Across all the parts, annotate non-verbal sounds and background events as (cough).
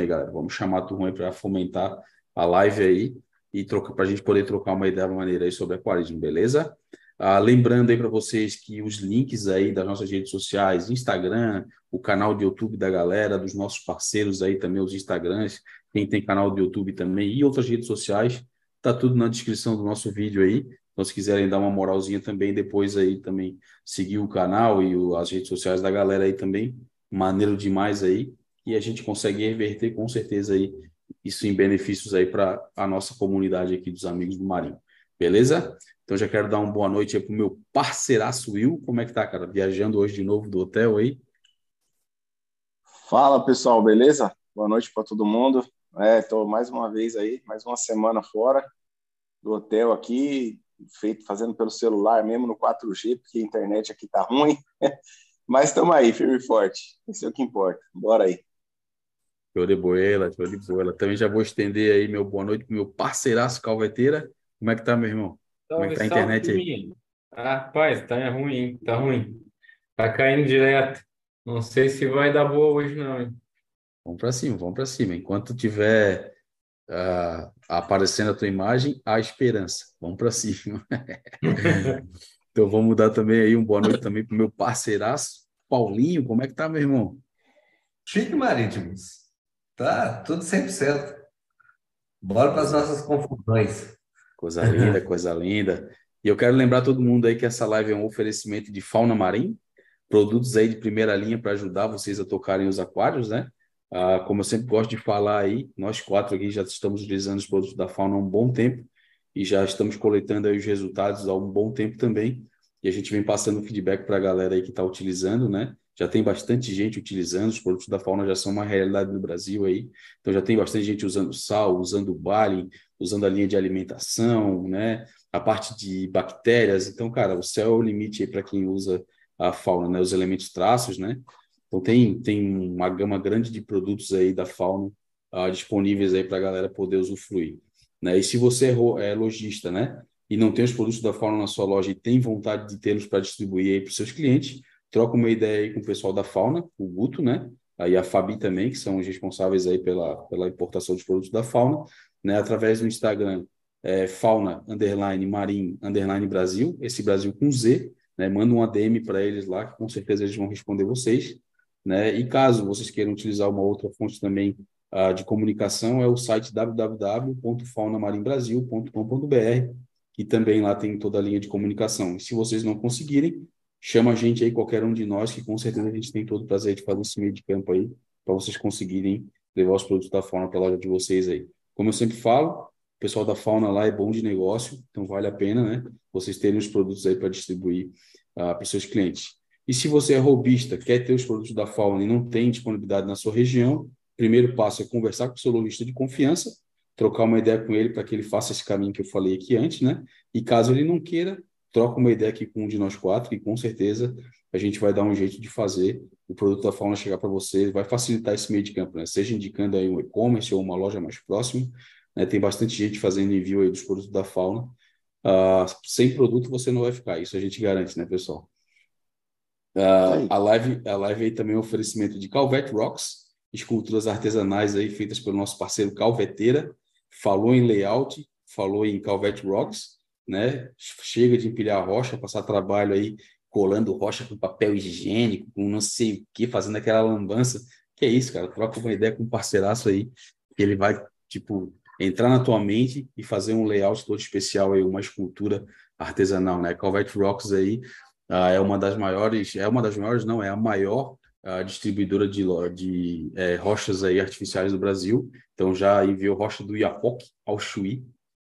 aí, galera. Vamos chamar a turma aí para fomentar a live aí e para a gente poder trocar uma ideia maneira aí sobre aquarismo, beleza? Ah, lembrando aí para vocês que os links aí das nossas redes sociais, Instagram, o canal de YouTube da galera, dos nossos parceiros aí também, os Instagrams, quem tem canal de YouTube também e outras redes sociais, tá tudo na descrição do nosso vídeo aí. Então, se quiserem dar uma moralzinha também, depois aí também seguir o canal e o, as redes sociais da galera aí também, maneiro demais aí, e a gente consegue reverter com certeza aí isso em benefícios aí para a nossa comunidade aqui dos amigos do Marinho. Beleza? Então já quero dar uma boa noite aí pro meu parceiraço Will. Como é que tá, cara? Viajando hoje de novo do hotel aí? Fala, pessoal, beleza? Boa noite para todo mundo. É, tô mais uma vez aí, mais uma semana fora do hotel aqui, feito fazendo pelo celular mesmo no 4G, porque a internet aqui tá ruim. (laughs) Mas estamos aí, firme e forte. Isso é o que importa. Bora aí. Show de boela, show de boela. Também já vou estender aí meu boa noite pro meu parceiraço Calveteira. Como é que tá, meu irmão? Como é que tá a internet aí? Rapaz, tá ruim, tá ruim. Tá caindo direto. Não sei se vai dar boa hoje, não, hein? Vamos para cima, vamos para cima. Enquanto tiver uh, aparecendo a tua imagem, há esperança. Vamos para cima. (laughs) então vamos dar também aí um boa noite também pro meu parceiraço, Paulinho. Como é que tá, meu irmão? Chique Marítimos. Tá tudo 100%. Bora para as nossas confusões. Coisa linda, (laughs) coisa linda. E eu quero lembrar todo mundo aí que essa live é um oferecimento de fauna marinha, produtos aí de primeira linha para ajudar vocês a tocarem os aquários, né? Ah, como eu sempre gosto de falar aí, nós quatro aqui já estamos utilizando os produtos da fauna há um bom tempo e já estamos coletando aí os resultados há um bom tempo também. E a gente vem passando feedback para a galera aí que está utilizando, né? Já tem bastante gente utilizando, os produtos da fauna já são uma realidade no Brasil aí. Então já tem bastante gente usando sal, usando bale, usando a linha de alimentação, né? A parte de bactérias. Então, cara, o céu é o limite aí para quem usa a fauna, né? Os elementos traços, né? Então tem, tem uma gama grande de produtos aí da fauna uh, disponíveis aí para a galera poder usufruir. Né? E se você é, é lojista, né? E não tem os produtos da fauna na sua loja e tem vontade de tê-los para distribuir aí para os seus clientes, troca uma ideia aí com o pessoal da fauna, o Guto, né? Aí a Fabi também, que são os responsáveis aí pela, pela importação dos produtos da fauna, né? Através do Instagram, é, fauna, underline, marim, underline Brasil, esse Brasil com Z, né? Manda um ADM para eles lá, que com certeza eles vão responder vocês. Né? E caso vocês queiram utilizar uma outra fonte também uh, de comunicação, é o site www.faunamarimbrasil.com.br, que também lá tem toda a linha de comunicação. E se vocês não conseguirem, chama a gente aí, qualquer um de nós, que com certeza a gente tem todo o prazer de fazer esse meio de campo aí, para vocês conseguirem levar os produtos da fauna para a loja de vocês aí. Como eu sempre falo, o pessoal da fauna lá é bom de negócio, então vale a pena, né? Vocês terem os produtos aí para distribuir uh, para os seus clientes. E se você é robista, quer ter os produtos da fauna e não tem disponibilidade na sua região, primeiro passo é conversar com o seu lojista de confiança, trocar uma ideia com ele para que ele faça esse caminho que eu falei aqui antes, né? E caso ele não queira, troca uma ideia aqui com um de nós quatro, e com certeza a gente vai dar um jeito de fazer o produto da fauna chegar para você, vai facilitar esse meio de campo, né? Seja indicando aí um e-commerce ou uma loja mais próxima, né? Tem bastante gente fazendo envio aí dos produtos da fauna. Uh, sem produto você não vai ficar, isso a gente garante, né, pessoal? Uh, a live, a live aí também é um oferecimento de Calvet Rocks, esculturas artesanais aí feitas pelo nosso parceiro Calveteira. Falou em layout, falou em Calvet Rocks, né? Chega de empilhar rocha, passar trabalho aí colando rocha com papel higiênico, com não sei o que, fazendo aquela lambança. Que é isso, cara? Troca uma ideia com um parceiraço aí, que ele vai, tipo, entrar na tua mente e fazer um layout todo especial aí, uma escultura artesanal, né? Calvet Rocks aí ah, é uma das maiores, é uma das maiores, não, é a maior uh, distribuidora de, de é, rochas aí artificiais do Brasil. Então já enviou rocha do Iapoque ao Chuí,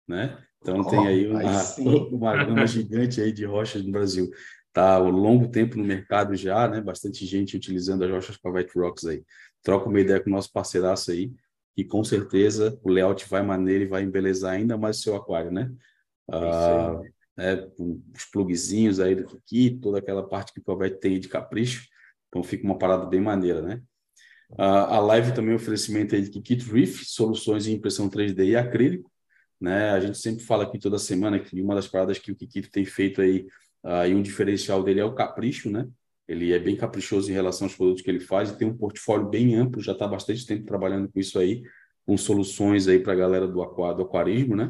né? Então oh, tem aí uma, (laughs) uma gama gigante aí de rochas no Brasil. Tá há um longo tempo no mercado já, né? Bastante gente utilizando as rochas Pavete Rocks aí. Troca uma ideia com o nosso parceiraço aí, que com certeza o layout vai maneiro e vai embelezar ainda mais o seu aquário, né? Ah, né, os plugzinhos aí do Kiki, toda aquela parte que o Provete tem de capricho. Então fica uma parada bem maneira, né? a live também é um oferecimento aí de Kikit Reef, soluções em impressão 3D e acrílico. Né? A gente sempre fala aqui toda semana que uma das paradas que o Kikito tem feito aí uh, e um diferencial dele é o capricho, né? Ele é bem caprichoso em relação aos produtos que ele faz e tem um portfólio bem amplo, já está bastante tempo trabalhando com isso aí, com soluções aí para a galera do, aqua, do aquarismo, né?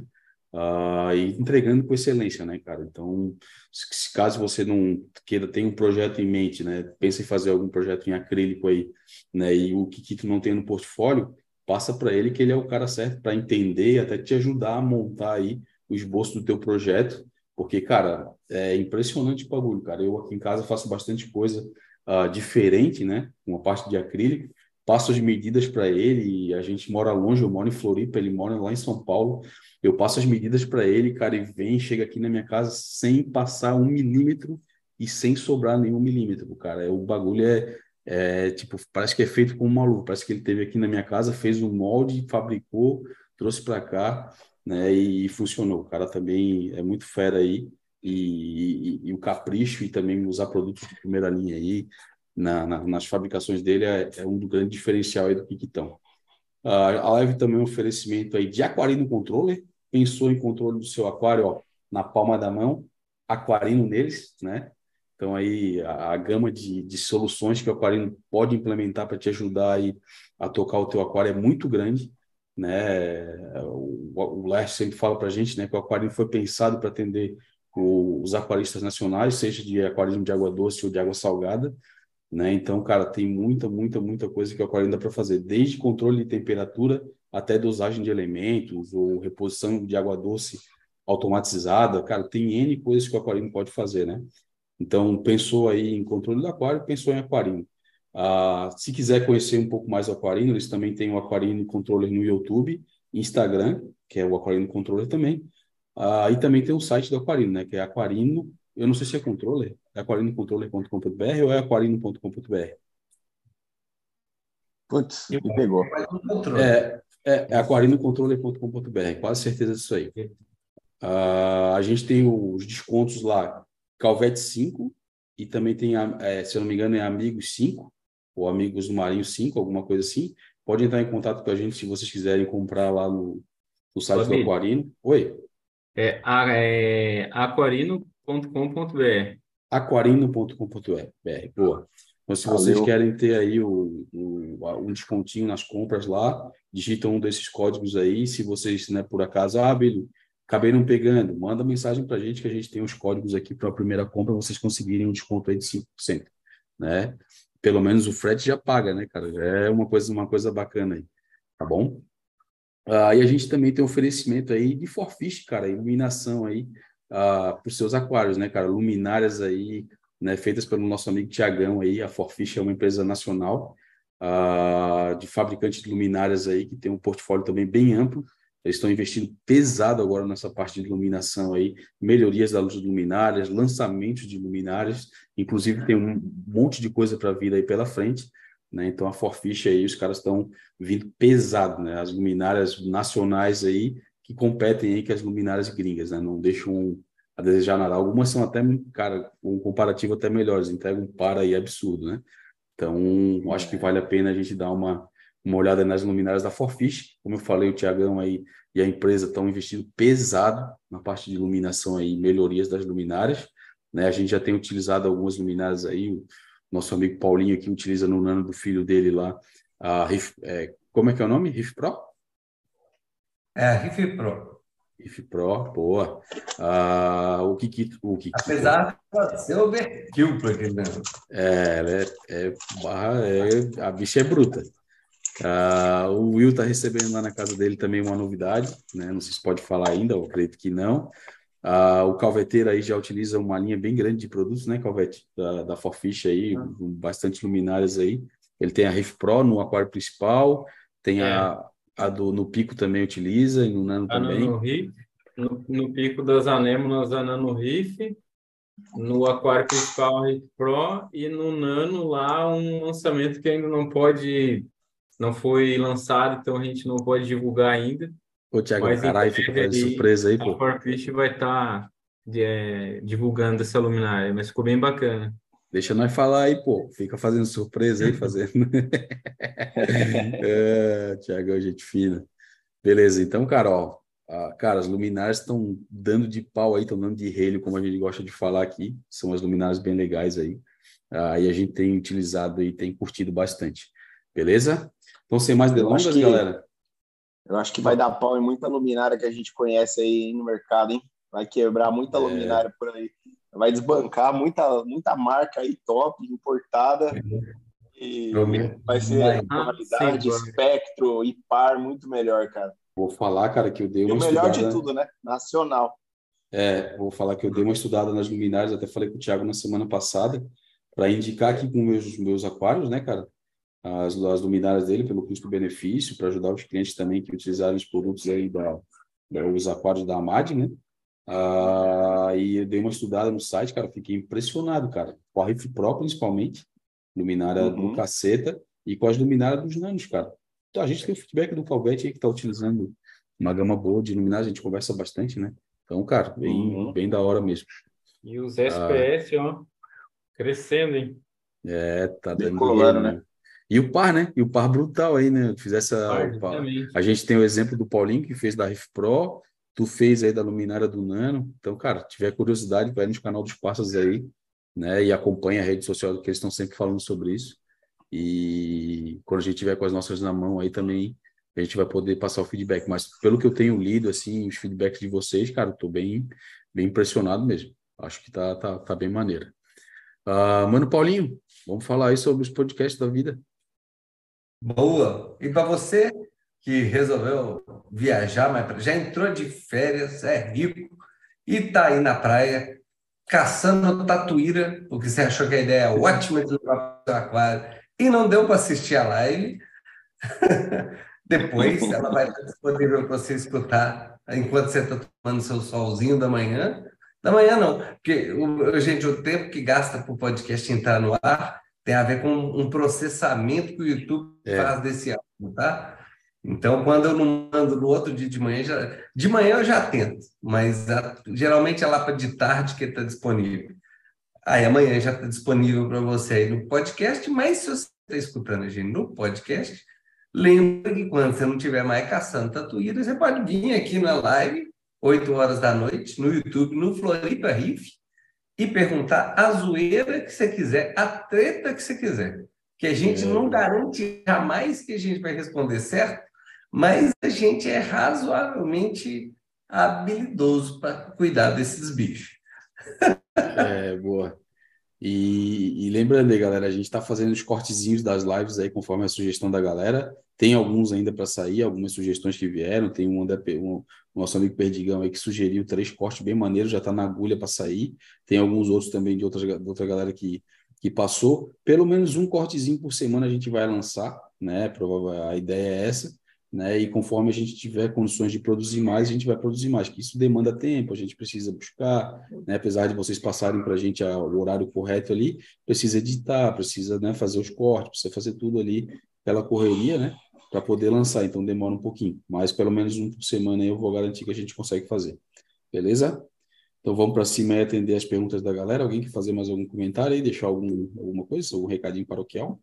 Uh, e entregando com excelência, né, cara? Então, se, caso você não queira ter um projeto em mente, né, pensa em fazer algum projeto em acrílico aí, né, e o tu não tem no portfólio, passa para ele que ele é o cara certo para entender, até te ajudar a montar aí o esboço do teu projeto, porque, cara, é impressionante o bagulho, cara. Eu aqui em casa faço bastante coisa uh, diferente, né, uma parte de acrílico, passo as medidas para ele, e a gente mora longe, eu moro em Floripa, ele mora lá em São Paulo, eu passo as medidas para ele, cara, e vem, chega aqui na minha casa sem passar um milímetro e sem sobrar nenhum milímetro, cara. O bagulho é, é, tipo, parece que é feito com um maluco. Parece que ele teve aqui na minha casa, fez um molde, fabricou, trouxe para cá, né? E, e, funcionou. O cara também é muito fera aí. E, e, e, o capricho e também usar produtos de primeira linha aí na, na, nas fabricações dele é, é um grande diferencial aí do Kikitão. Uh, a Live também é um oferecimento aí de aquarino controller, pensou em controle do seu aquário ó, na palma da mão, aquarino neles, né? Então aí a, a gama de, de soluções que o aquarino pode implementar para te ajudar aí a tocar o teu aquário é muito grande, né? O, o Leste sempre fala para a gente, né, que o aquarino foi pensado para atender o, os aquaristas nacionais, seja de aquarismo de água doce ou de água salgada, né? Então, cara, tem muita, muita, muita coisa que o aquário dá para fazer, desde controle de temperatura até dosagem de elementos ou reposição de água doce automatizada, cara, tem N coisas que o aquarino pode fazer, né? Então, pensou aí em controle do aquário, pensou em aquarino. Ah, se quiser conhecer um pouco mais o aquarino, eles também têm o aquarino controller no YouTube, Instagram, que é o aquarino controller também. Ah, e também tem o site do aquarino, né? Que é aquarino, eu não sei se é controller, é aquarinocontroller.com.br ou é aquarino.com.br? Putz, me pegou. É, é, é aquarinocontroller.com.br, quase certeza disso aí. Uh, a gente tem os descontos lá, Calvete 5, e também tem, é, se eu não me engano, é Amigos 5, ou Amigos do Marinho 5, alguma coisa assim. Pode entrar em contato com a gente se vocês quiserem comprar lá no, no site do Aquarino. Oi? É, é aquarino.com.br. Aquarino.com.br, boa. Então, se vocês Valeu. querem ter aí o, o, um descontinho nas compras lá, digitam um desses códigos aí. Se vocês, né, por acaso, ah, acabei não pegando, manda mensagem para a gente que a gente tem os códigos aqui para a primeira compra, vocês conseguirem um desconto aí de 5%, né? Pelo menos o frete já paga, né, cara? É uma coisa, uma coisa bacana aí, tá bom? Ah, e a gente também tem oferecimento aí de forfish, cara, iluminação aí ah, para os seus aquários, né, cara? Luminárias aí né, feitas pelo nosso amigo Tiagão aí, a Forfish é uma empresa nacional uh, de fabricante de luminárias aí, que tem um portfólio também bem amplo, eles estão investindo pesado agora nessa parte de iluminação aí, melhorias da luz de luminárias, lançamentos de luminárias, inclusive tem um monte de coisa para vir aí pela frente, né? Então a Forfish aí, os caras estão vindo pesado, né? As luminárias nacionais aí que competem aí com as luminárias gringas, né? Não deixam a desejar nada. Algumas são até, cara, um comparativo até melhores, entregam um par aí absurdo, né? Então, acho que vale a pena a gente dar uma, uma olhada nas luminárias da Forfish. Como eu falei, o Tiagão aí e a empresa estão investindo pesado na parte de iluminação aí, melhorias das luminárias. Né? A gente já tem utilizado algumas luminárias aí, o nosso amigo Paulinho aqui utiliza no nano do filho dele lá, a Riff, é, como é que é o nome? Riff Pro? É, Riff Pro. IF Pro, boa. Ah, o que o que Apesar de ser overkill para aquele negócio. É, é, é, barra, é, a bicha é bruta. Ah, o Will está recebendo lá na casa dele também uma novidade, né? Não sei se pode falar ainda, eu acredito que não. Ah, o Calveteiro aí já utiliza uma linha bem grande de produtos, né, Calvete? Da, da Forfish aí, ah. bastante luminárias aí. Ele tem a Riff Pro no aquário principal, tem é. a, a do, no pico também utiliza, e no nano a também. Nano no, no pico das anêmonas a Nano Riff, no aquário principal Riff Pro e no nano lá um lançamento que ainda não pode, não foi lançado, então a gente não pode divulgar ainda. Ô, Thiago, caralho, fica fazendo surpresa aí, pô. A Farfish vai estar tá, é, divulgando essa luminária, mas ficou bem bacana. Deixa nós falar aí, pô. Fica fazendo surpresa aí, fazendo. (laughs) (laughs) é, Tiagão, gente fina. Beleza, então, Carol. Ah, cara, as luminárias estão dando de pau aí, estão dando de relho, como a gente gosta de falar aqui. São as luminárias bem legais aí. uh, e a gente tem utilizado e tem curtido bastante. Beleza? Então, sem mais delongas, que- galera. Eu acho que vai dar pau em muita luminária que a gente conhece aí no mercado, hein? Vai quebrar muita É. luminária por aí. Vai desbancar muita, muita marca aí top, importada. E Luminária. vai ser qualidade, Ah, sim, espectro e par muito melhor, cara. Vou falar, cara, que eu dei E uma o melhor de estudada- tudo, né? Nacional. É, vou falar que eu dei uma estudada nas luminárias, até falei com o Thiago na semana passada, para indicar aqui com meus meus aquários, né, cara? As, as luminárias dele pelo custo-benefício, para ajudar os clientes também que utilizaram os produtos aí da, da os aquários da Amad, né? Ah, e eu dei uma estudada no site, cara, fiquei impressionado, cara. Com a Riff Pro, principalmente, luminária Uhum. do caceta, e com as luminárias dos nanos, cara. Então, a gente tem o feedback do Calvete aí que está utilizando uma gama boa de luminárias, a gente conversa bastante, né? Então, cara, bem, Uhum. bem da hora mesmo. E os SPS, ó, crescendo, hein? É, tá dando Decolando, dinheiro, né? E o par, né? E o par brutal aí, né? Fiz essa. O par- exatamente. A gente tem o exemplo do Paulinho, que fez da Riff Pro, tu fez aí da luminária do Nano. Então, cara, tiver curiosidade, vai no canal dos Parças aí, né? E acompanha a rede social, que eles estão sempre falando sobre isso. E quando a gente tiver com as nossas na mão aí também, a gente vai poder passar o feedback. Mas pelo que eu tenho lido, assim, os feedbacks de vocês, cara, eu tô bem, bem impressionado mesmo. Acho que tá, tá, tá bem maneiro. Ah, Mano Paulinho, vamos falar aí sobre os podcasts da vida. Boa. E para você que resolveu viajar, mas já entrou de férias, é rico e está aí na praia caçando tatuíra, porque você achou que a ideia é ótima de levar para o aquário e não deu para assistir a live. (laughs) Depois (laughs) ela vai estar disponível para você escutar enquanto você está tomando seu solzinho da manhã. Da manhã não, porque, gente, o tempo que gasta para o podcast entrar no ar tem a ver com um processamento que o YouTube É. faz desse áudio, tá? Então, quando eu não mando no outro dia de manhã, já, de manhã eu já tento, mas a- geralmente é lá para de tarde que está disponível. Aí amanhã já está disponível para você aí no podcast, mas se você está escutando a gente no podcast, lembra que quando você não estiver mais caçando tatuíra, você pode vir aqui na live, 8 horas da noite, no YouTube, no Floripa Riff, e perguntar a zoeira que você quiser, a treta que você quiser. Que a gente É. não garante jamais que a gente vai responder certo, mas a gente é razoavelmente habilidoso para cuidar desses bichos. É, boa. E, e lembrando aí, galera, a gente está fazendo os cortezinhos das lives aí conforme a sugestão da galera. Tem alguns ainda para sair, algumas sugestões que vieram. Tem um, um, nosso amigo Perdigão aí que sugeriu três cortes bem maneiros, já está na agulha para sair. Tem alguns outros também de, outras, de outra galera que, que passou. Pelo menos um cortezinho por semana a gente vai lançar, né? A ideia é essa. Né? E conforme a gente tiver condições de produzir mais, a gente vai produzir mais, que isso demanda tempo, a gente precisa buscar, né? Apesar de vocês passarem para a gente a- o horário correto ali, precisa editar, precisa, né, fazer os cortes, precisa fazer tudo ali pela correria, né, para poder lançar. Então demora um pouquinho, mas pelo menos um por semana eu vou garantir que a gente consegue fazer. Beleza? Então vamos para cima e atender as perguntas da galera. Alguém quer fazer mais algum comentário aí, deixar algum, alguma coisa, algum recadinho paroquial?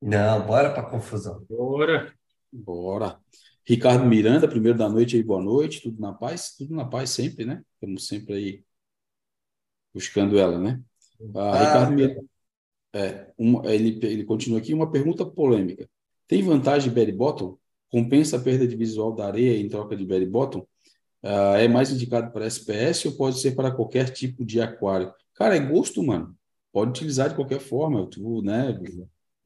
Não, bora para confusão. Bora. Bora. Ricardo Miranda, primeiro da noite aí, boa noite, tudo na paz? Tudo na paz sempre, né? Estamos sempre aí buscando ela, né? Ah, Ah, Ricardo Miranda, é, um, ele, ele continua aqui, uma pergunta polêmica. Tem vantagem Berry Bottom? Compensa a perda de visual da areia em troca de Berry Bottom? Ah, é mais indicado para SPS ou pode ser para qualquer tipo de aquário? Cara, é gosto, mano. Pode utilizar de qualquer forma, tu, né?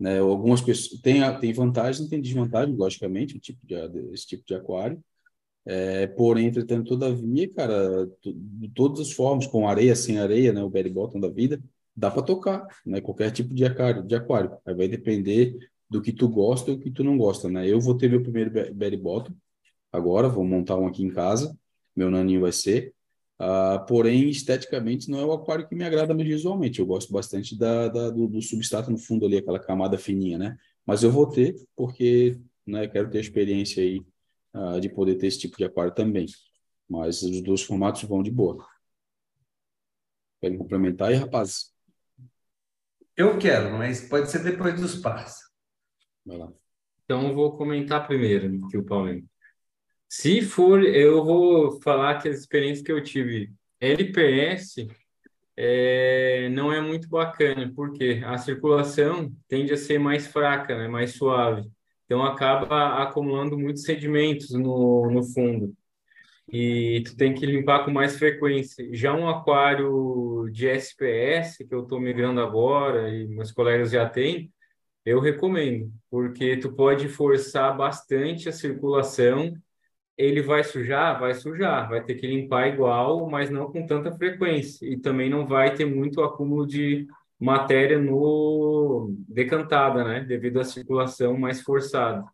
Né? Algumas pessoas tem, tem vantagem, tem desvantagem, logicamente, o tipo de, esse tipo de aquário. É, porém, entretanto, todavia, cara, de todas as formas, com areia, sem areia, né? O belly bottom da vida, dá para tocar, né? Qualquer tipo de aquário, de aquário. Aí vai depender do que tu gosta e o que tu não gosta, né? Eu vou ter meu primeiro be- belly bottom agora, vou montar um aqui em casa, meu naninho vai ser. Ah, porém, esteticamente, não é o aquário que me agrada mais visualmente. Eu gosto bastante da, da- do, do substrato no fundo ali, aquela camada fininha, né? Mas eu vou ter, porque né, quero ter a experiência aí ah, de poder ter esse tipo de aquário também. Mas os dois formatos vão de boa. Querem complementar aí, rapazes? Eu quero, mas pode ser depois dos pars. Vai lá. Então, eu vou comentar primeiro que o Paulinho. Se for, eu vou falar que as experiências que eu tive LPS, é, não é muito bacana, porque a circulação tende a ser mais fraca, né, mais suave. Então acaba acumulando muitos sedimentos no, no fundo. E tu tem que limpar com mais frequência. Já um aquário de SPS, que eu estou migrando agora e meus colegas já têm, eu recomendo, porque tu pode forçar bastante a circulação ele vai sujar? Vai sujar, vai ter que limpar igual, mas não com tanta frequência. E também não vai ter muito acúmulo de matéria no decantada, né? Devido à circulação mais forçada.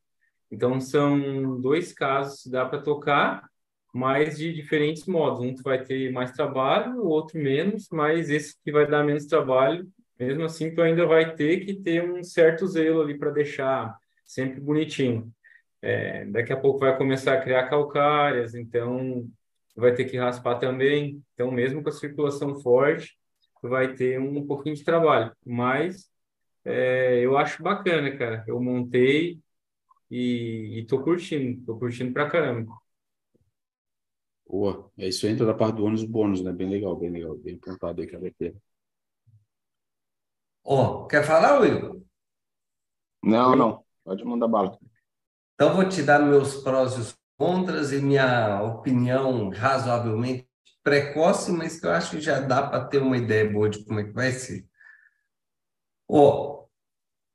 Então, são dois casos que dá para tocar, mas de diferentes modos. Um vai ter mais trabalho, o outro menos, mas esse que vai dar menos trabalho, mesmo assim, tu ainda vai ter que ter um certo zelo ali para deixar sempre bonitinho. É, daqui a pouco vai começar a criar calcárias, então vai ter que raspar também. Então, mesmo com a circulação forte, vai ter um pouquinho de trabalho. Mas é, eu acho bacana, cara. Eu montei e, e tô curtindo, tô curtindo pra caramba. Boa, é isso entra da parte do ônus bônus, né? Bem legal, bem legal, bem apontado aí, cara. Ó, oh, quer falar, Will? Não, não. Pode mandar bala. Então, vou te dar meus prós e os contras e minha opinião razoavelmente precoce, mas que eu acho que já dá para ter uma ideia boa de como é que vai ser. Oh,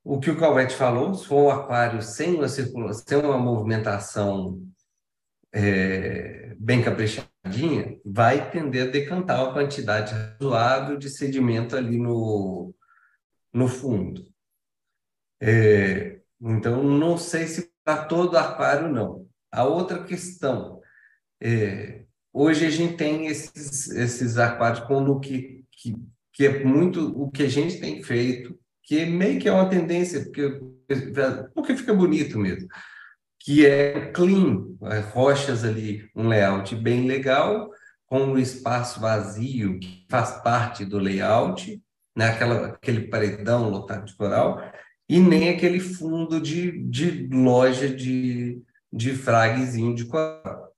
o que o Calvete falou, se for um aquário sem uma circulação, sem uma movimentação é, bem caprichadinha, vai tender a decantar uma quantidade razoável de sedimento ali no, no fundo. É, então, não sei se para todo aquário, não. A outra questão, é, hoje a gente tem esses, esses aquários com look que, que é muito o que a gente tem feito, que meio que é uma tendência, porque, porque fica bonito mesmo, que é clean, é, rochas ali, um layout bem legal, com o espaço vazio, que faz parte do layout, né? Aquela, aquele paredão lotado de coral, e nem aquele fundo de, de loja de, de fraguezinho de coral.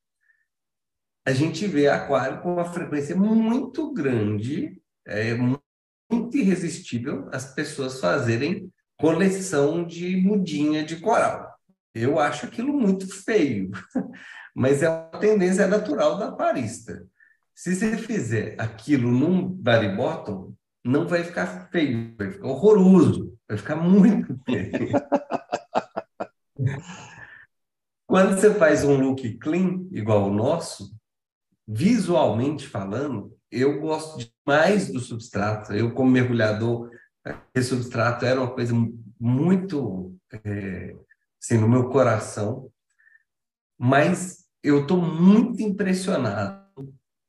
A gente vê aquário com uma frequência muito grande, é muito irresistível as pessoas fazerem coleção de mudinha de coral. Eu acho aquilo muito feio, (laughs) mas é uma tendência natural da aquarista. Se você fizer aquilo num body bottom, não vai ficar feio, vai ficar horroroso, vai ficar muito (laughs) feio. Quando você faz um look clean, igual o nosso, visualmente falando, eu gosto demais do substrato. Eu, como mergulhador, esse substrato era uma coisa muito é, assim, no meu coração. Mas eu estou muito impressionado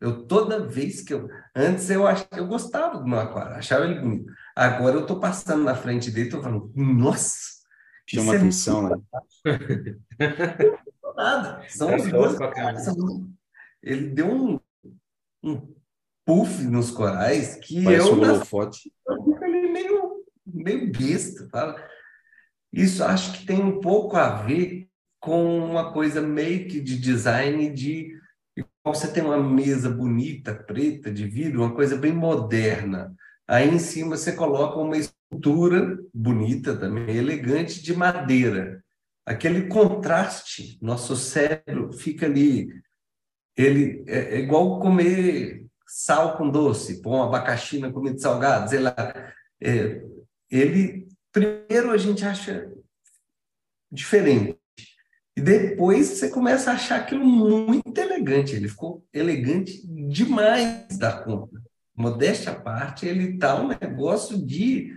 eu toda vez que eu antes eu ach, eu gostava do meu aquário, achava ele bonito. Agora eu estou passando na frente dele, estou falando, nossa, chama é atenção, né? (laughs) Nada. São é os dois Ele deu um, um puff nos corais que Parece eu um. Eu fico meio meio besta, fala. Isso acho que tem um pouco a ver com uma coisa meio que de design de você tem uma mesa bonita, preta, de vidro, uma coisa bem moderna. Aí em cima você coloca uma escultura bonita também, elegante, de madeira. Aquele contraste, nosso cérebro fica ali. Ele é, é igual comer sal com doce, pôr um abacaxi na comida salgada, sei lá. É, ele, primeiro, a gente acha diferente. E depois você começa a achar aquilo muito elegante. Ele ficou elegante demais da conta. Modéstia à parte, ele está um negócio de,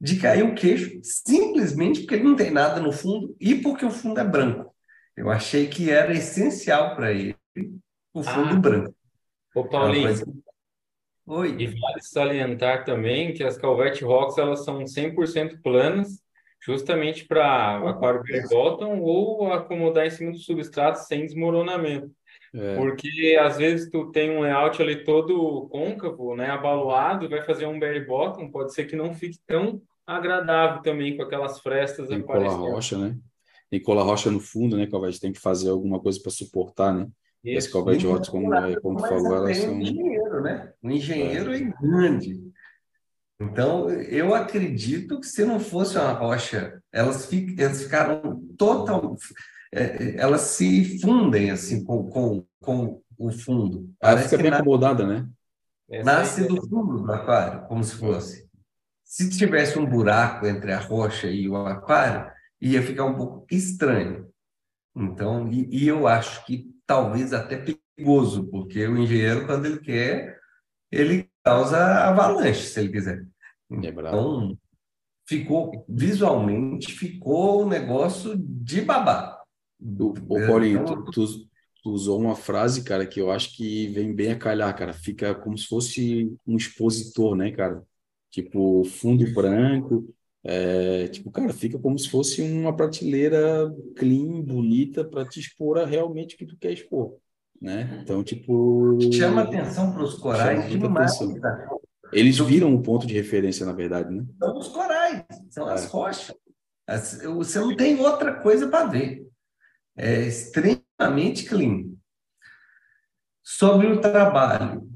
de cair o queixo, simplesmente porque ele não tem nada no fundo e porque o fundo é branco. Eu achei que era essencial para ele o fundo ah. branco. Ô, Paulinho, coisa... Oi. e vale salientar também que as Calvete Rocks elas são 100% planas justamente para aquário bottom ou acomodar em cima do substrato sem desmoronamento. É. Porque às vezes tu tem um layout ali todo côncavo, né, abaloado, vai fazer um berry bottom, pode ser que não fique tão agradável também com aquelas frestas tem cola rocha, né? Tem cola rocha no fundo, né, gente tem que fazer alguma coisa para suportar, né? Esse Calvete Rotas, como, como tu falou, elas são... Dinheiro engenheiro, né? O engenheiro é grande. Então, eu acredito que se não fosse uma rocha, elas, fic, elas ficaram total, é, é, elas se fundem assim com, com, com o fundo. Ela fica bem acomodada, né? Nasce do fundo do aquário, como se fosse. Se tivesse um buraco entre a rocha e o aquário, ia ficar um pouco estranho. Então, e, e eu acho que talvez até perigoso, porque o engenheiro, quando ele quer, ele causa avalanche, se ele quiser. É então, ficou, visualmente, ficou um negócio de babá. O, o Paulinho, então, tu, tu, tu, usou uma frase, cara, que eu acho que vem bem a calhar, cara. Fica como se fosse um expositor, né, cara? Tipo, fundo branco, é, tipo, cara, fica como se fosse uma prateleira clean, bonita, para te expor a realmente o que tu quer expor, né? Então, tipo... Chama atenção para os corais demais. Atenção. Eles viram o ponto de referência, na verdade, né? São os corais, são é. as rochas. Você não tem outra coisa para ver. É extremamente clean. Sobre o trabalho,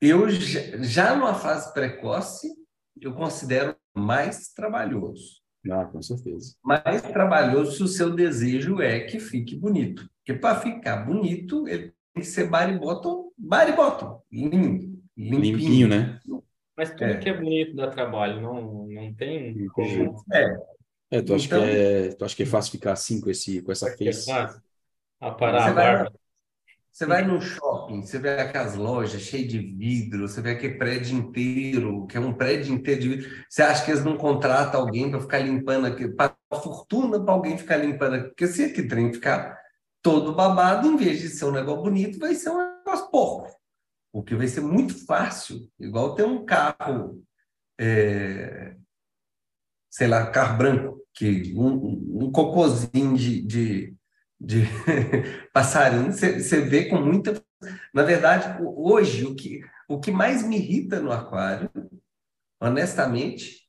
eu já numa fase precoce, eu considero mais trabalhoso. Ah, com certeza. Mais trabalhoso se o seu desejo é que fique bonito. Porque para ficar bonito, ele tem que ser body bottom, body bottom, lindo, limpinho. limpinho né? Mas tudo é. que é bonito dá trabalho, não, não tem como... É. É, tu, acha então, que é, tu acha que é fácil ficar assim com, esse, com essa face? É fácil. A parar a barba. Você vai no shopping, você vê aquelas lojas cheias de vidro, você vê aquele prédio inteiro, que é um prédio inteiro de vidro. Você acha que eles não contratam alguém para ficar limpando aqui, para fortuna para alguém ficar limpando aqui? Porque se aquele trem ficar todo babado, em vez de ser um negócio bonito, vai ser um negócio porco. O que vai ser muito fácil, igual ter um carro, é, sei lá, carro branco, que um, um cocôzinho de, de de (laughs) passarinho, você vê com muita. Na verdade, hoje, o que, o que mais me irrita no aquário, honestamente,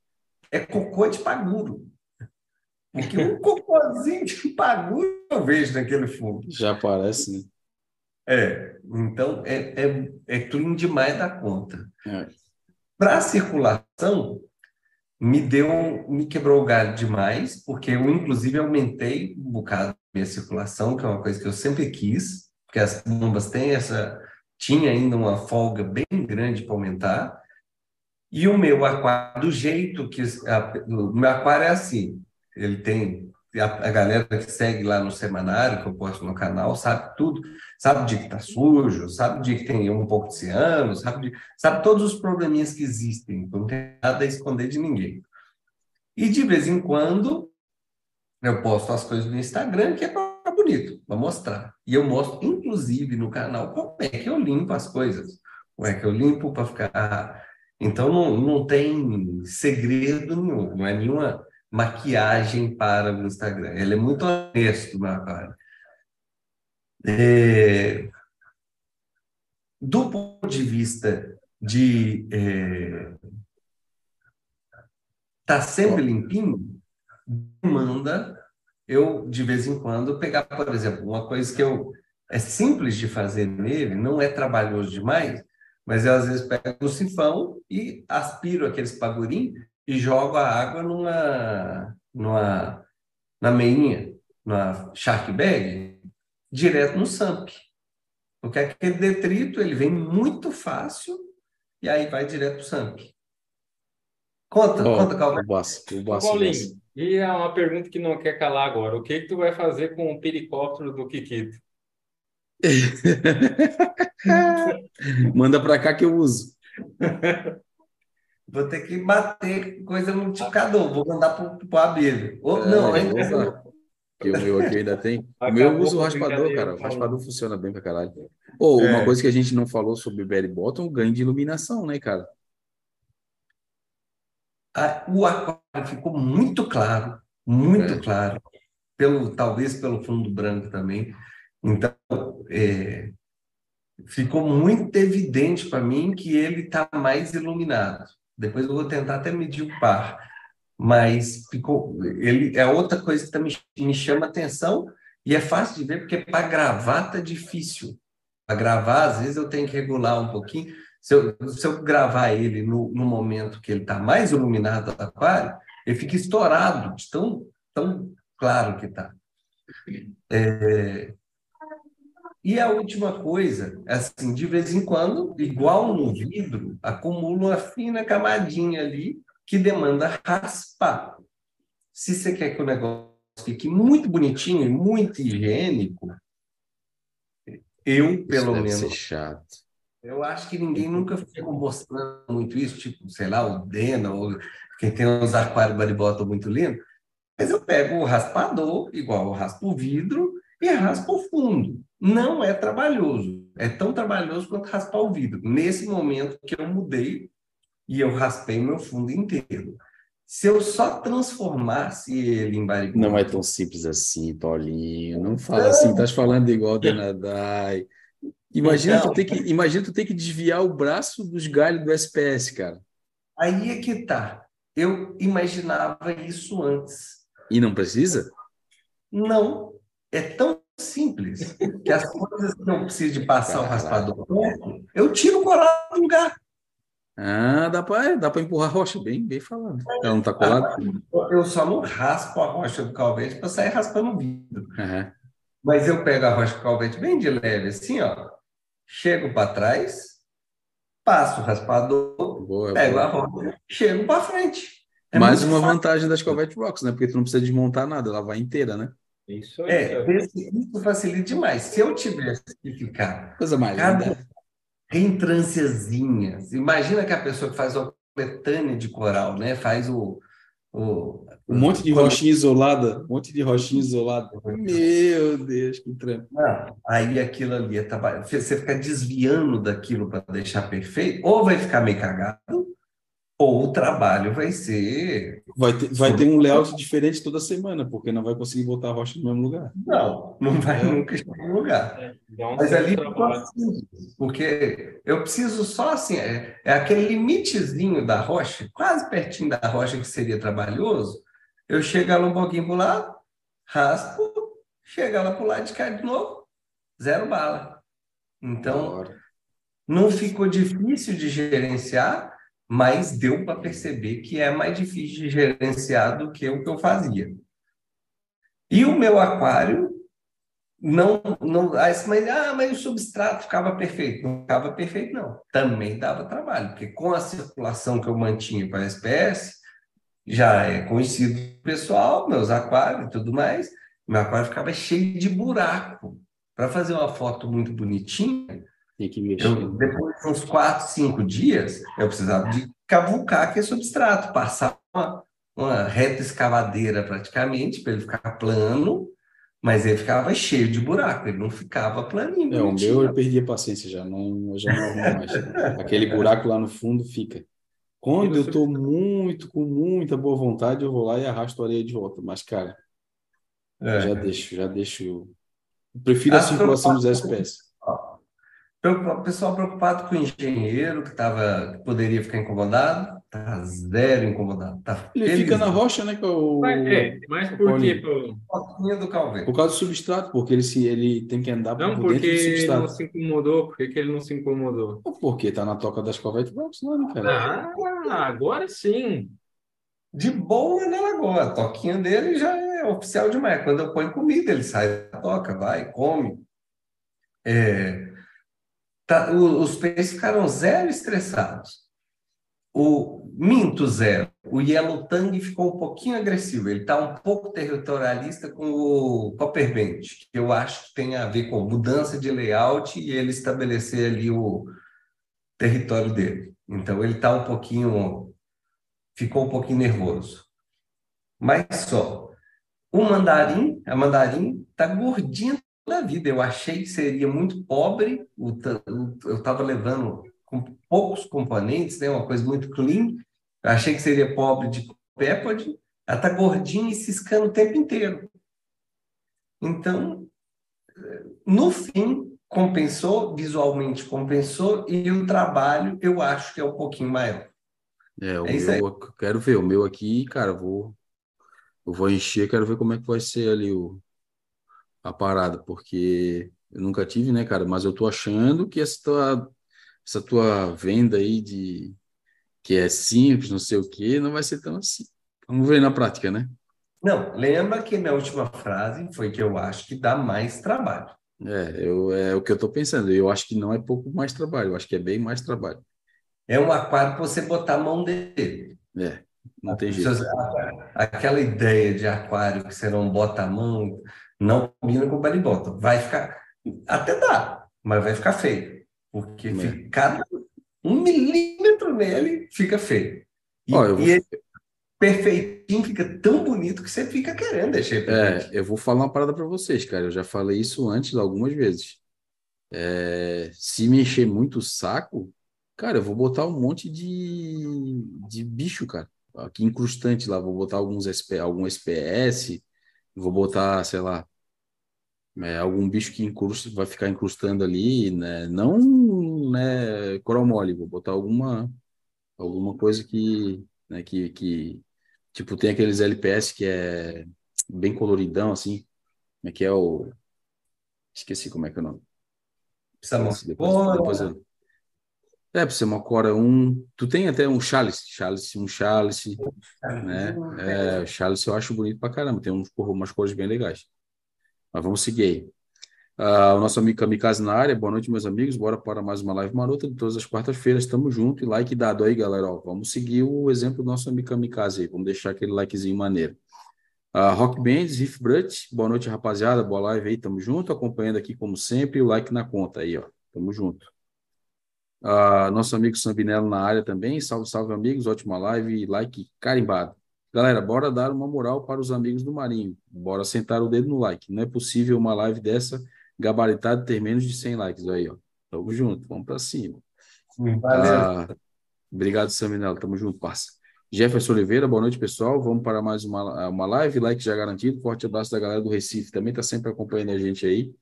é cocô de paguro. Porque um (laughs) cocôzinho de paguro eu vejo naquele fundo. Já parece, né? É, então é, é, é clean demais da conta. É. Para a circulação, me deu, me quebrou o galho demais, porque eu, inclusive, aumentei um bocado minha circulação, que é uma coisa que eu sempre quis, porque as bombas têm essa, tinha ainda uma folga bem grande para aumentar, e o meu aquário, do jeito que, a, o meu aquário é assim, ele tem, a, a, galera que segue lá no semanário, que eu posto no canal, sabe tudo, sabe dia que está sujo, sabe dia que tem um pouco de ciano, sabe, de, sabe todos os probleminhas que existem, não tem nada a esconder de ninguém. E de vez em quando eu posto as coisas no Instagram, que é para bonito, para mostrar. E eu mostro, inclusive, no canal, como é que eu limpo as coisas. Como é que eu limpo para ficar. Então, não, não tem segredo nenhum, não é nenhuma maquiagem para o Instagram. Ele é muito honesto, meu cara. É... Do ponto de vista de é... tá sempre limpinho, demanda eu, de vez em quando, pegar, por exemplo, uma coisa que eu é simples de fazer nele, não é trabalhoso demais, mas eu às vezes pego o sifão e aspiro aqueles pagurinhos e jogo a água numa, numa na meinha, na shark bag, direto no SAMP. Porque aquele detrito ele vem muito fácil e aí vai direto para o SAMP. Conta, oh, conta, Boss, Paulinho, e é uma pergunta que não quer calar agora. O que, que tu vai fazer com o pericóptero do Kikito? (laughs) Manda para cá que eu uso. (laughs) Vou ter que bater coisa no multiplicador. Vou mandar para o abelho. Ou, é, não, ainda que o meu aqui ainda tem. o meu eu uso o raspador, cara. O raspador funciona bem pra caralho. Ou oh, uma é. coisa que a gente não falou sobre Berry Bottom, o ganho de iluminação, né, cara? o aquário ficou muito claro, muito é. claro, pelo talvez pelo fundo branco também. Então, é, ficou muito evidente para mim que ele está mais iluminado. Depois eu vou tentar até medir o par, mas ficou. Ele é outra coisa que também me chama atenção e é fácil de ver porque para gravar tá difícil. gravar, às vezes eu tenho que regular um pouquinho. Se eu, se eu gravar ele no, no momento que ele está mais iluminado do aquário, ele fica estourado, de tão, tão claro que está. É, e a última coisa, assim, de vez em quando, igual no vidro, acumula uma fina camadinha ali que demanda raspar. Se você quer que o negócio fique muito bonitinho e muito higiênico, eu, pelo Isso deve menos, chato. eu acho que ninguém nunca ficou mostrando muito isso, tipo, sei lá, o Dena, ou quem tem uns aquários baribotas muito lindos, mas eu pego o raspador, igual eu raspo o vidro, e raspo o fundo. Não é trabalhoso. É tão trabalhoso quanto raspar o vidro. Nesse momento que eu mudei e eu raspei meu fundo inteiro. Se eu só transformasse ele em baribota... Não é tão simples assim, Paulinho. Não fala assim, estás falando igual o Denadai. Imagina, Então- tu ter que, imagina tu ter que desviar o braço dos galhos do SPS, cara. Aí é que tá. Eu imaginava isso antes. E não precisa? Não. É tão simples que as coisas que eu preciso de passar o raspador pronto, eu tiro o coral do lugar. Ah, dá para dá para empurrar a rocha, bem, bem falado. Ela não tá colada? Eu só não raspo a rocha do calvete para sair raspando o vidro. Aham. Mas eu pego a rocha do calvete bem de leve, assim, ó. Chego para trás, passo o raspador, Boa, pego boa. a rocha, chego para frente. É Mais uma fácil. vantagem das Covette Rocks, né? Porque tu não precisa desmontar nada, ela vai inteira, né? Isso aí. É, esse- isso facilita demais. Se eu tivesse que ficar Coisa mais Cada- linda. reentrânciazinhas, imagina que a pessoa que faz uma coletânea de coral, né? Faz o, o Um monte de rochinha isolada, um monte de rochinha isolada. Meu Deus, que trampo. Não, aí aquilo ali é trabalho. Você fica desviando daquilo para deixar perfeito, ou vai ficar meio cagado, ou o trabalho vai ser. Vai ter, vai ter um layout diferente toda semana, porque não vai conseguir botar a rocha no mesmo lugar. Não, não vai É. nunca chegar no lugar. Dá um Mas ali assim, porque eu preciso só assim, é, é aquele limitezinho da rocha, quase pertinho da rocha que seria trabalhoso. Eu chego ela um pouquinho para o lado, raspo, chega ela para o lado de cá de novo, zero bala. Então, não ficou difícil de gerenciar, mas deu para perceber que é mais difícil de gerenciar do que o que eu fazia. E o meu aquário não, não, ah, mas, ah, mas o substrato ficava perfeito. Não ficava perfeito, não. Também dava trabalho, porque com a circulação que eu mantinha para a SPS, já é conhecido do pessoal, meus aquários e tudo mais, meu aquário ficava cheio de buraco. Para fazer uma foto muito bonitinha, Tem que mexer. eu, depois de uns quatro, cinco dias, eu precisava de cavucar aquele substrato, passar uma, uma reta escavadeira praticamente, para ele ficar plano, mas ele ficava cheio de buraco, ele não ficava planinho. É, o meu eu perdi a paciência já, não, eu já não arrumo mais. (laughs) Aquele buraco lá no fundo fica. Quando eu tô muito, com muita boa vontade, eu vou lá e arrasto a areia de volta. Mas, cara, É. já deixo, já deixo. Eu prefiro a circulação dos preocupado. O pessoal preocupado com o engenheiro, que, tava, que poderia ficar incomodado, tá zero incomodado. Tá Ele feliz. fica na rocha, né? Que é o, Mas, é, mas por quê? Calveiro. por causa do substrato, porque ele, se, ele tem que andar Não, por dentro do porque ele substrato. não se incomodou. Por que ele não se incomodou? Porque tá na toca das Covette Rocks, não, né, cara? Ah, agora sim. De boa na lagoa. A toquinha dele já é oficial demais. Quando eu ponho comida, ele sai da toca, vai, come. É, tá, os peixes ficaram zero estressados. O Minto zero. O Yellow Tang ficou um pouquinho agressivo. Ele está um pouco territorialista com o Copperband, que eu acho que tem a ver com mudança de layout e ele estabelecer ali o território dele. Então ele está um pouquinho, ficou um pouquinho nervoso. Mas só. O mandarim, a mandarim está gordinha da vida. Eu achei que seria muito pobre. Eu estava levando com poucos componentes, né? Uma coisa muito clean. Eu achei que seria pobre de pépode. Ela está gordinha e ciscando o tempo inteiro. Então, no fim, compensou, visualmente compensou, e o trabalho eu acho que é um pouquinho maior. É, o É meu, eu quero ver. O meu aqui, cara, vou, eu vou encher, quero ver como é que vai ser ali o, a parada, porque eu nunca tive, né, cara? Mas eu tô achando que essa tua, essa tua venda aí de que é simples, não sei o quê, não vai ser tão assim. Vamos ver na prática, né? Não, lembra que minha última frase foi que eu acho que dá mais trabalho. É, eu, é o que eu estou pensando. Eu acho que não é pouco mais trabalho, eu acho que é bem mais trabalho. É um aquário para você botar a mão dele. É, não tem jeito. Aquela ideia de aquário que você não bota a mão, não combina com o baliboto. Vai ficar. Até dá, mas vai ficar feio. Porque é. fica, cada um milímetro nele fica feio. E, Ó, vou... e ele, perfeitinho, fica tão bonito que você fica querendo deixar. É, eu vou falar uma parada para vocês, cara. Eu já falei isso antes algumas vezes. É, se me encher muito o saco, cara, eu vou botar um monte de, de bicho, cara. Aqui incrustante lá, vou botar alguns SP, algum SPS, vou botar, sei lá, é, algum bicho que incrusta, vai ficar incrustando ali, né? Não, né, coral mole, vou botar alguma alguma coisa que, né, que, que Tipo, tem aqueles LPS que é bem coloridão, assim. Como é que é o. Esqueci como é que é o nome. Precisa depois, depois eu... É, precisa uma Cora 1. Tu tem até um Chalice, Chalice, um Chalice, né? É, o Chalice eu acho bonito pra caramba, tem uns, umas cores bem legais. Mas vamos seguir aí. Uh, o nosso amigo Kamikaze na área, boa noite, meus amigos. Bora para mais uma live marota de todas as quartas-feiras. Tamo junto e like dado aí, galera. Ó, vamos seguir o exemplo do nosso amigo Kamikaze aí. Vamos deixar aquele likezinho maneiro. Uh, Rock Bands, Riff Brut, boa noite, rapaziada. Boa live aí, tamo junto. Acompanhando aqui, como sempre, o like na conta aí, ó. Tamo junto. Uh, nosso amigo Sambinello na área também. Salve, salve, amigos. Ótima live. Like carimbado. Galera, bora dar uma moral para os amigos do Marinho. Bora sentar o dedo no like. Não é possível uma live dessa gabaritado ter menos de 100 likes aí, ó. Tamo junto, vamos para cima. Valeu. Ah, obrigado, Saminel, tamo junto, parça. Jefferson Oliveira, boa noite, pessoal. Vamos para mais uma, uma live, like já garantido. Forte abraço da galera do Recife, também tá sempre acompanhando a gente aí,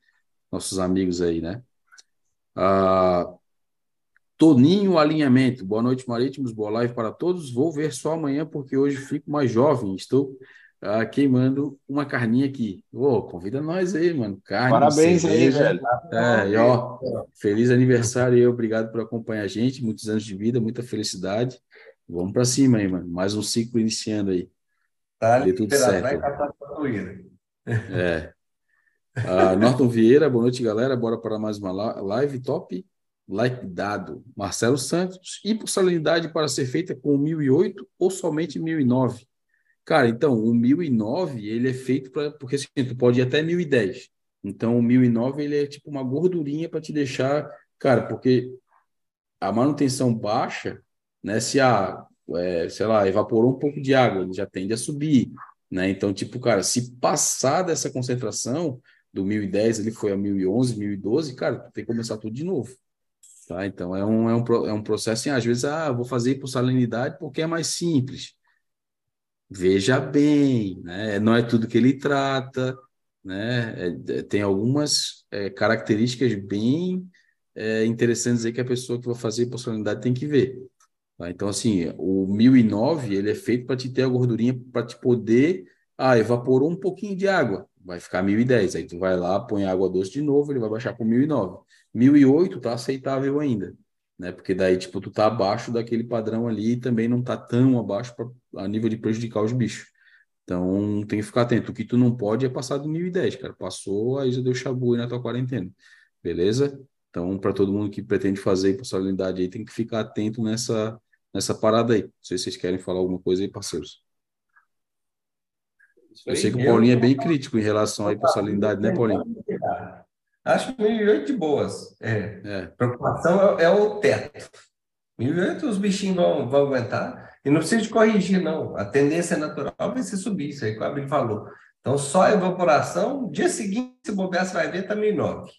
nossos amigos aí, né? Ah, Toninho Alinhamento, boa noite, Marítimos, boa live para todos. Vou ver só amanhã, porque hoje fico mais jovem. Estou ah, queimando uma carninha aqui. Ô, convida nós aí, mano. Carne, Parabéns cerveja. aí, velho. É, e ó, feliz aniversário e obrigado por acompanhar a gente. Muitos anos de vida, muita felicidade. Vamos para cima aí, mano. Mais um ciclo iniciando aí. Tá, Dê tudo certo. Vai é. Ah, Norton Vieira, boa noite, galera. Bora para mais uma live top. Like dado. Marcelo Santos. E por salinidade para ser feita com 1008 ou somente 1009? Cara, então, o 1009, ele é feito para... Porque assim, tu pode ir até 1010. Então, o 1009, ele é tipo uma gordurinha para te deixar... Cara, porque a manutenção baixa, né? Se a, é, sei lá, evaporou um pouco de água, ele já tende a subir, né? Então, tipo, cara, se passar dessa concentração do 1010, ele foi a 1011, 1012, cara, tem que começar tudo de novo. Tá? Então, é um, é um, é um processo, assim, às vezes, ah, vou fazer por salinidade porque é mais simples veja bem, né? não é tudo que ele trata, né? É, é, tem algumas é, características bem é, interessantes aí que a pessoa que vai fazer personalidade tem que ver. Tá? Então, assim, o 1009 ele é feito para te ter a gordurinha, para te poder. Ah, evaporou um pouquinho de água, vai ficar 1010. Aí tu vai lá, põe água doce de novo, ele vai baixar para 1009. 1008 tá aceitável ainda né? Porque daí, tipo, tu tá abaixo daquele padrão ali e também não tá tão abaixo pra, a nível de prejudicar os bichos. Então, tem que ficar atento. O que tu não pode é passar do 1010, cara. Passou, aí já deu chabu aí na tua quarentena. Beleza? Então, para todo mundo que pretende fazer possibilidade aí, tem que ficar atento nessa, nessa parada aí. Não sei se vocês querem falar alguma coisa aí, parceiros. Eu sei que o Paulinho é bem crítico em relação à possibilidade, né, Paulinho? Acho 1.008 de boas. É. é. Preocupação é, é, o teto. 1.008 os bichinhos vão, vão aguentar. E não precisa de corrigir, não. A tendência natural vai ser subir, isso aí que o Abel falou. Então, só a evaporação, dia seguinte, se bobear, você vai ver, está 1.009.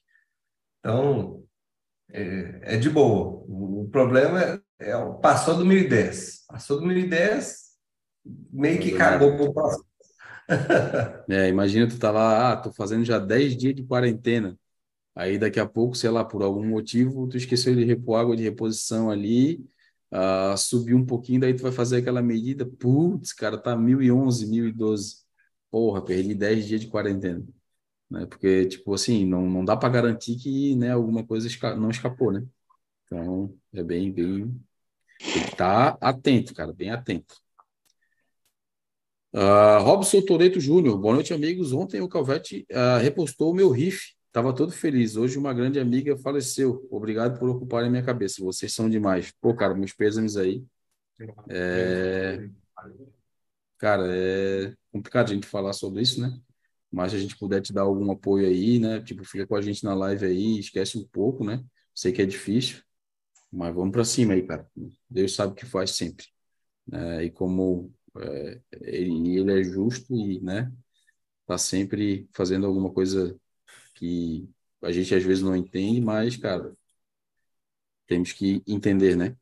Então, é, é, de boa. O problema é, é passou do 1010. Passou do 1010, meio que acabou o processo. É, imagina tu tá lá, ah, tô fazendo já 10 dias de quarentena. Aí daqui a pouco, sei lá, por algum motivo, tu esqueceu de repor água de reposição ali, uh, subiu um pouquinho, daí tu vai fazer aquela medida, putz, cara, tá 1011, 1012. Porra, perdi 10 dias de quarentena. né? Porque, tipo assim, não, não dá para garantir que, né, alguma coisa esca não escapou, né? Então, é bem, bem... Tem que estar tá atento, cara, bem atento. Uh, Robson Toreto Júnior, boa noite, amigos. Ontem o Calvete uh, repostou o meu riff. Estava todo feliz. Hoje uma grande amiga faleceu. Obrigado por ocuparem minha cabeça. Vocês são demais. Pô, cara, meus pêsames aí. É... Cara, é complicado a gente falar sobre isso, né? Mas a gente puder te dar algum apoio aí, né? Tipo, fica com a gente na live aí, esquece um pouco, né? Sei que é difícil, mas vamos para cima aí, cara. Deus sabe o que faz sempre. É, e como é, ele, ele é justo e, né? Tá sempre fazendo alguma coisa que a gente às vezes não entende, mas, cara, temos que entender, né?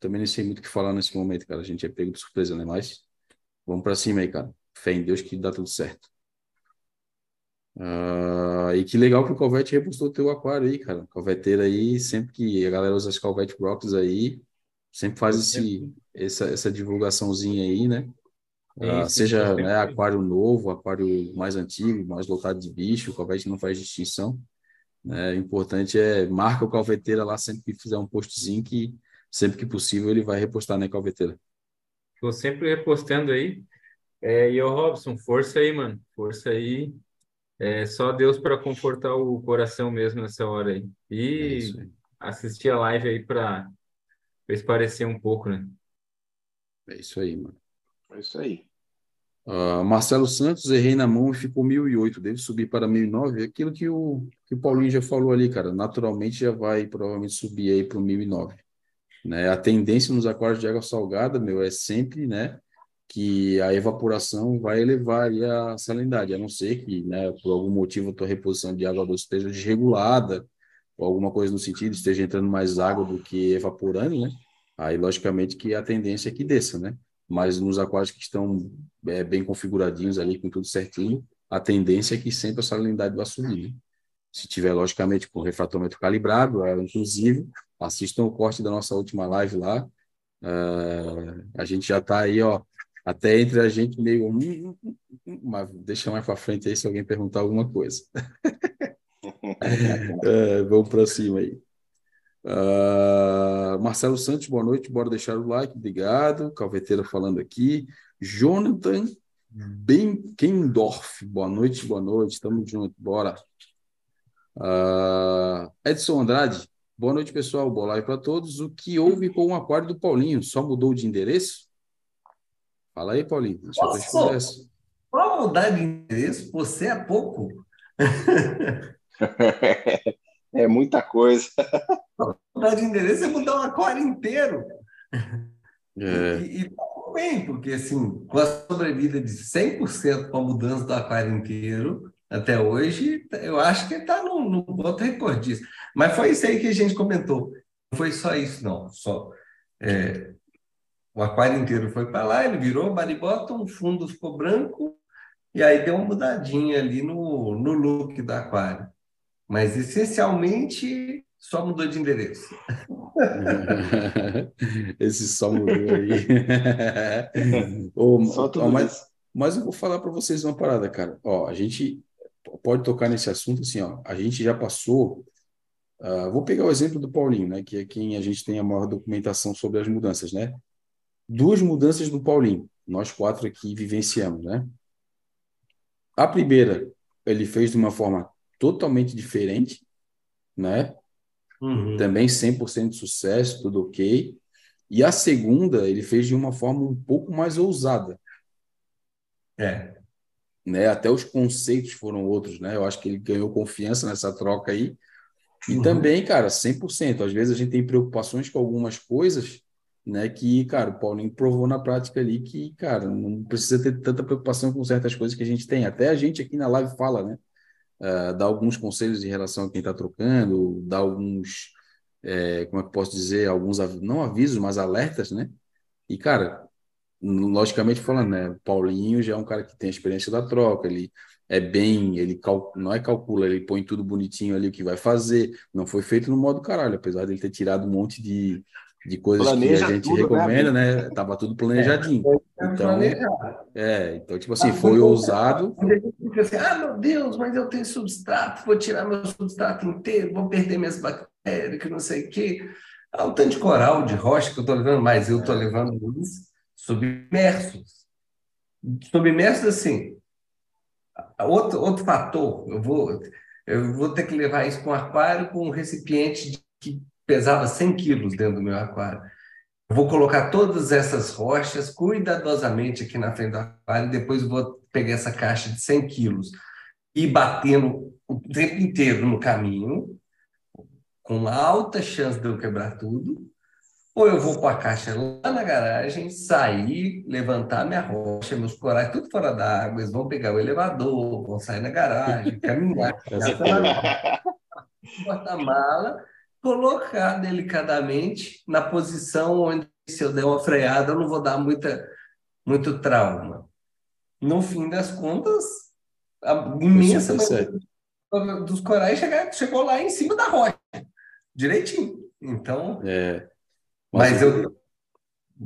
Também não sei muito o que falar nesse momento, cara. A gente é pego de surpresa, né? Mas vamos para cima aí, cara. Fé em Deus que dá tudo certo. Uh, e que legal que o Calvete repostou o teu aquário aí, cara. Calveteiro aí, sempre que a galera usa as Calvete Rocks aí, sempre faz esse, essa, essa divulgaçãozinha aí, né? Uh, seja né, aquário novo, aquário mais antigo, mais lotado de bicho, o Calvete não faz distinção. Né? O importante é marca o Calveteira lá sempre que fizer um postzinho que sempre que possível ele vai repostar, né, Calveteira? Estou sempre repostando aí. É, e o Robson, força aí, mano. Força aí. É só Deus para confortar o coração mesmo nessa hora aí. E é aí. assistir a live aí para esparecer um pouco, né? É isso aí, mano. É isso aí. Uh, Marcelo Santos, errei na mão e ficou 1008, deve subir para 1009. Aquilo que o, que o Paulinho já falou ali, cara, naturalmente já vai provavelmente subir aí para o 1009. Né? A tendência nos aquários de água salgada, meu, é sempre, né, que a evaporação vai elevar a salinidade, a não ser que, né, por algum motivo a tua reposição de água doce esteja desregulada, ou alguma coisa no sentido, esteja entrando mais água do que evaporando, né? Aí, logicamente, que a tendência é que desça, né? Mas nos aquários que estão é, bem configuradinhos ali, com tudo certinho, a tendência é que sempre a salinidade vai subir, né? Se tiver, logicamente, com refratomento calibrado, é, inclusive, assistam o corte da nossa última live lá. Uh, a gente já está aí, ó, até entre a gente meio. Mas deixa mais para frente aí se alguém perguntar alguma coisa. (laughs) é, vamos para cima aí. Uh, Marcelo Santos, boa noite, bora deixar o like, obrigado. Calveteira falando aqui. Jonathan Benkendorf, boa noite, boa noite, estamos juntos, bora. Uh, Edson Andrade, boa noite, pessoal, boa live para todos. O que houve com o aquário do Paulinho? Só mudou de endereço? Fala aí, Paulinho. Para mudar de endereço, você é pouco. (laughs) é muita coisa. Mudar de endereço é mudar um aquário inteiro. (laughs) É. E, e bem, porque assim, com a sobrevida de 100% com a mudança do aquário inteiro, até hoje, eu acho que está no, no ponto recordista. Mas foi isso aí que a gente comentou. Não foi só isso, não. Só, é, o aquário inteiro foi para lá, ele virou baribota, o fundo ficou branco, e aí deu uma mudadinha ali no, no look do aquário. Mas essencialmente só mudou de endereço. (laughs) Esse só mudou aí. (laughs) oh, oh, mas, mas eu vou falar para vocês uma parada, cara. Ó, a gente pode tocar nesse assunto assim, ó. A gente já passou. Uh, vou pegar o exemplo do Paulinho, né? Que é quem a gente tem a maior documentação sobre as mudanças, né? duas mudanças do Paulinho. Nós quatro aqui vivenciamos, né? A primeira, ele fez de uma forma totalmente diferente, né? Uhum. Também 100% de sucesso, tudo ok. E a segunda, ele fez de uma forma um pouco mais ousada. É. Né? Até os conceitos foram outros, né? Eu acho que ele ganhou confiança nessa troca aí. E uhum. também, cara, 100%. Às vezes a gente tem preocupações com algumas coisas né? Que, cara, o Paulinho provou na prática ali que, cara, não precisa ter tanta preocupação com certas coisas que a gente tem. Até a gente aqui na live fala, né? Uh, dá alguns conselhos em relação a quem está trocando, dá alguns, é, como é que posso dizer, alguns, não avisos, mas alertas, né? E, cara, logicamente falando, né? Paulinho já é um cara que tem a experiência da troca, ele é bem, ele não é calcula, ele põe tudo bonitinho ali o que vai fazer. Não foi feito no modo caralho, apesar de ele ter tirado um monte de de coisas Planeja que a gente tudo, né, recomenda, né? né? Tava tudo planejadinho. É, então, é, então, tipo assim, foi ousado. Assim, ah, meu Deus, mas eu tenho substrato, vou tirar meu substrato inteiro, vou perder minhas bactérias, que não sei o quê. Há um tanto de coral, de rocha que eu estou levando, mas eu estou levando uns submersos. Submersos, assim, outro, outro fator, eu vou, eu vou ter que levar isso para um aquário com um recipiente de, que pesava 100 quilos dentro do meu aquário. Eu vou colocar todas essas rochas cuidadosamente aqui na frente do aquário, depois vou pegar essa caixa de 100 quilos e batendo o tempo inteiro no caminho, com alta chance de eu quebrar tudo, ou eu vou com a caixa lá na garagem, sair, levantar minha rocha, meus corais tudo fora d'água, eles vão pegar o elevador, vão sair na garagem, caminhar, (laughs) porta-mala, (laughs) colocar delicadamente na posição onde, se eu der uma freada, eu não vou dar muita, muito trauma. No fim das contas, a imensa maioria dos corais chegou, chegou lá em cima da rocha, direitinho. Então, é. mas eu,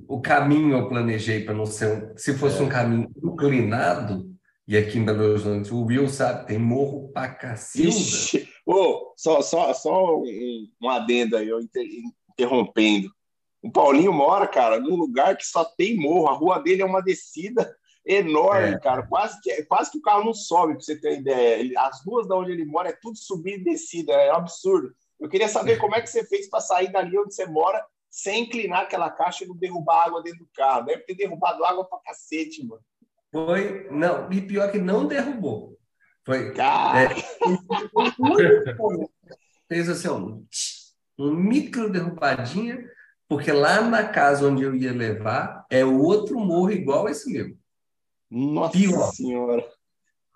o caminho eu planejei para não ser um, se fosse é. um caminho inclinado, e aqui em Belo Horizonte, o Will sabe, tem morro pra cacilda. Oh, só, só, só um, um adendo aí, eu interrompendo. O Paulinho mora, cara, num lugar que só tem morro. A rua dele é uma descida enorme, é. cara. Quase que, quase que o carro não sobe, para você ter ideia. Ele, as ruas da onde ele mora é tudo subida e descida, é um absurdo. Eu queria saber como é que você fez para sair dali onde você mora sem inclinar aquela caixa e não derrubar água dentro do carro. Deve ter derrubado água pra cacete, mano. Foi, não, e pior que não derrubou. Foi. É, (laughs) fez assim, um, um micro derrubadinha, porque lá na casa onde eu ia levar é outro morro igual a esse meu. Nossa Pior. Senhora!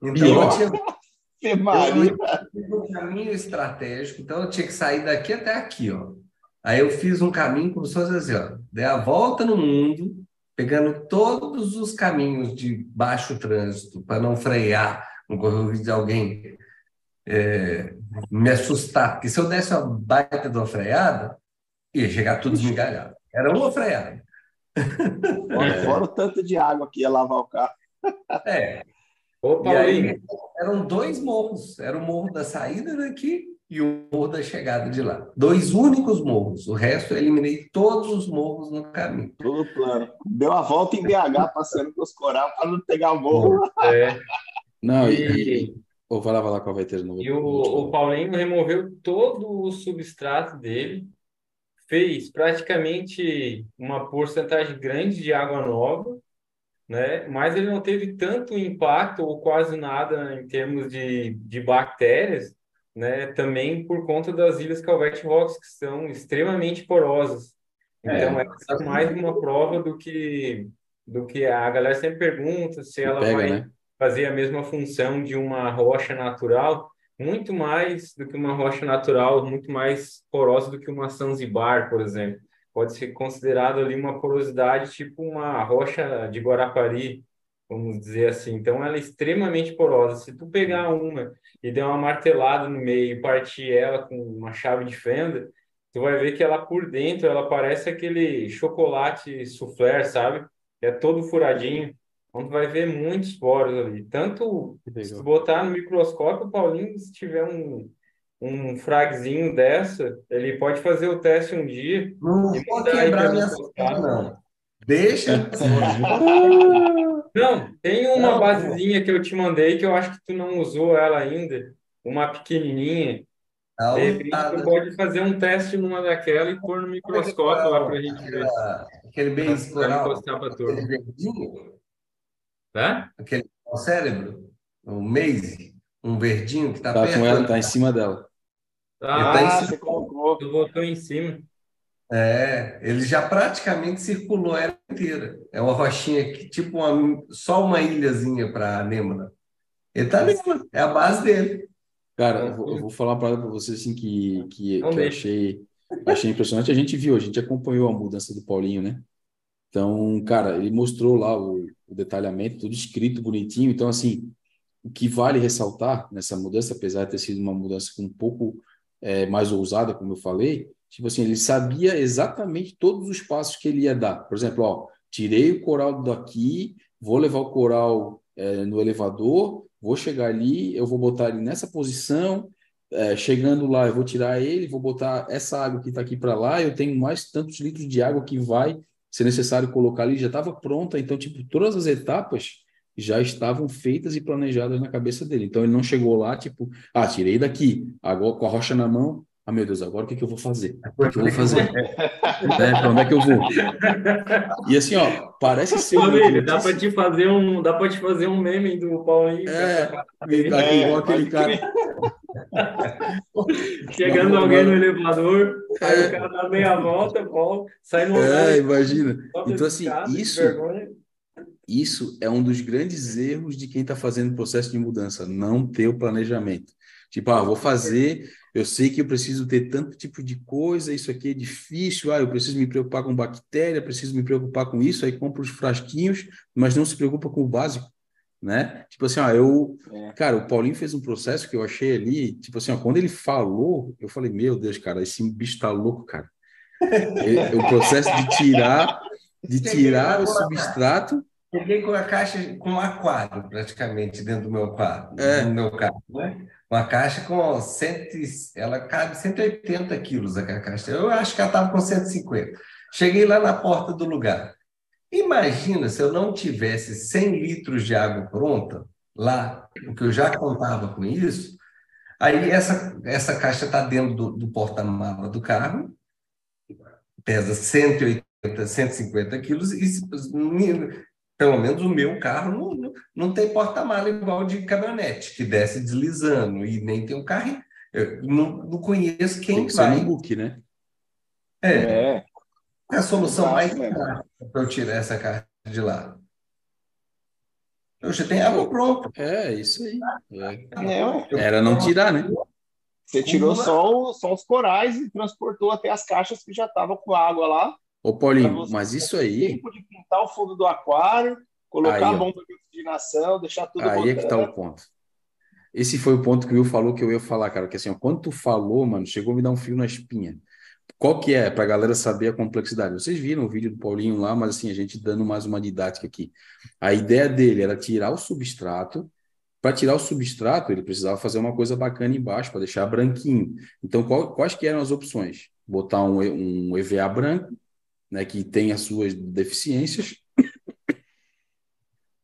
Então Pior. eu tinha. (laughs) Eu um caminho estratégico, então eu tinha que sair daqui até aqui, ó. Aí eu fiz um caminho como se fosse assim, ó. Dei a volta no mundo, pegando todos os caminhos de baixo trânsito para não frear não correu o risco de alguém é, me assustar, porque se eu desse uma baita de uma freada, ia chegar tudo desmigalhado. Era uma freada. Fora, (laughs) fora o tanto de água que ia lavar o carro. É. Opa, e aí, eram dois morros. Era o morro da saída daqui e o morro da chegada de lá. Dois únicos morros. O resto eu eliminei todos os morros no caminho. Todo plano. Deu a volta em BH, passando com os corais para não pegar o morro. É. Não, e, e... Ou vai lá, vai lá qual vai ter no E o, o Paulinho removeu todo o substrato dele, fez praticamente uma porcentagem grande de água nova, né? Mas ele não teve tanto impacto ou quase nada em termos de, de bactérias, né? Também por conta das ilhas Calvete Rocks, que são extremamente porosas. Então, é, essa é mais uma prova do que do que a galera sempre pergunta se ela pega, vai né? fazer a mesma função de uma rocha natural, muito mais do que uma rocha natural, muito mais porosa do que uma Zanzibar, por exemplo. Pode ser considerado ali uma porosidade tipo uma rocha de Guarapari, vamos dizer assim. Então, ela é extremamente porosa. Se tu pegar uma e der uma martelada no meio e partir ela com uma chave de fenda, tu vai ver que ela por dentro, ela parece aquele chocolate soufflé, sabe? É todo furadinho. Então, vai ver muitos poros ali. Tanto se botar no microscópio, Paulinho, se tiver um, um fragzinho dessa, ele pode fazer o teste um dia. Não vou quebrar minha não. Deixa. (laughs) não, tem uma não, basezinha que eu te mandei que eu acho que tu não usou ela ainda. Uma pequenininha. Não, tu pode fazer um teste numa daquela e pôr no microscópio lá para a gente ver. Aquele bem explorar. Aquele verdinho. Tá? Aquele o cérebro, o Maze, um verdinho que está tá perto. com ela, tá em cima dela. Ah, tá em cima. você colocou. Tu botou em cima. É, ele já praticamente circulou ela inteira. É uma rochinha que, tipo, uma, só uma ilhazinha para a Anêmona. Ele tá ali, é a base dele. Cara, eu vou, eu vou falar para você assim que, que, que eu achei, achei impressionante. A gente viu, a gente acompanhou a mudança do Paulinho, né? Então, cara, ele mostrou lá o, o detalhamento, tudo escrito bonitinho. Então, assim, o que vale ressaltar nessa mudança, apesar de ter sido uma mudança com um pouco é, mais ousada, como eu falei, tipo assim, ele sabia exatamente todos os passos que ele ia dar. Por exemplo, ó, tirei o coral daqui, vou levar o coral é, no elevador, vou chegar ali, eu vou botar ele nessa posição, é, chegando lá, eu vou tirar ele, vou botar essa água que está aqui para lá, eu tenho mais tantos litros de água que vai ser necessário colocar ali, já estava pronta, então, tipo, todas as etapas já estavam feitas e planejadas na cabeça dele. Então, ele não chegou lá, tipo, ah, tirei daqui, agora com a rocha na mão, ah, meu Deus, agora o que, que eu vou fazer? O que, que eu vou (laughs) fazer? é, para onde é que eu vou? E assim, ó, parece ser. Família, dá para te fazer um, dá para te fazer um meme do Paulinho. É, é igual aquele cara. (laughs) Chegando alguém no elevador, é. aí o cara dá meia volta, volta, sai no. É, imagina. Então, assim, isso. Isso é um dos grandes erros de quem está fazendo o processo de mudança, não ter o planejamento. Tipo, ah, vou fazer, eu sei que eu preciso ter tanto tipo de coisa, isso aqui é difícil, ah, eu preciso me preocupar com bactéria, preciso me preocupar com isso, aí compro os frasquinhos, mas não se preocupa com o básico, né? Tipo assim, ó, eu, é. cara, o Paulinho fez um processo que eu achei ali, tipo assim, ó, quando ele falou, eu falei, meu Deus, cara, esse bicho tá louco, cara. o processo de tirar, de tirar o substrato Cheguei com a caixa com um aquário, praticamente, dentro do meu quarto, é. no meu carro, né? Uma caixa com 100, ela cabe 180 quilos a caixa. Eu acho que ela estava com 150. Cheguei lá na porta do lugar. Imagina se eu não tivesse 100 litros de água pronta lá, porque eu já contava com isso. Aí essa, essa caixa está dentro do, do porta-mala do carro, pesa 180, 150 quilos, e pelo menos o meu carro não, não, tem porta-mala igual de caminhonete, que desce deslizando, e nem tem um carro. Eu não, não conheço quem tem que vai. Ser book, né? É. é. é a solução mais para eu tirar essa caixa de lá. Eu já tenho água pronta. É, isso aí. É. Era não tirar, né? Você tirou só, só os corais e transportou até as caixas que já estavam com água lá Ô, Paulinho, mas isso aí. Tempo de pintar o fundo do aquário, colocar aí, a bomba de oxigenação, deixar tudo Aí é que tá o ponto. Esse foi o ponto que o Will falou que eu ia falar, cara. Que assim, ó, quando tu falou, mano, chegou a me dar um fio na espinha. Qual que é, para a galera saber a complexidade? Vocês viram o vídeo do Paulinho lá, mas assim, a gente dando mais uma didática aqui. A ideia dele era tirar o substrato. Para tirar o substrato, ele precisava fazer uma coisa bacana embaixo, para deixar branquinho. Então, qual, quais que eram as opções? Botar um, um EVA branco, né, que tem as suas deficiências,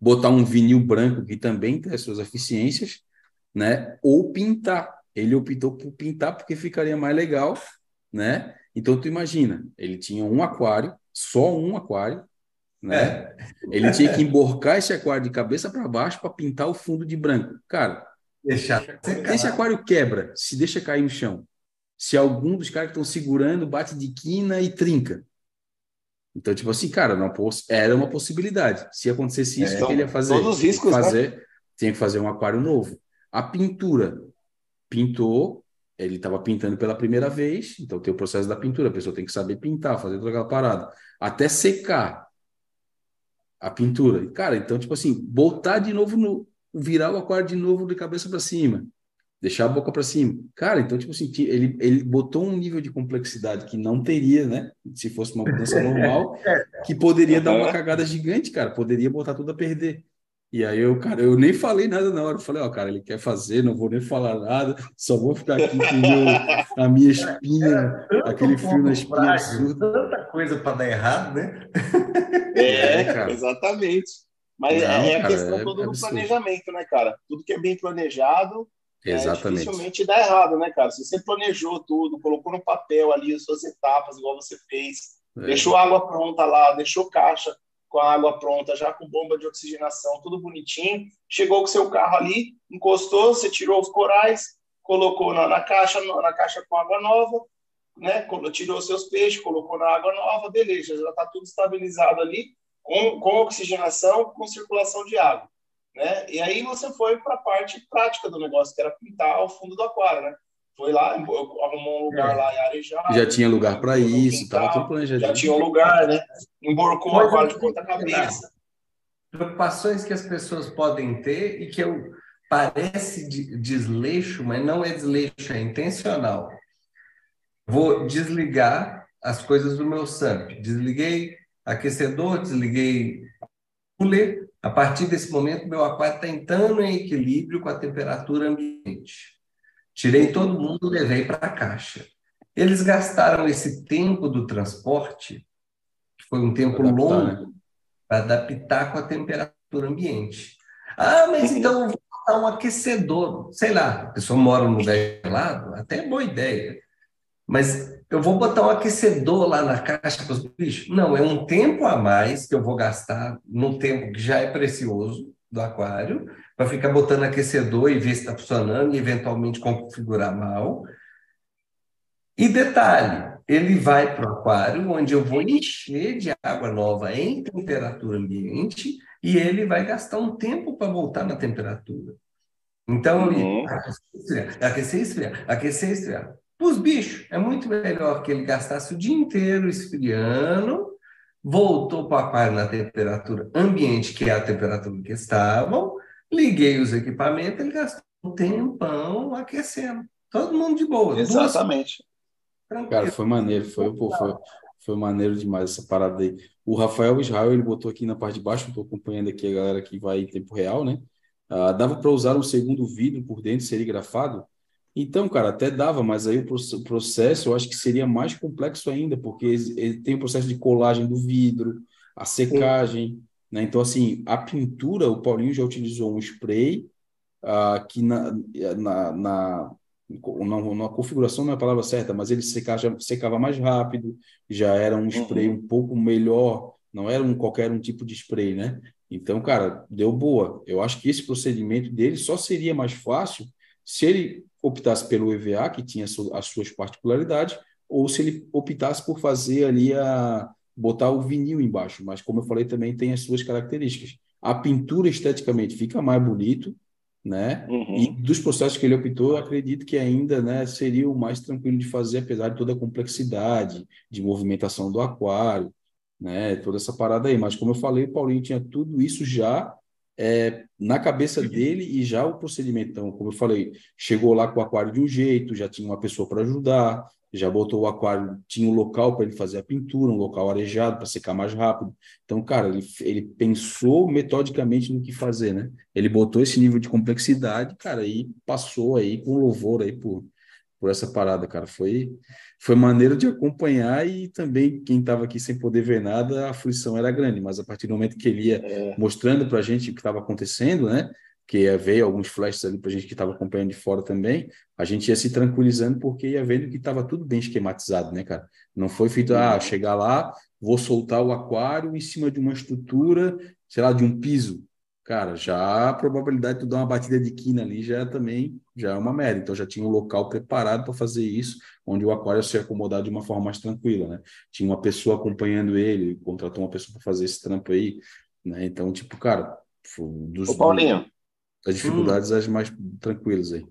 botar um vinil branco que também tem as suas eficiências, né, ou pintar. Ele optou por pintar porque ficaria mais legal, né? Então tu imagina, ele tinha um aquário, só um aquário, né? É. Ele tinha que emborcar esse aquário de cabeça para baixo para pintar o fundo de branco. Cara, Deixar esse aquário quebra, se deixa cair no chão. Se algum dos caras que estão segurando bate de quina e trinca, então, tipo assim, cara, não, era uma possibilidade. Se acontecesse isso, é, o que ele ia fazer? Todos os riscos, né? fazer, né? Tinha que fazer um aquário novo. A pintura, pintou, ele estava pintando pela primeira vez, então tem o processo da pintura, a pessoa tem que saber pintar, fazer toda aquela parada. Até secar a pintura. Cara, então, tipo assim, botar de novo no. virar o aquário de novo de cabeça para cima deixar a boca para cima. Cara, então, tipo assim, ele, ele botou um nível de complexidade que não teria, né? Se fosse uma mudança (laughs) normal, que poderia dar uma cagada gigante, cara, poderia botar tudo a perder. E aí eu, cara, eu nem falei nada na hora. Eu falei, ó, cara, ele quer fazer, não vou nem falar nada, só vou ficar aqui com meu, a minha espinha, aquele fio na espinha absurdo. Tanta coisa para dar errado, né? É, (laughs) é cara. exatamente. Mas não, é a cara, questão é toda do planejamento, né, cara? Tudo que é bem planejado, é, Exatamente. É, dificilmente dá errado, né, cara? Se você planejou tudo, colocou no papel ali as suas etapas, igual você fez, é. deixou a água pronta lá, deixou caixa com a água pronta, já com bomba de oxigenação, tudo bonitinho, chegou com seu carro ali, encostou, você tirou os corais, colocou na, na caixa, na caixa com água nova, né? Tirou seus peixes, colocou na água nova, beleza, já está tudo estabilizado ali, com, com oxigenação, com circulação de água. Né? E aí você foi para a parte prática do negócio, que era pintar o fundo do aquário, né? Foi lá, arrumou um lugar é. lá em Arejá. Já tinha lugar para isso, tudo planejado. Já tinha um lugar, né? Emborcou o aquário de ponta cabeça. Preocupações que as pessoas podem ter e que eu parece desleixo, mas não é desleixo, é intencional. vou desligar as coisas do meu SAMP. Desliguei aquecedor, desliguei cooler. A partir desse momento, meu aquário está entrando em equilíbrio com a temperatura ambiente. Tirei todo mundo, levei para a caixa. Eles gastaram esse tempo do transporte, que foi um tempo adaptar, longo, né? para adaptar com a temperatura ambiente. Ah, mas então vou botar um aquecedor. Sei lá, a pessoa mora num lugar gelado, até é boa ideia. Mas eu vou botar um aquecedor lá na caixa para os bichos? Não, é um tempo a mais que eu vou gastar num tempo que já é precioso do aquário, para ficar botando aquecedor e ver se está funcionando e eventualmente configurar mal. E detalhe, ele vai para o aquário, onde eu vou encher de água nova em temperatura ambiente, e ele vai gastar um tempo para voltar na temperatura. Então, uhum. aquecer, esfriar, aquecer, esfriar. Para os bichos, é muito melhor que ele gastasse o dia inteiro esfriando, voltou para o aquário na temperatura ambiente, que é a temperatura que estavam, liguei os equipamentos, ele gastou um tempão aquecendo. Todo mundo de boa. Exatamente. Cara, foi maneiro, foi, pô, foi, foi maneiro demais essa parada aí. O Rafael Israel, ele botou aqui na parte de baixo, estou acompanhando aqui a galera que vai em tempo real, né? Ah, dava para usar um segundo vidro por dentro serigrafado? Então, cara, até dava, mas aí o processo eu acho que seria mais complexo ainda, porque ele tem o processo de colagem do vidro, a secagem, né? Então, assim, a pintura, o Paulinho já utilizou um spray uh, que na, na, na, na, na, configuração não é a palavra certa, mas ele secava, secava mais rápido, já era um spray uhum. um pouco melhor, não era um qualquer um tipo de spray, né? Então, cara, deu boa. Eu acho que esse procedimento dele só seria mais fácil se ele optasse pelo EVA, que tinha as suas particularidades, ou se ele optasse por fazer ali a botar o vinil embaixo, mas como eu falei também tem as suas características. A pintura esteticamente fica mais bonito, né? Uhum. E dos processos que ele optou, acredito que ainda, né, seria o mais tranquilo de fazer, apesar de toda a complexidade de movimentação do aquário, né? Toda essa parada aí. Mas como eu falei, o Paulinho tinha tudo isso já é, na cabeça dele e já o procedimento. Então, como eu falei, chegou lá com o aquário de um jeito, já tinha uma pessoa para ajudar, já botou o aquário, tinha um local para ele fazer a pintura, um local arejado para secar mais rápido. Então, cara, ele, ele pensou metodicamente no que fazer, né? Ele botou esse nível de complexidade, cara, e passou aí com louvor aí por, por essa parada, cara. Foi, foi maneiro de acompanhar e também quem estava aqui sem poder ver nada, a aflição era grande, mas a partir do momento que ele ia é. mostrando para a gente o que estava acontecendo, né? Que ver alguns flashes ali para a gente que estava acompanhando de fora também, a gente ia se tranquilizando porque ia vendo que estava tudo bem esquematizado, né, cara? Não foi feito, ah, uhum. chegar lá, vou soltar o aquário em cima de uma estrutura, sei lá, de um piso cara, já a probabilidade de tu dar uma batida de quina ali já é também já é uma média. Então já tinha um local preparado para fazer isso, onde o aquário se acomodar de uma forma mais tranquila, né? Tinha uma pessoa acompanhando ele, contratou uma pessoa para fazer esse trampo aí, né? Então, tipo, cara, dos, Ô, Paulinho, as dificuldades hum. as mais tranquilas aí.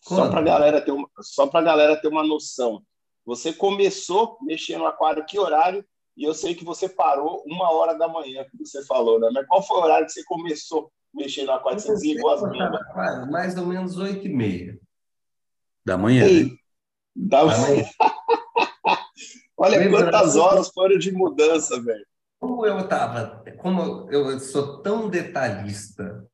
Só para galera ter uma, só para galera ter uma noção. Você começou mexendo no aquário que horário e eu sei que você parou uma hora da manhã, que você falou, né? Mas qual foi o horário que você começou a mexer na quadra? Você desligou as bombas? Mais ou menos oito e meia. Da manhã, Ei, né? Da, manhã. (laughs) Olha Lembra, quantas horas foram de mudança, velho. Como eu estava, como eu sou tão detalhista,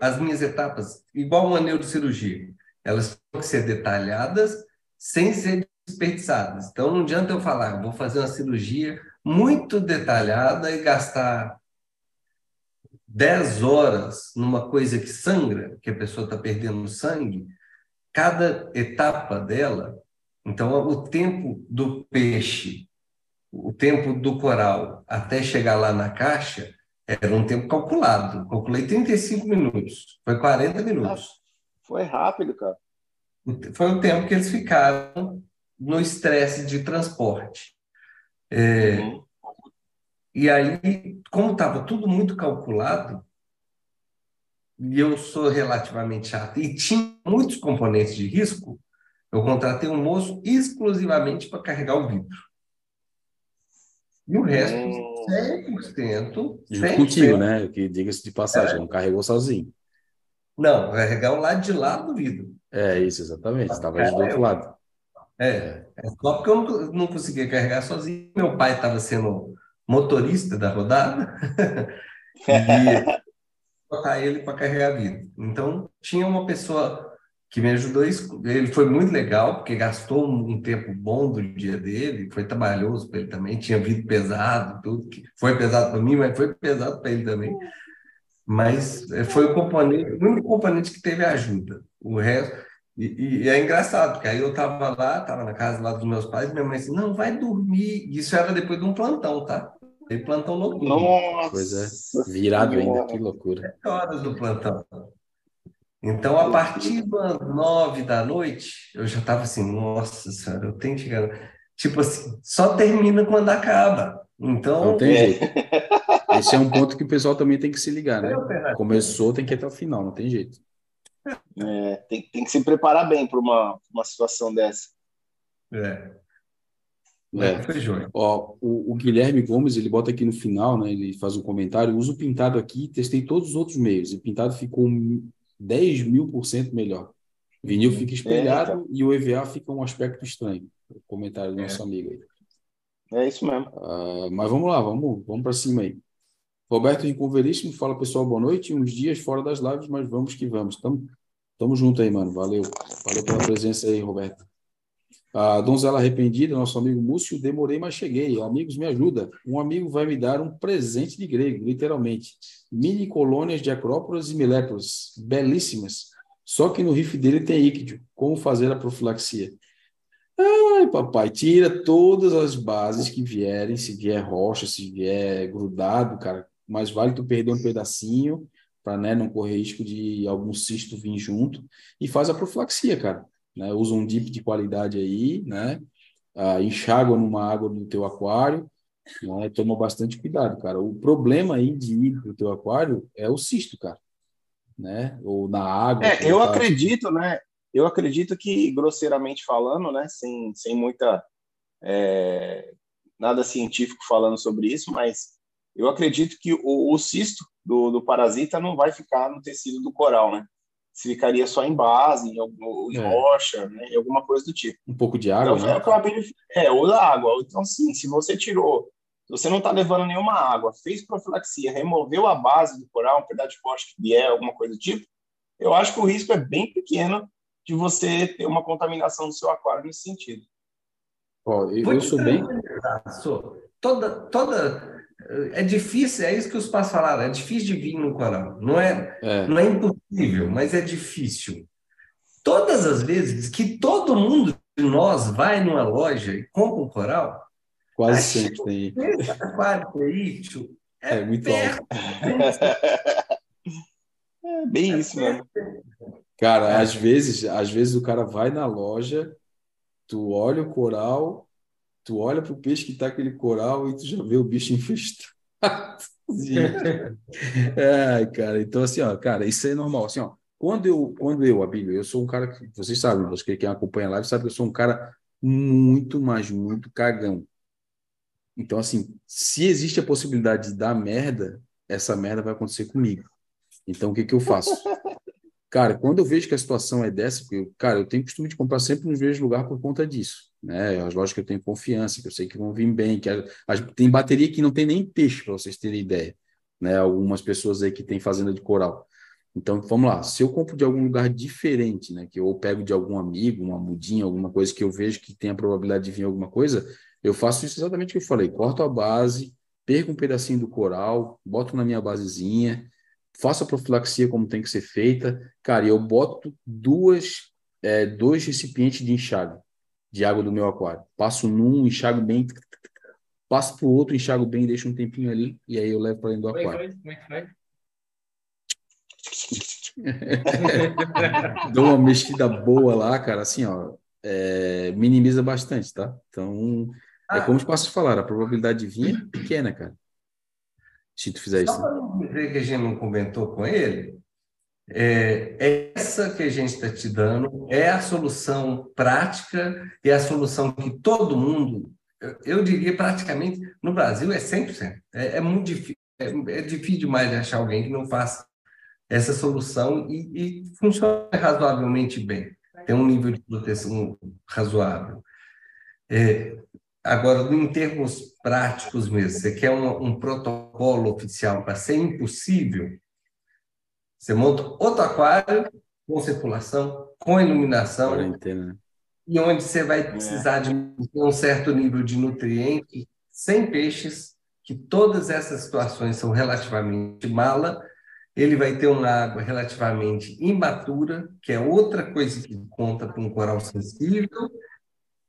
as minhas etapas, igual uma neurocirurgia, elas têm que ser detalhadas sem ser desperdiçadas. Então, não adianta eu falar, vou fazer uma cirurgia muito detalhada e gastar 10 horas numa coisa que sangra, que a pessoa está perdendo sangue, cada etapa dela, então o tempo do peixe, o tempo do coral até chegar lá na caixa, era um tempo calculado. Calculei 35 minutos, foi 40 minutos. Foi rápido, cara. Foi o tempo que eles ficaram no estresse de transporte. É, uhum. E aí, como estava tudo muito calculado, e eu sou relativamente chato, e tinha muitos componentes de risco, eu contratei um moço exclusivamente para carregar o vidro. E o resto, 100%. 100% contigo, né? Que diga-se de passagem, é. não carregou sozinho. Não, carregar o lado de lá do vidro. É isso, exatamente. Estava é, do outro lado. É, é só porque eu não, conseguia carregar sozinho. Meu pai estava sendo motorista da rodada (laughs) e botar ele para carregar a vida. Então, tinha uma pessoa que me ajudou. Ele foi muito legal, porque gastou um tempo bom do dia dele, foi trabalhoso para ele também, tinha vindo pesado, tudo. que Foi pesado para mim, mas foi pesado para ele também. Mas eh, foi o componente, o único componente que teve ajuda. O resto. E, e é engraçado, porque aí eu estava lá, estava na casa lá dos meus pais, minha mãe disse: não, vai dormir. Isso era depois de um plantão, tá? Tem plantão noturno. Nossa! Pois é, virado ainda, que loucura. É horas do plantão. Então, a partir das nove da noite, eu já estava assim, nossa senhora, eu tenho que chegar. Tipo assim, só termina quando acaba. Então. Não tem jeito. Esse é um ponto que o pessoal também tem que se ligar, né? Começou, tem que ir até o final, não tem jeito. É, tem, tem que se preparar bem para uma, uma situação dessa. É. É. Ó, o, o, Guilherme Gomes, ele bota aqui no final, né? Ele faz um comentário, uso o pintado aqui, testei todos os outros meios, e pintado ficou 10 mil por cento melhor. O vinil fica espelhado é, então. e o EVA fica um aspecto estranho. O comentário do nosso é. amigo aí. É isso mesmo. Uh, mas vamos lá, vamos, vamos para cima aí. Roberto Inconveríssimo, fala pessoal, boa noite. Uns dias fora das lives, mas vamos que vamos. Tamo, tamo junto aí, mano. Valeu. Valeu pela presença aí, Roberto. A donzela arrependida, nosso amigo Múcio, demorei, mas cheguei. Amigos, me ajuda. Um amigo vai me dar um presente de grego, literalmente. Mini colônias de Acrópolis e Milépolis, belíssimas. Só que no riff dele tem íquido. Como fazer a profilaxia? Ai, papai, tira todas as bases que vierem, se vier rocha, se vier grudado, cara, mais vale tu perder um pedacinho para né, não correr risco de algum cisto vir junto e faz a profilaxia, cara. Né? Usa um dip de qualidade aí, né? Ah, enxágua numa água no teu aquário, né? Toma bastante cuidado, cara. O problema aí de ir pro teu aquário é o cisto, cara, né? Ou na água. É, eu tá... acredito, né? Eu acredito que, grosseiramente falando, né? Sem, sem muita é, nada científico falando sobre isso, mas eu acredito que o, o cisto do, do, parasita não vai ficar no tecido do coral, né? Se ficaria só em base, em, em é. rocha, né? em alguma coisa do tipo. Um pouco de água, então, né? É, ou da água. Então, assim, se você tirou, se você não está levando nenhuma água, fez profilaxia, removeu a base do coral, um pedaço de rocha que vier, alguma coisa do tipo, eu acho que o risco é bem pequeno de você ter uma contaminação do seu aquário nesse sentido. Ó, eu, eu sou bem... Toda, toda é difícil, é isso que os pais falaram, é difícil de vir no coral. Não é, é. não é impossível, mas é difícil. Todas as vezes que todo mundo de nós vai numa loja e compra um coral, quase sempre tem. Aí, tio, é, é muito perto. alto. (laughs) É bem é isso mesmo. Cara, é. às vezes, às vezes o cara vai na loja, tu olha o coral tu olha para o peixe que está aquele coral e tu já vê o bicho infestado. (laughs) é, cara, então assim, ó, cara, isso é normal, assim, ó, quando eu, quando eu, Abílio, eu sou um cara que, vocês sabem, você quem acompanha a live sabe que eu sou um cara muito, mas muito cagão. Então, assim, se existe a possibilidade de dar merda, essa merda vai acontecer comigo. Então, o que que eu faço? Cara, quando eu vejo que a situação é dessa, porque, cara, eu tenho costume de comprar sempre nos mesmos lugares por conta disso, né? As lojas que eu tenho confiança, que eu sei que vão vir bem, que tem bateria que não tem nem peixe, para vocês terem ideia, né? Algumas pessoas aí que têm fazenda de coral. Então, vamos lá, se eu compro de algum lugar diferente, né, que eu pego de algum amigo, uma mudinha, alguma coisa que eu vejo que tem a probabilidade de vir alguma coisa, eu faço isso exatamente o que eu falei, corto a base, perco um pedacinho do coral, boto na minha basezinha, faço a profilaxia como tem que ser feita. Cara, eu boto duas, é, dois recipientes de enxágue de água do meu aquário. Passo num, enxago bem, passo para o outro, enxago bem, deixo um tempinho ali e aí eu levo para dentro do aquário. Como é que faz? (laughs) (laughs) Dou uma mexida boa lá, cara, assim, ó, é, minimiza bastante, tá? Então, é como os passos falaram, a probabilidade de vir é pequena, cara se tu fizer Só isso. Só para não dizer que a gente não comentou com ele, é, essa que a gente está te dando é a solução prática e a solução que todo mundo, eu, eu diria praticamente, no Brasil é 100%. É, é muito difícil, é, é, difícil demais de achar alguém que não faça essa solução e, e funciona razoavelmente bem. tem um nível de proteção razoável. É, agora, em termos práticos mesmo, você quer um, um protocolo oficial para ser impossível, você monta outro aquário com circulação, com iluminação, Quarentena. e onde você vai precisar de um certo nível de nutriente, sem peixes, que todas essas situações são relativamente mala, ele vai ter uma água relativamente imatura, que é outra coisa que conta com um coral sensível,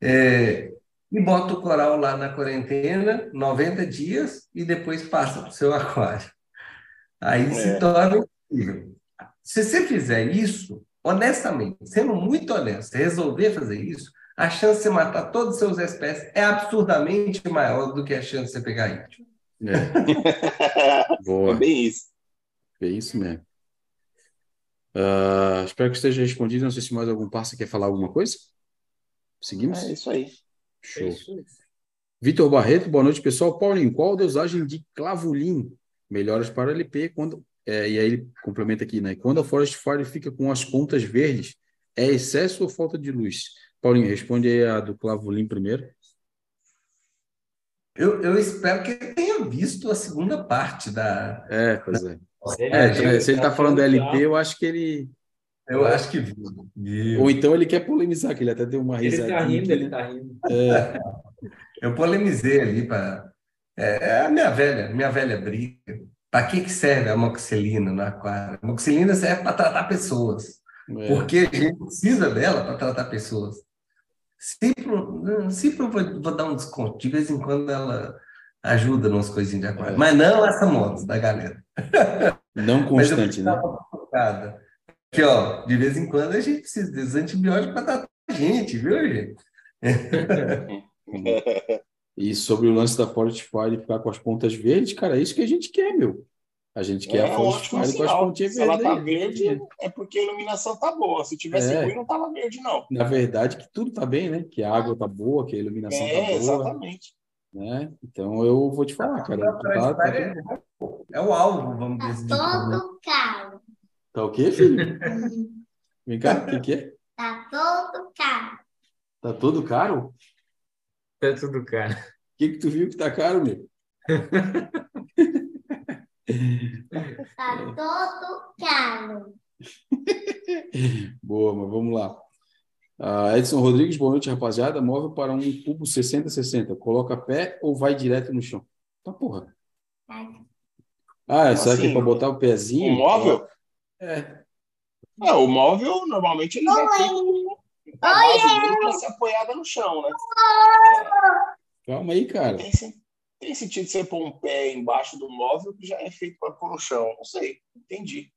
é, e bota o coral lá na quarentena, 90 dias, e depois passa para o seu (laughs) aquário. Aí é. se torna. Se você fizer isso, honestamente, sendo muito honesto, resolver fazer isso, a chance de você matar todas as suas espécies é absurdamente maior do que a chance de você pegar índio. É. (laughs) Boa. É bem isso. É isso mesmo. Uh, espero que esteja respondido. Não sei se mais algum passo quer falar alguma coisa. Seguimos? É isso aí. Show. É Vitor Barreto, boa noite, pessoal. Paulinho, qual a dosagem de clavulim? Melhoras para LP quando. É, e aí ele complementa aqui, né? Quando a Forest Fire fica com as pontas verdes, é excesso ou falta de luz? Paulinho, responde aí a do clavulim primeiro. Eu, eu espero que ele tenha visto a segunda parte da. É, pois é. é se ele está falando da LP, eu acho que ele. Eu acho que viu. Ou então ele quer polemizar, que ele até deu uma risada. Ele está rindo, ele está rindo. É. Eu polemizei ali para. É, é, a minha velha, minha velha briga. Para que, que serve a moxilina no aquário? A moxilina serve para tratar pessoas. É. Porque a gente precisa dela para tratar pessoas. Sempre, vou, vou, dar um desconto. De vez em quando ela ajuda nas coisinhas de aquário. É. Mas não essa moto da galera. Não (laughs) constante, né? Aqui, ó, de vez em quando a gente precisa desses antibióticos para tratar a gente, viu, gente? (laughs) (laughs) e sobre o lance da Fortify ficar com as pontas verdes, cara, é isso que a gente quer, meu. A gente quer é, a Fortify com as pontinhas verdes. Se ela tá aí. verde, é porque a iluminação tá boa. Se tivesse é. ruim, não tava verde, não. Na verdade, que tudo tá bem, né? Que a água tá boa, que a iluminação é, tá boa. Exatamente. Né? Então eu vou te falar, cara. Tá, tá, é, é o alvo, vamos tá dizer. Tá todo caro. Tá o quê, filho? (laughs) Vem cá, o que, que é? Tá todo caro. Tá todo caro? Tá tudo caro. O que, que tu viu que tá caro, meu? Tá todo caro. (laughs) Boa, mas vamos lá. Uh, Edson Rodrigues, boa noite, rapaziada. Móvel para um cubo 60-60. Coloca pé ou vai direto no chão? Tá porra. Ah, será assim, que é para botar o pezinho? O móvel? É. é. O móvel, normalmente, ele vai ter a base dele para ser apoiada no chão, né? Calma aí, cara. Tem, tem sentido você pôr um pé embaixo do móvel que já é feito para pôr no chão. Não sei, entendi.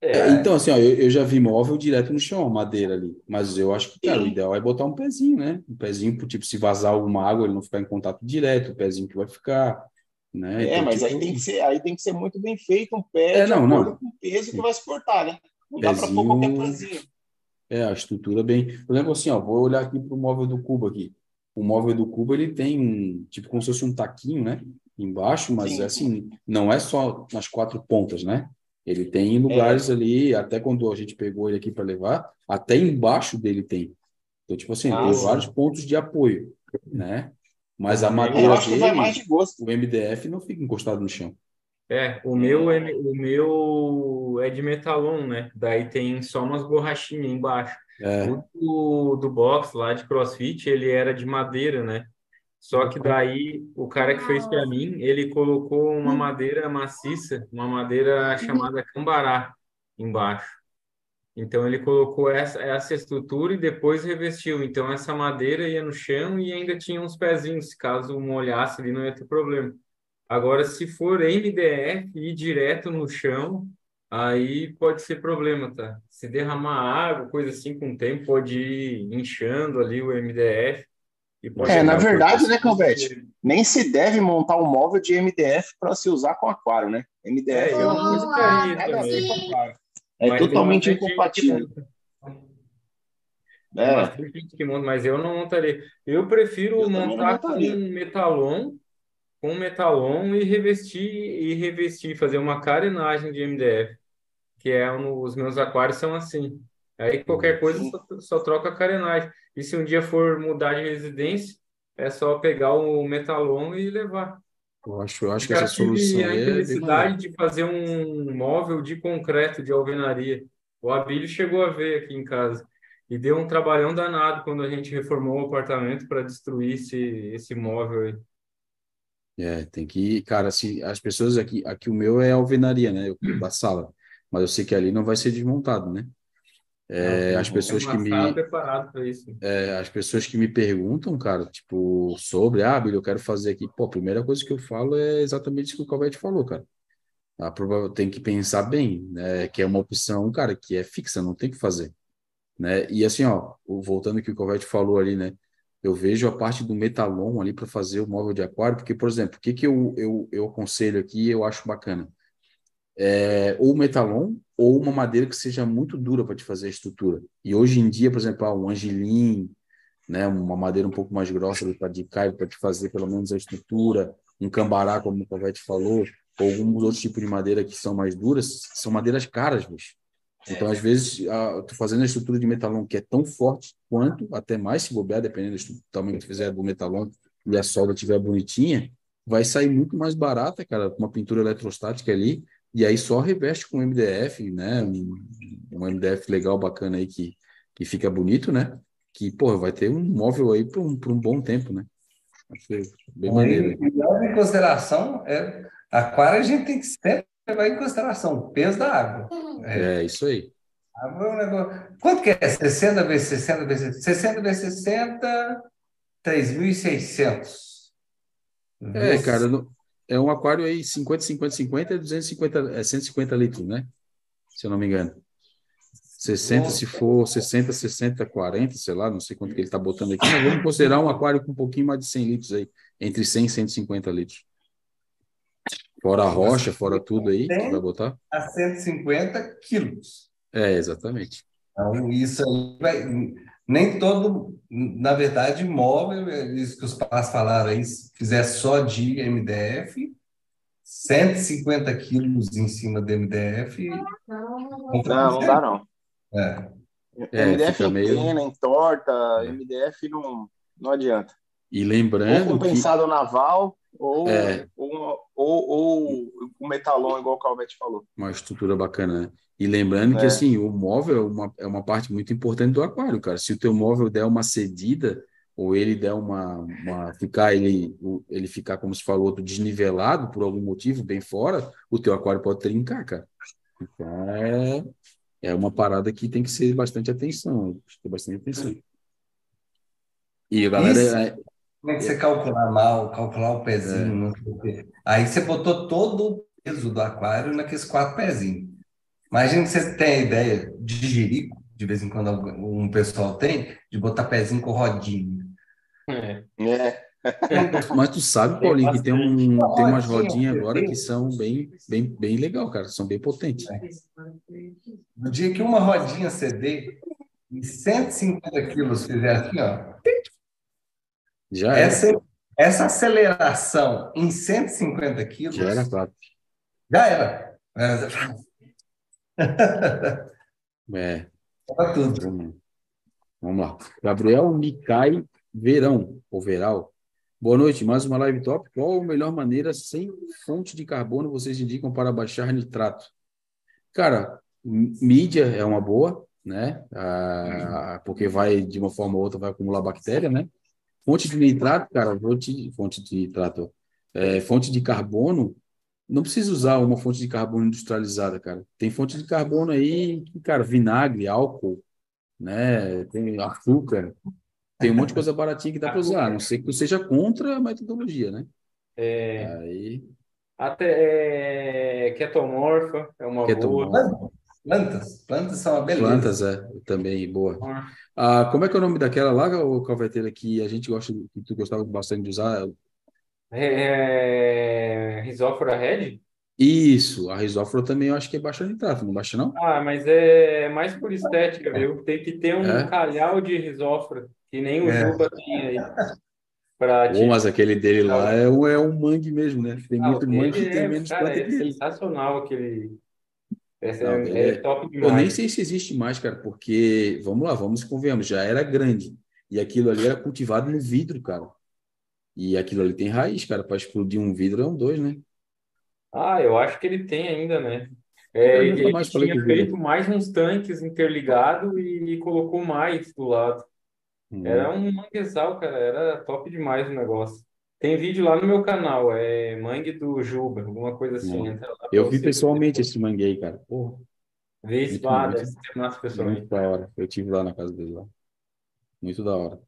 É, é, então, assim, ó, eu, eu, já vi móvel direto no chão, madeira ali. Mas eu acho que, cara, Sim. o ideal é botar um pezinho, né? Um pezinho, tipo, se vazar alguma água, ele não ficar em contato direto, o pezinho que vai ficar. Né? É, então, mas tipo... aí, tem que ser, aí tem que ser muito bem feito, um pé é, não, não. com o peso que vai suportar, né? Não pezinho... dá para pôr qualquer pezinho. É, a estrutura bem. Por exemplo, assim, ó, vou olhar aqui para o móvel do cubo aqui o móvel do cubo ele tem um tipo como se fosse um taquinho, né? Embaixo, mas Sim. assim, não é só nas quatro pontas, né? Ele tem lugares é. ali, até quando a gente pegou ele aqui para levar, até embaixo dele tem. Então, tipo assim, ah, tem sim. vários pontos de apoio, né? Mas a madeira dele, o MDF não fica encostado no chão. É, o meu, é, o meu é de metalon, né? Daí tem só umas borrachinhas embaixo. É. O do, do box lá de CrossFit, ele era de madeira, né? Só que daí o cara que fez para mim, ele colocou uma madeira maciça, uma madeira chamada cambará embaixo. Então ele colocou essa, essa estrutura e depois revestiu. Então essa madeira ia no chão e ainda tinha uns pezinhos, caso molhasse ali não ia ter problema. Agora, se for MDF e ir direto no chão, aí pode ser problema, tá? Se derramar água, coisa assim, com o tempo, pode ir inchando ali o MDF. é, na verdade, né, Calvete? Nem se deve montar um móvel de MDF para se usar com aquário, né? MDF é, é uma coisa que a ver com aquário. É mas totalmente incompatível. É. Mas eu não montaria. Eu prefiro eu montar com metalon, com metalon e revestir e revestir, fazer uma carenagem de MDF que é os meus aquários são assim. Aí qualquer coisa só, só troca a carenagem. E se um dia for mudar de residência, é só pegar o metalon e levar. Eu acho, eu acho que essa tive solução a aí é de fazer um móvel de concreto de alvenaria. O Abílio chegou a ver aqui em casa. E deu um trabalhão danado quando a gente reformou o apartamento para destruir esse, esse móvel aí. É, tem que, cara, assim, as pessoas aqui, aqui o meu é alvenaria, né, o da sala, mas eu sei que ali não vai ser desmontado, né? É, Não, as pessoas que me, é, as pessoas que me perguntam, cara, tipo, sobre, ah, Billy, eu quero fazer aqui, pô, a primeira coisa que eu falo é exatamente isso que o Calvete falou, cara. A prova tem que pensar bem, né, que é uma opção, cara, que é fixa, não tem que fazer, né? E assim, ó, voltando que o Calvete falou ali, né? Eu vejo a parte do metalon ali para fazer o móvel de aquário, porque, por exemplo, o que que eu, eu, eu aconselho aqui eu acho bacana? É, ou metalon ou uma madeira que seja muito dura para te fazer a estrutura. E hoje em dia, por exemplo, ah, um angelim, né, uma madeira um pouco mais grossa para de caio para te fazer pelo menos a estrutura, um cambará, como o Cavete falou, ou alguns outros tipos de madeira que são mais duras, são madeiras caras, bicho. Então, às vezes, a, tu fazendo a estrutura de metalon que é tão forte quanto, até mais se bobear, dependendo do tamanho que tu fizer do metalon e a solda estiver bonitinha, vai sair muito mais barata, cara, com uma pintura eletrostática ali, e aí só reveste com MDF, né? Um, um MDF legal, bacana aí que, que fica bonito, né? Que, pô, vai ter um móvel aí por um, por um bom tempo, né? Achei bem maneiro. E leva em consideração, é, aquário a gente tem que sempre levar em consideração o peso da água. É, É, isso aí. água é um negócio. Quanto que é? 60 vezes 60 vezes 60 vezes 60, 3.600. É, cara, no- é um aquário aí 50, 50, 50, é 250, é 150 litros, né? Se eu não me engano. 60, se for 60, 60, 40, sei lá, não sei quanto que ele tá botando aqui, mas vamos considerar um aquário com um pouquinho mais de 100 litros aí, entre 100 e 150 litros. Fora a rocha, fora tudo aí, que vai botar? A 150 quilos. É, exatamente. Então, isso aí vai. Nem todo, na verdade, imóvel, é isso que os pais falaram aí, se fizer só de MDF, 150 quilos em cima do MDF. Não, não dá não. É. É, MDF fica em meio- pena, em torta, MDF não, não adianta. E Ou lembrando que compensado naval, ou, É. ou, ou, ou o metalon, igual o Calvete falou. uma estrutura bacana, né? E lembrando que É. assim, o móvel é uma, é uma parte muito importante do aquário, cara. Se o teu móvel der uma cedida ou ele der uma, uma ficar ele ele ficar como se falou desnivelado por algum motivo bem fora, o teu aquário pode trincar, cara. Então é é uma parada que tem que ser bastante atenção, tem que ter bastante atenção. E a galera Isso. é- Como é que você calcular mal, calcular o pezinho, não sei o quê. Aí você botou todo o peso do aquário naqueles quatro pezinhos. Imagina que você tem a ideia de jirico, de vez em quando um pessoal tem, de botar pezinho com rodinha. É. É, (laughs) Mas tu sabe, Tem Paulinho, que tem um tem umas Rodinha, rodinhas agora que são bem bem bem legal, cara, são bem potentes. No dia que uma rodinha ceder e 150 quilos fizer assim, ó, Já era, essa, essa aceleração em 150 quilos já era quatro. já era. (laughs) É, Era tudo. vamos, lá. Gabriel Micai Verão, ou Veral. Boa noite, mais uma live top. Qual a melhor maneira sem fonte de carbono vocês indicam para baixar nitrato? Cara, mídia é uma boa, né? Ah, porque vai, de uma forma ou outra, vai acumular bactéria, né? Fonte de nitrato, cara, fonte, fonte de nitrato, é, fonte de carbono, não precisa usar uma fonte de carbono industrializada, cara. Tem fonte de carbono aí, cara, vinagre, álcool, né? Tem açúcar, tem um monte de coisa baratinha que dá para usar, a não ser que tu seja contra a metodologia, né? É, Aí, até é, ketomorfa é uma Ketomorfa. boa. Plantas. Plantas são uma beleza. plantas, é, também, boa. Ah, como é que é o nome daquela lá, o calveteira, que a gente gosta, que tu gostava bastante de usar? É, Rhizóphora red? Isso, a risófora também eu acho que é baixa nitrato, não baixa não? Ah, mas é mais por estética, viu? Tem que ter um É? calhau de risófora, que nem o É. Juba tinha aí. Pra Pô, te- mas aquele dele lá é um, é um mangue mesmo, né? Tem Ah, muito mangue e tem é, menos cara, planta é que ele. sensacional aquele, Essa Não, é, é é- top Eu nem demais. sei se existe mais, cara, porque, vamos lá, vamos e convenhamos, já era grande. E aquilo ali era cultivado no vidro, cara. E aquilo ali tem raiz, cara. Para explodir um vidro é um dois, né? Ah, eu acho que ele tem ainda, né? É, ele mais tinha feito mais uns tanques interligados e, colocou mais do lado. Hum. Era um manguezal, cara. Era top demais o negócio. Tem vídeo lá no meu canal, é Mangue do Juba, alguma coisa assim. Entra lá Eu vi pessoalmente esse mangue aí, cara. Porra, ver esse muito. deve ser massa pessoalmente. muito da hora. Eu tive lá na casa dele lá. Muito da hora.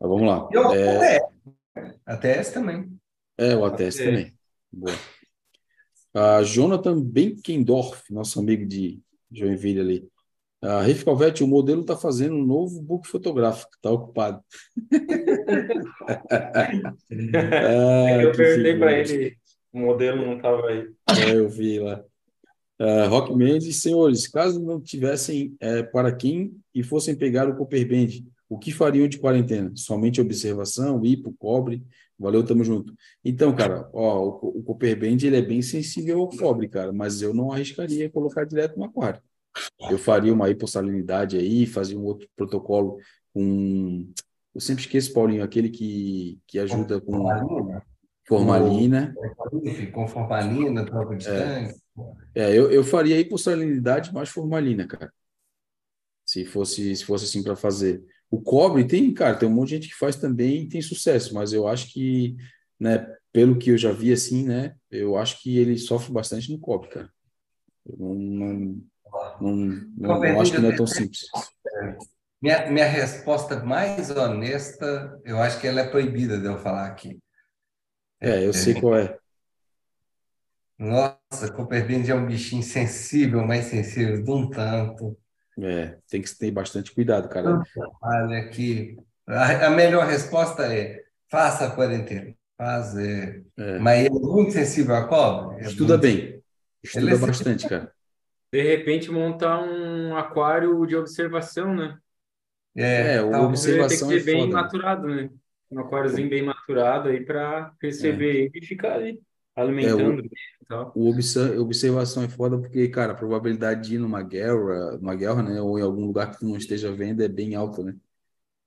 Mas vamos lá. E É, ATS. ATS também. é o ATS É. também. Boa. A Jonathan Benkendorf, nosso amigo de Joinville ali. A Riff Calvete, o modelo está fazendo um novo book fotográfico, está ocupado. (laughs) Ah, Eu perguntei para ele, o modelo não estava aí. É, eu vi lá. Ah, Rock Mendes, senhores, caso não tivessem é, para quem e fossem pegar o Cooper Band, o que fariam de quarentena? Somente observação, hipo, cobre? Valeu, tamo junto. Então, cara, ó, o, o Cooper Band ele é bem sensível ao cobre, cara, mas eu não arriscaria colocar direto no aquário. Eu faria uma hipossalinidade aí, fazia um outro protocolo com. Eu sempre esqueço, Paulinho, aquele que, que ajuda com Formalina, formalina. com formalina, troca de tanque. É, eu, eu faria hipossalinidade mais formalina, cara. Se fosse, se fosse assim para fazer. O cobre tem, cara, tem um monte de gente que faz também e tem sucesso, mas eu acho que, né, pelo que eu já vi assim, né, eu acho que ele sofre bastante no cobre, cara. Eu não, não, não, não, não acho que não é tão simples. Minha, minha resposta mais honesta, eu acho que ela é proibida de eu falar aqui. É, eu sei qual é. Nossa, Copperband é um bichinho sensível, mais sensível de um tanto. É, tem que ter bastante cuidado, cara. Olha aqui, a, a melhor resposta é faça a quarentena. Faz, é. É. Mas ele é muito sensível à cobra? É Estuda muito- bem. Estuda Ele é bastante, cara. De repente, montar um aquário de observação, né? É, É, o tal- observação Ele vai ter que ser é bem foda, né? maturado, né? Um aquáriozinho bem maturado aí para receber ele e ficar ali alimentando e tal. O obser- observação é foda porque, cara, a probabilidade de ir numa guerra, numa guerra, né, ou em algum lugar que tu não esteja vendo é bem alta, né?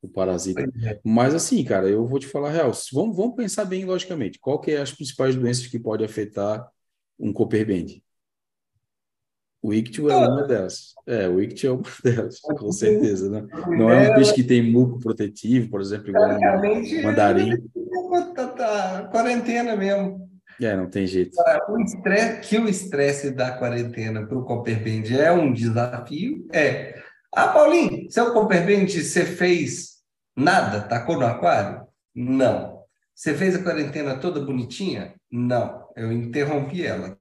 O parasita. Mas assim, cara, eu vou te falar a real. Vamos, vamos pensar bem logicamente. Qual que é as principais doenças que pode afetar um Copperband? O ictio é uma delas. É, o ictio é uma delas, com certeza, né? Não é um peixe que tem muco protetivo, por exemplo, igual um mandarim. Tá, tá, quarentena mesmo. É, não tem jeito. O estresse, que o estresse da quarentena para o Copperband é um desafio, é. Ah, Paulinho, seu Copperband, você fez nada? Tacou no aquário? Não. Você fez a quarentena toda bonitinha? Não. Eu interrompi ela,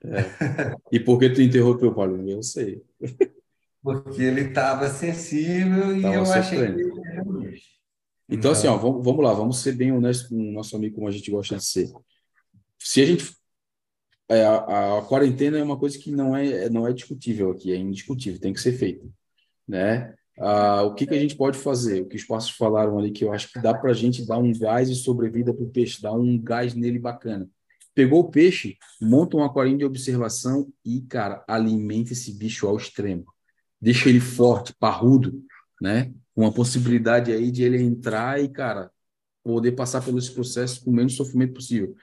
tá? E por que tu interrompeu, Paulinho? Eu sei. Porque ele estava sensível e Tava eu achei que ele era bicho. Então, assim, ó, vamos, vamos lá, vamos ser bem honestos com o nosso amigo, como a gente gosta de ser. Se a gente. é, a, a quarentena é uma coisa que não é, não é discutível aqui, é indiscutível, tem que ser feita. Né? Ah, o que, que a gente pode fazer? O que os passos falaram ali, que eu acho que dá para a gente dar um gás de sobrevida para o peixe, dar um gás nele bacana. Pegou o peixe, monta um aquarinho de observação e, cara, alimenta esse bicho ao extremo. Deixa ele forte, parrudo, né? Com a possibilidade aí de ele entrar e, cara, poder passar pelo esse processo com o menos sofrimento possível.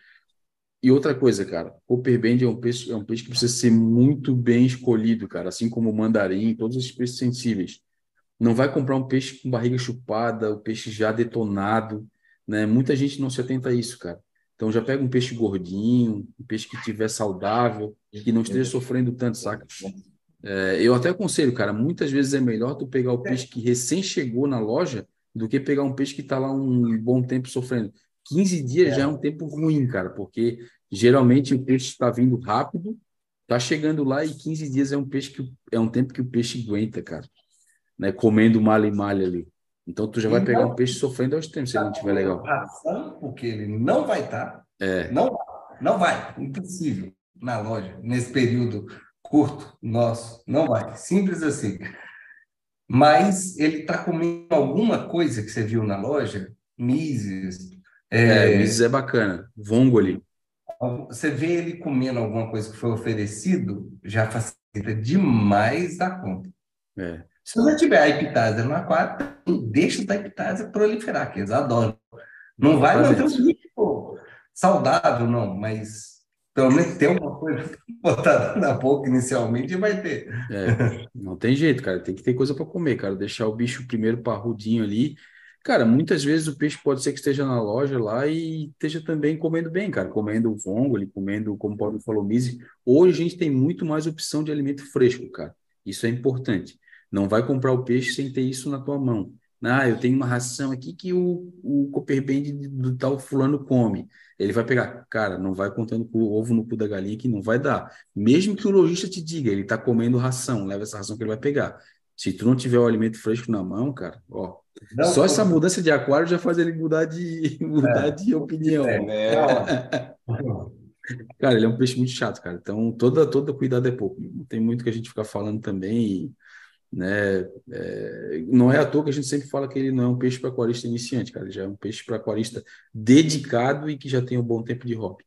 E outra coisa, cara, o Band é um peixe, é um peixe que precisa ser muito bem escolhido, cara, assim como o mandarim, todos esses peixes sensíveis. Não vai comprar um peixe com barriga chupada, o peixe já detonado, né? Muita gente não se atenta a isso, cara. Então já pega um peixe gordinho, um peixe que tiver saudável, que não esteja sofrendo tanto, saca? É, eu até aconselho, cara, muitas vezes é melhor tu pegar o peixe que recém chegou na loja do que pegar um peixe que está lá um bom tempo sofrendo. 15 dias já é um tempo ruim, cara, porque geralmente o peixe está vindo rápido, tá chegando lá e 15 dias é um peixe que é um tempo que o peixe aguenta, cara, né? Comendo malha e malha ali. Então tu já vai pegar um peixe sofrendo ao extremo se ele não estiver legal. Ração, porque ele não vai estar. É, Não, não vai. Impossível. Na loja, nesse período curto nosso. Não vai. Simples assim. Mas ele está comendo alguma coisa que você viu na loja? Mises. é, É, Mises é bacana. Vongole. Você vê ele comendo alguma coisa que foi oferecido, já facilita demais da conta. É. Se você tiver a epitase no aquário, deixa a epitase proliferar, que eles adoram. Não vai manter um bicho saudável, não, mas pelo menos ter uma coisa (laughs) botada na boca inicialmente vai ter. É, não tem jeito, cara. Tem que ter coisa para comer, cara. Deixar o bicho primeiro parrudinho ali. Cara, muitas vezes o peixe pode ser que esteja na loja lá e esteja também comendo bem, cara. Comendo o vongole, comendo, como o Paulo falou, mise. Hoje a gente tem muito mais opção de alimento fresco, cara. Isso é importante. Não vai comprar o peixe sem ter isso na tua mão. Ah, eu tenho uma ração aqui que o, o Copperband do tal fulano come. Ele vai pegar, cara, não vai contando com o ovo no cu da galinha que não vai dar. Mesmo que o lojista te diga, ele está comendo ração, leva essa ração que ele vai pegar. Se tu não tiver o alimento fresco na mão, cara, ó, não, só essa mudança de aquário já faz ele mudar de (laughs) mudar é, de opinião. É, (laughs) cara, ele é um peixe muito chato, cara. Então, toda toda cuidado é pouco. Não tem muito que a gente ficar falando também e né? É, não é à toa que a gente sempre fala que ele não é um peixe para aquarista iniciante, cara, ele já é um peixe para aquarista dedicado e que já tem um bom tempo de hobby.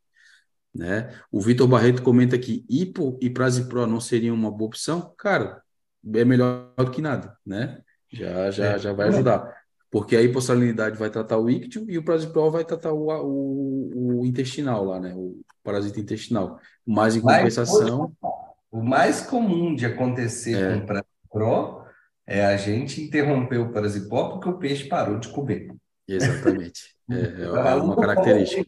Né? O Vitor Barreto comenta aqui, Ipo e Pro não seriam uma boa opção? Cara, é melhor do que nada, né? Já, já, é. já vai ajudar. Porque a hipossalinidade vai tratar o íctio e o Pro vai tratar o, o, o, intestinal lá, né? O parasita intestinal. Mas em compensação... O mais comum de acontecer é. com Pro é a gente interromper o parasipó porque o peixe parou de comer. Exatamente. (laughs) É, é uma característica.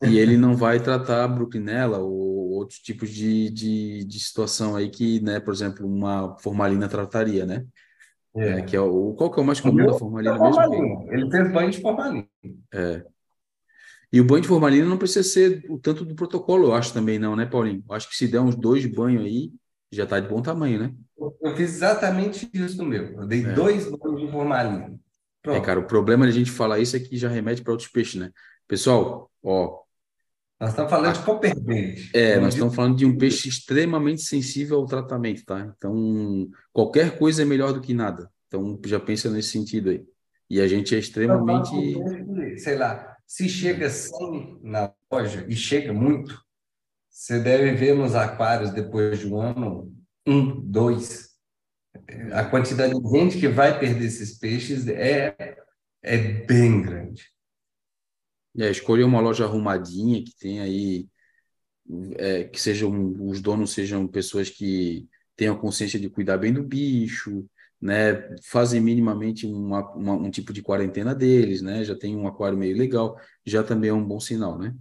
E, e ele não vai tratar a bruclinela ou outros tipos de, de, de situação aí que, né, por exemplo, uma formalina trataria, né? É. É, que é o, qual que é o mais comum da formalina é mesmo? Ele fez banho de formalina. É. E o banho de formalina não precisa ser o tanto do protocolo, eu acho também não, né, Paulinho? Eu acho que se der uns dois banhos aí, já está de bom tamanho, né? Eu fiz exatamente isso no meu. Eu dei é. dois banhos de formalina. É, cara, o problema de a gente falar isso é que já remete para outros peixes, né? Pessoal, ó. Nós estamos falando a... de copperbait. É, nós estamos falando de um peixe extremamente sensível ao tratamento, tá? Então, qualquer coisa é melhor do que nada. Então, já pensa nesse sentido aí. E a gente é extremamente. Sei lá, se chega 100 na loja, e chega muito, você deve ver nos aquários depois de um ano, um, dois. A quantidade de gente que vai perder esses peixes é, é bem grande. É, escolher uma loja arrumadinha que tem aí é, que sejam os donos sejam pessoas que tenham consciência de cuidar bem do bicho, né? Fazem minimamente uma, uma, um tipo de quarentena deles, né? Já tem um aquário meio legal, já também é um bom sinal, né?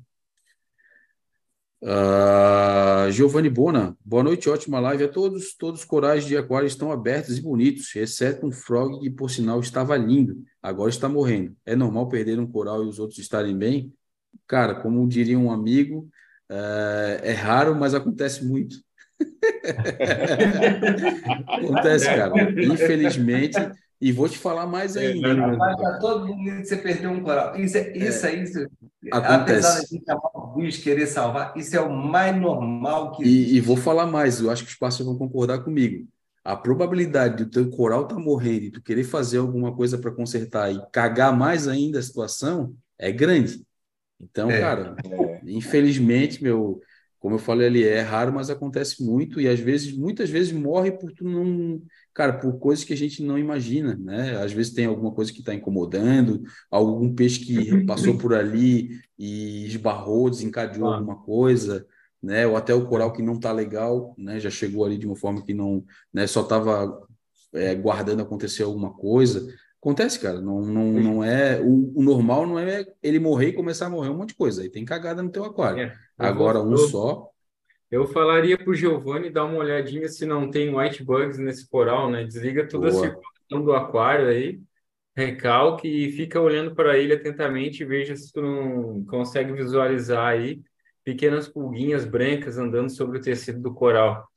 Uh, Giovanni Bona, boa noite, ótima live a todos. Todos os corais de aquário estão abertos e bonitos, exceto um frog que, por sinal, estava lindo, agora está morrendo. É normal perder um coral e os outros estarem bem? Cara, como diria um amigo, uh, é raro, mas acontece muito. (laughs) (laughs) acontece, cara. Infelizmente, e vou te falar mais é, ainda. É, mas todo mundo você perdeu um coral. Isso, é, isso é. aí, isso, apesar de a gente querer salvar, isso é o mais normal que. E, e, vou falar mais, eu acho que os pastores vão concordar comigo. A probabilidade do teu coral estar tá morrendo e tu querer fazer alguma coisa para consertar e cagar mais ainda a situação é grande. Então, é. cara, infelizmente, meu, como eu falei ali, é raro, mas acontece muito e às vezes, muitas vezes morre por tu não cara, por coisas que a gente não imagina, né? Às vezes tem alguma coisa que está incomodando, algum peixe que passou por ali e esbarrou, desencadeou ah. alguma coisa, né? Ou até o coral que não está legal, né? Já chegou ali de uma forma que não, né? Só estava é, guardando acontecer alguma coisa. Acontece, cara, não, não, não é. O, o, normal não é ele morrer e começar a morrer um monte de coisa. Aí tem cagada no teu aquário. É, Agora, um só. Eu falaria para o Giovanni dar uma olhadinha se não tem white bugs nesse coral, né? Desliga toda Boa. a circulação do aquário aí, recalque e fica olhando para ele atentamente e veja se tu não consegue visualizar aí pequenas pulguinhas brancas andando sobre o tecido do coral.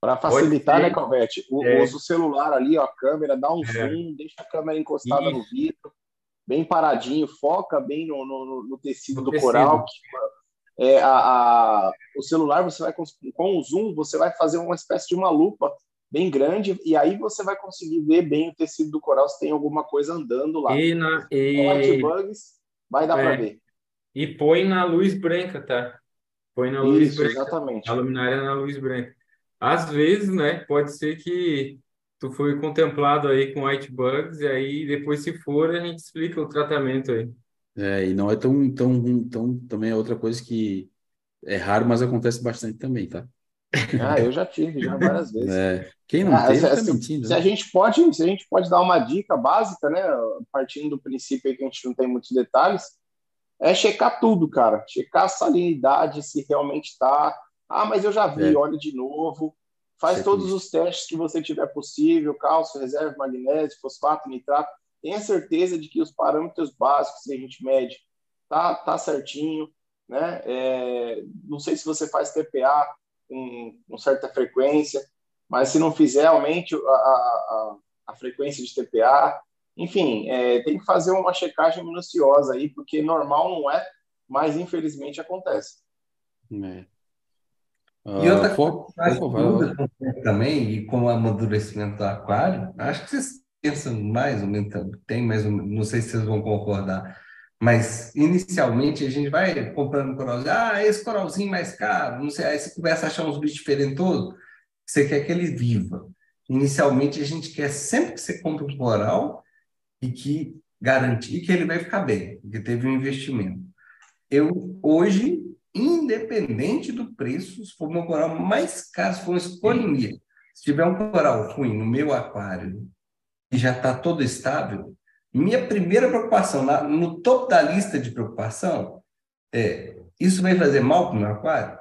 Para facilitar, né, Calvete? É. Usa o celular ali, ó, a câmera, dá um é. zoom, deixa a câmera encostada Isso. no vidro, bem paradinho, foca bem no, no, no tecido no do tecido. coral, que é, a, a, o celular você vai com o zoom você vai fazer uma espécie de uma lupa bem grande e aí você vai conseguir ver bem o tecido do coral se tem alguma coisa andando lá. E na e... bugs vai dar é, para ver. E põe na luz branca, tá? Põe na luz Isso, branca. exatamente. A luminária na luz branca. Às vezes, né, pode ser que tu foi contemplado aí com white bugs, e aí depois, se for, a gente explica o tratamento aí. É, e não é tão, tão, tão, também é outra coisa que é raro, mas acontece bastante também, tá? Ah, eu já tive, já várias (laughs) vezes. É, quem não Ah, teve, se, tá mentindo, se né? a gente pode, se a gente pode dar uma dica básica, né, partindo do princípio aí que a gente não tem muitos detalhes, é checar tudo, cara. Checar a salinidade, se realmente está. Ah, mas eu já vi, É. olha de novo. Faz Checklist. todos os testes que você tiver possível, cálcio, reserva, magnésio, fosfato, nitrato. Tenha certeza de que os parâmetros básicos que a gente mede tá, tá certinho, né? É, não sei se você faz TPA com, com certa frequência, mas se não fizer, aumente a, a, a, frequência de TPA. Enfim, é, tem que fazer uma checagem minuciosa aí, porque normal não é, mas infelizmente acontece. É. E outra Ah, for- Mas por favor, vai lá. muda com o tempo também, e com o amadurecimento do aquário, acho que vocês pensam mais ou menos, tem mais ou menos, não sei se vocês vão concordar, mas inicialmente a gente vai comprando coralzinho, ah, esse coralzinho mais caro, não sei, aí você começa a achar uns bichos diferentosos, você quer que ele viva. Inicialmente a gente quer sempre que você compra um coral e que garantir que ele vai ficar bem, que teve um investimento. Eu hoje independente do preço, se for meu coral mais caro, se for uma escolha minha, se tiver um coral ruim no meu aquário já está todo estável, minha primeira preocupação, na- no topo da lista de preocupação, é: isso vai fazer mal para o meu aquário?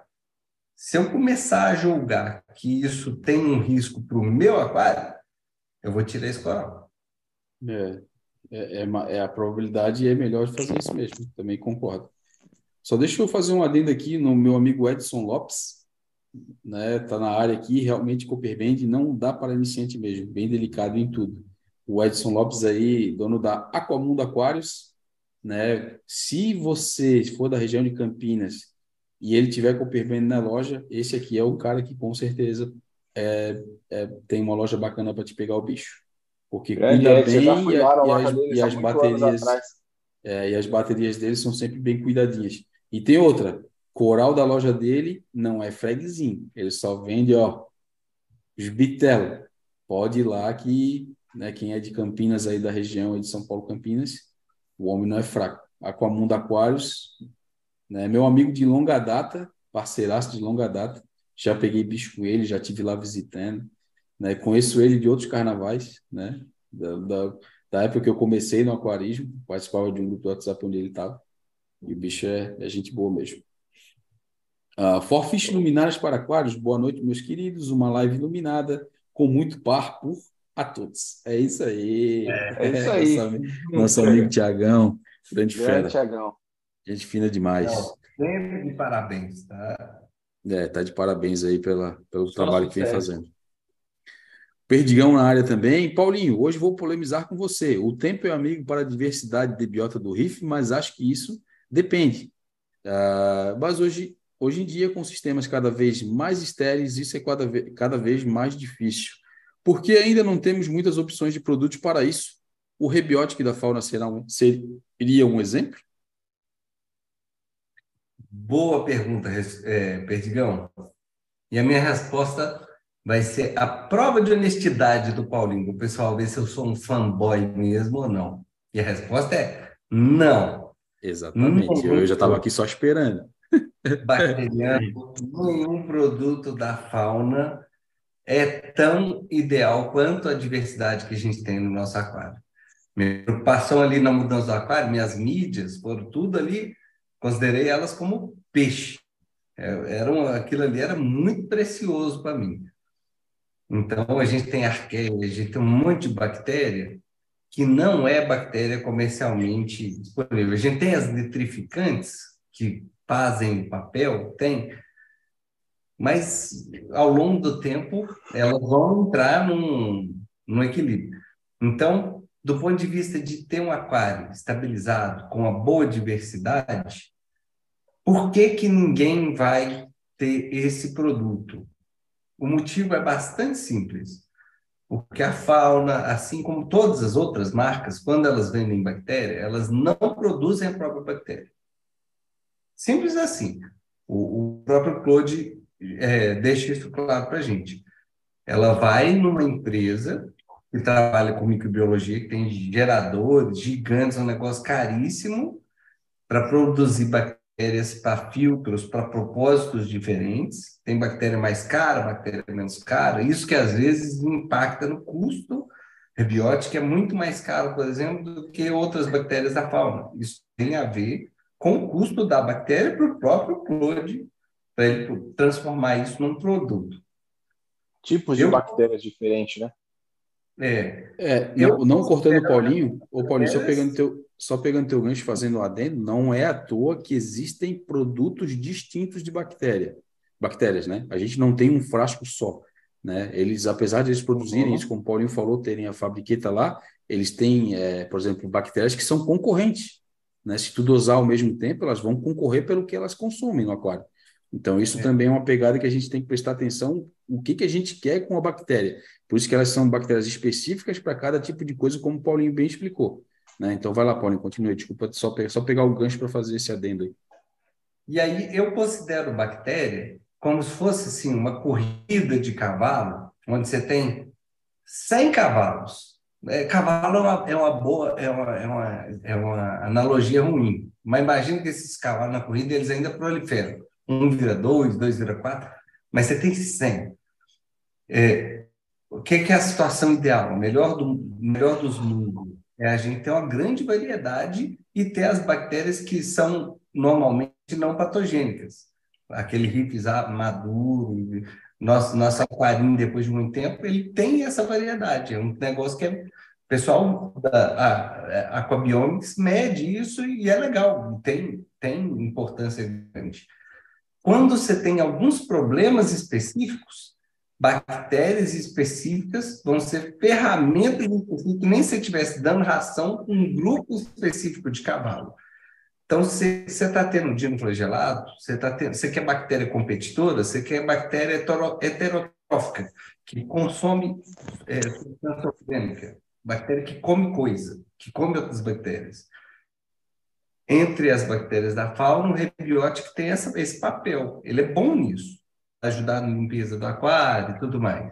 Se eu começar a julgar que isso tem um risco para o meu aquário, eu vou tirar esse coral. É, é, é, é a probabilidade é melhor de fazer isso mesmo, também concordo. Só deixa eu fazer um adendo aqui no meu amigo Edson Lopes, né? Tá na área aqui, realmente Copperband não dá para iniciante mesmo, bem delicado em tudo. O Edson Lopes aí, dono da Aquamundo Aquários, né? Se você for da região de Campinas e ele tiver Copperband na loja, esse aqui é o cara que com certeza é, é, tem uma loja bacana para te pegar o bicho. Porque Grande cuida já bem e, e as, deles e as baterias é, e as baterias dele são sempre bem cuidadinhas. E tem outra, coral da loja dele não é freguesinho, ele só vende, ó, os bitelo. Pode ir lá que, né, quem é de Campinas aí da região aí de São Paulo, Campinas, o homem não é fraco. Aquamundo Aquários, né, meu amigo de longa data, parceiraço de longa data, já peguei bicho com ele, já tive lá visitando, né, conheço ele de outros carnavais, né, da, da, da época que eu comecei no aquarismo, participava de um grupo do WhatsApp onde ele estava, e o bicho é, é gente boa mesmo. Uh, Forfish Luminárias para Aquários, boa noite, meus queridos. Uma live iluminada com muito par por a todos. É isso aí. É isso (laughs) aí. nosso, nosso amigo Tiagão, grande fera. Tiagão. Gente fina demais. Sempre de parabéns, tá? É, tá de parabéns aí pela, pelo Só trabalho que vem fazendo. Perdigão na área também. Paulinho, hoje vou polemizar com você. O tempo é amigo para a diversidade de biota do RIF, mas acho que isso depende. Ah, mas hoje, hoje em dia, com sistemas cada vez mais estéreis, isso é cada, ve- cada vez mais difícil. Porque ainda não temos muitas opções de produtos para isso. O rebiótico da fauna será um, seria um exemplo? Boa pergunta, é, Perdigão. E a minha resposta vai ser a prova de honestidade do Paulinho, o pessoal ver se eu sou um fanboy mesmo ou não. E a resposta é não. Exatamente. Eu já estava aqui só esperando. Bacteriano, nenhum produto da fauna é tão ideal quanto a diversidade que a gente tem no nosso aquário. Minha preocupação ali na mudança do aquário, minhas mídias, foram tudo ali, considerei elas como peixe. É, Era aquilo ali era muito precioso para mim. Então, a gente tem arqueia, a gente tem um monte de bactéria que não é bactéria comercialmente disponível. A gente tem as nitrificantes, que fazem papel, tem, mas ao longo do tempo elas vão entrar num, num equilíbrio. Então, do ponto de vista de ter um aquário estabilizado, com uma boa diversidade, por que, que ninguém vai ter esse produto? O motivo é bastante simples. Porque a fauna, assim como todas as outras marcas, quando elas vendem bactéria, elas não produzem a própria bactéria. Simples assim. O, o próprio Claude é, deixa isso claro para a gente. Ela vai numa empresa que trabalha com microbiologia, que tem geradores gigantes, um negócio caríssimo, para produzir bactérias para filtros, para propósitos diferentes. Tem bactéria mais cara, bactéria menos cara. Isso que às vezes impacta no custo rebiótico, é muito mais caro, por exemplo, do que outras bactérias da fauna. Isso tem a ver com o custo da bactéria para o próprio Claude, para ele transformar isso num produto. Tipos de eu, bactérias diferentes, né? É. é eu, não, não cortando o Paulinho, o Paulinho, só pegando teu, só pegando teu gancho fazendo o adendo, não é à toa que existem produtos distintos de bactéria, bactérias, né? A gente não tem um frasco só, né? Eles, apesar de eles produzirem uhum. isso, como o Paulinho falou, terem a fabriqueta lá, eles têm, é, por exemplo, bactérias que são concorrentes, né? Se tu dosar ao mesmo tempo, elas vão concorrer pelo que elas consomem no aquário. Então, isso é. também é uma pegada que a gente tem que prestar atenção o que, que a gente quer com a bactéria. Por isso que elas são bactérias específicas para cada tipo de coisa, como o Paulinho bem explicou. Né? Então, vai lá, Paulinho, continue. Desculpa, só, só pegar o gancho para fazer esse adendo aí. E aí, eu considero bactéria como se fosse assim, uma corrida de cavalo, onde você tem 100 cavalos. É, cavalo é uma, é uma boa, é uma, é, uma, é uma analogia ruim. Mas imagina que esses cavalos na corrida, eles ainda proliferam um vira dois, dois vira quatro, mas você tem 100. É, o que, que, é a situação ideal? O melhor, do, melhor dos mundos é a gente ter uma grande variedade e ter as bactérias que são normalmente não patogênicas. Aquele rifes maduro, nosso, nosso aquarinho, depois de muito tempo, ele tem essa variedade. É um negócio que é, o pessoal da Aquabiomics mede isso e é legal, tem, tem importância grande. Quando você tem alguns problemas específicos, bactérias específicas vão ser ferramentas específicas, nem se estivesse dando ração um grupo específico de cavalo. Então, se você está tendo dinoflagelado, você, está tendo, você quer bactéria competidora, você quer bactéria heterotrófica, que consome é, substância orgânica, bactéria que come coisa, que come outras bactérias entre as bactérias da fauna, o rebiótico tem essa, esse papel. Ele é bom nisso, ajudar na limpeza do aquário e tudo mais.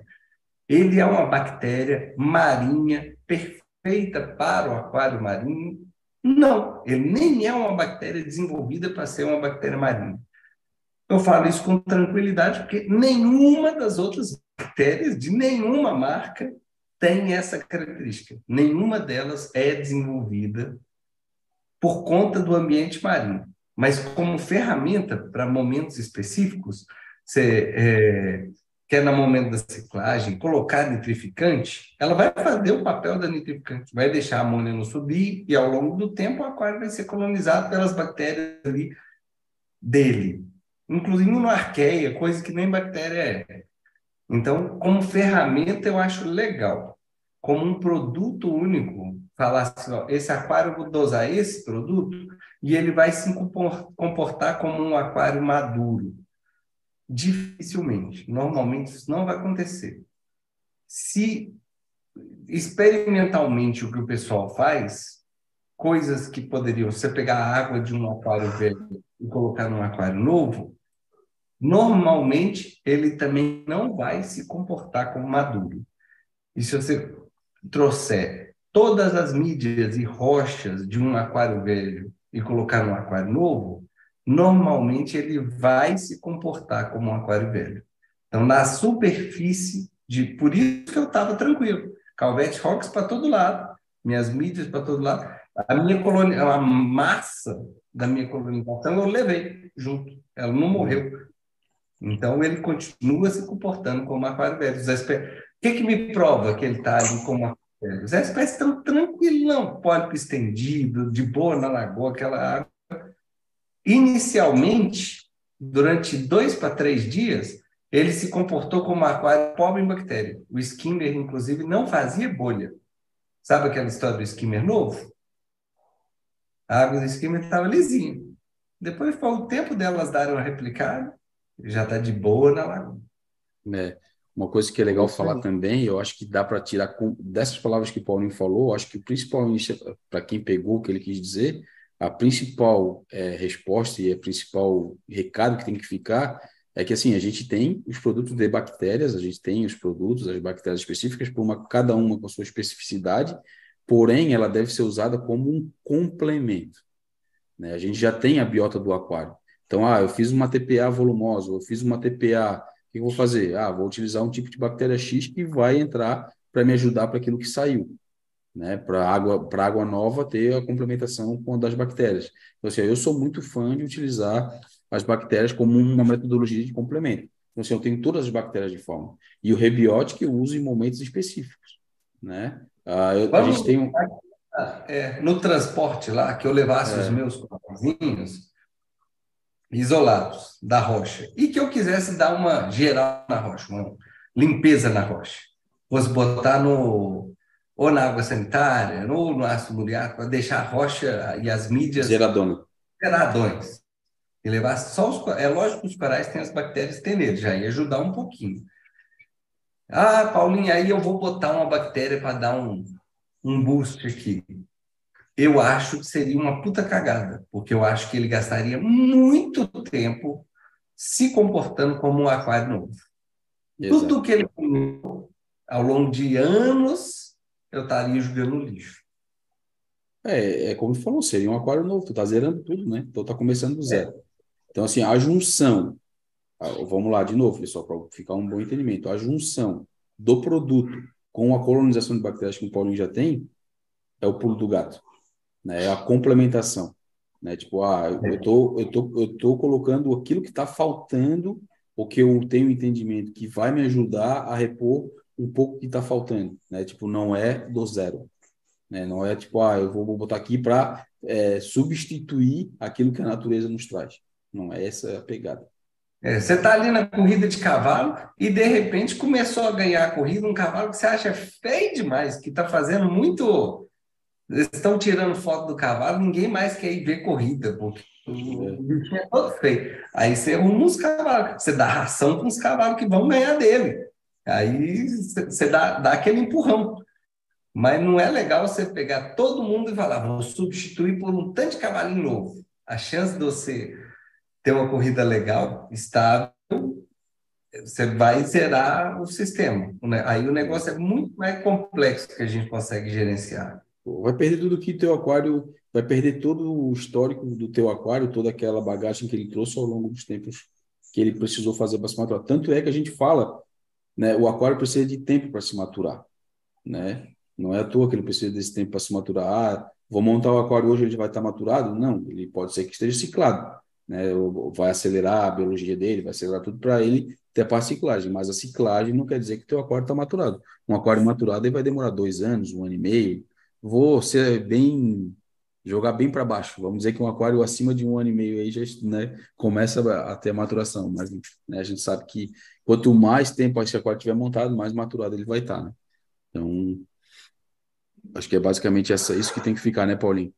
Ele é uma bactéria marinha perfeita para o aquário marinho? Não, ele nem é uma bactéria desenvolvida para ser uma bactéria marinha. Eu falo isso com tranquilidade, porque nenhuma das outras bactérias de nenhuma marca tem essa característica. Nenhuma delas é desenvolvida por conta do ambiente marinho. Mas como ferramenta para momentos específicos, você é, quer no momento da ciclagem colocar nitrificante, ela vai fazer o papel da nitrificante, vai deixar a amônia não subir e ao longo do tempo o aquário vai ser colonizado pelas bactérias ali dele, inclusive no arqueia, coisa que nem bactéria é. Então, como ferramenta eu acho legal. Como um produto único, falar assim, ó, esse aquário eu vou dosar esse produto e ele vai se comportar como um aquário maduro. Dificilmente. Normalmente isso não vai acontecer. Se experimentalmente o que o pessoal faz, coisas que poderiam, você pegar a água de um aquário velho e colocar num aquário novo, normalmente ele também não vai se comportar como maduro. E se você trouxer todas as mídias e rochas de um aquário velho e colocar num aquário novo, normalmente ele vai se comportar como um aquário velho. Então, na superfície, de, por isso que eu estava tranquilo. Calvete Rocks para todo lado, minhas mídias para todo lado. A minha colônia, a massa da minha colonização eu levei junto. Ela não morreu. Então, ele continua se comportando como um aquário velho. O que, que me prova que ele está ali como os espécies estão tranquilão, pólipo estendido, de boa na lagoa, aquela água. Inicialmente, durante dois para três dias, ele se comportou como um aquário pobre em bactéria. O skimmer, inclusive, não fazia bolha. Sabe aquela história do skimmer novo? A água do skimmer estava lisinha. Depois foi o tempo delas darem uma replicada, já está de boa na lagoa. É. Uma coisa que é legal falar também, eu acho que dá para tirar com, dessas palavras que o Paulinho falou, acho que o principal para quem pegou o que ele quis dizer a principal é, resposta e a principal recado que tem que ficar é que assim a gente tem os produtos de bactérias, a gente tem os produtos, as bactérias específicas, por uma, cada uma com a sua especificidade, porém ela deve ser usada como um complemento. Né? A gente já tem a biota do aquário. Então, ah, eu fiz uma TPA volumosa, eu fiz uma TPA, que eu vou fazer? Ah, vou utilizar um tipo de bactéria X que vai entrar para me ajudar para aquilo que saiu né, para água para água nova ter a complementação com a das bactérias. Então, assim, eu sou muito fã de utilizar as bactérias como uma metodologia de complemento. Então, assim, eu tenho todas as bactérias de forma. E o rebiótico eu uso em momentos específicos, né? Ah, eu, Vamos, a gente tem um... é, no transporte lá, que eu levasse é. os meus coraçõezinhos isolados da rocha e que eu quisesse dar uma geral na rocha, uma limpeza na rocha. Fosse botar no ou na água sanitária, ou no ácido muriático, para deixar a rocha e as mídias Zeradona. zeradões. E levar só os. É lógico que os corais têm as bactérias neles, já ia ajudar um pouquinho. Ah, Paulinho, aí eu vou botar uma bactéria para dar um, um boost aqui. Eu acho que seria uma puta cagada, porque eu acho que ele gastaria muito tempo se comportando como um aquário novo. Exato. Tudo que ele ao longo de anos eu estaria jogando no lixo. É, é como tu falou, seria um aquário novo, tu tá zerando tudo, né? Então tá começando do zero. É. Então, assim, a junção, vamos lá de novo, pessoal, para ficar um bom entendimento, a junção do produto com a colonização de bactérias que o Paulinho já tem, é o pulo do gato, né? É a complementação, né? Tipo, ah, eu tô, eu tô, eu tô colocando aquilo que está faltando, o que eu tenho entendimento que vai me ajudar a repor um pouco que está faltando, né? Tipo, não é do zero, né? Não é tipo, ah, eu vou botar aqui para é, substituir aquilo que a natureza nos traz. Não é essa a pegada. É, você está ali na corrida de cavalo e de repente começou a ganhar a corrida um cavalo que você acha feio demais, que está fazendo muito. Eles estão tirando foto do cavalo, ninguém mais quer ir ver corrida, porque é todo feio. Aí você arruma uns cavalos, você dá ração com os cavalos que vão ganhar dele. Aí você dá, dá aquele empurrão. Mas não é legal você pegar todo mundo e falar, vou substituir por um tanto de cavalinho novo. A chance de você ter uma corrida legal, estável, você vai zerar o sistema. Né? Aí o negócio é muito mais complexo que a gente consegue gerenciar. Vai perder tudo que teu aquário, vai perder todo o histórico do teu aquário, toda aquela bagagem que ele trouxe ao longo dos tempos que ele precisou fazer para se maturar. Tanto é que a gente fala né? O aquário precisa de tempo para se maturar, né? Não é à toa que ele precisa desse tempo para se maturar. Ah, vou montar o aquário hoje, ele vai estar maturado? Não, ele pode ser que esteja ciclado, né? Vai acelerar a biologia dele, vai acelerar tudo para ele ter a ciclagem, mas a ciclagem não quer dizer que teu aquário está maturado. Um aquário maturado ele vai demorar dois anos, um ano e meio. Vou ser bem jogar bem para baixo. Vamos dizer que um aquário acima de um ano e meio aí já né, começa a ter maturação, mas né, a gente sabe que quanto mais tempo esse aquário tiver montado, mais maturado ele vai estar, né? Então, acho que é basicamente essa, isso que tem que ficar, né, Paulinho?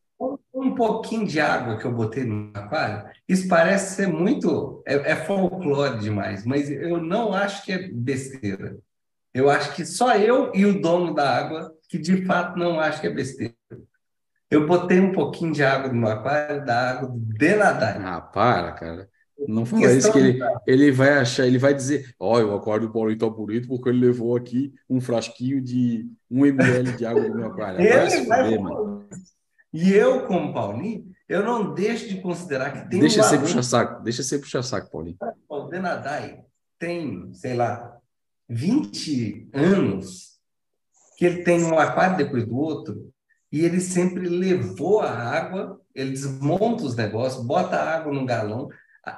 Um pouquinho de água que eu botei no aquário, isso parece ser muito. É, é folclore demais, mas eu não acho que é besteira. Eu acho que só eu e o dono da água que de fato não acho que é besteira. Eu botei um pouquinho de água no meu aquário, da água de nadar. Ah, para, cara. Não fala isso que ele, ele vai achar, ele vai dizer, olha, o aquário do Paulinho tá bonito porque ele levou aqui um frasquinho de um ml de água do meu aquário. Ele vai foder, mano. E eu, como Paulinho, eu não deixo de considerar que tem Deixa um você puxar saco, deixa você puxar saco, Paulinho. O Denadai tem, sei lá, 20 anos que ele tem um aquário depois do outro e ele sempre levou a água, ele desmonta os negócios, bota a água no galão,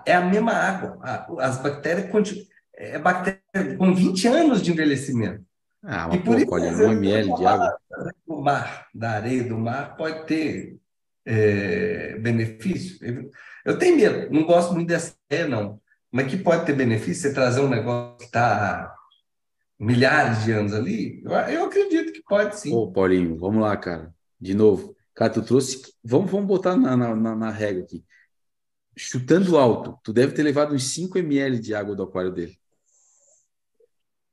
é a mesma água. As bactérias continuam. É bactéria com 20 anos de envelhecimento. Ah, uma e por pouco, isso, olha, um ml de água. O mar, da areia do mar, pode ter é, benefício. Eu tenho medo, não gosto muito dessa ideia, não. Mas que pode ter benefício você trazer um negócio que está milhares de anos ali? Eu, eu acredito que pode sim. Ô, Paulinho, vamos lá, cara. De novo. Cara, tu trouxe. Vamos, vamos botar na, na, na regra aqui. Chutando alto, tu deve ter levado uns 5 ml de água do aquário dele.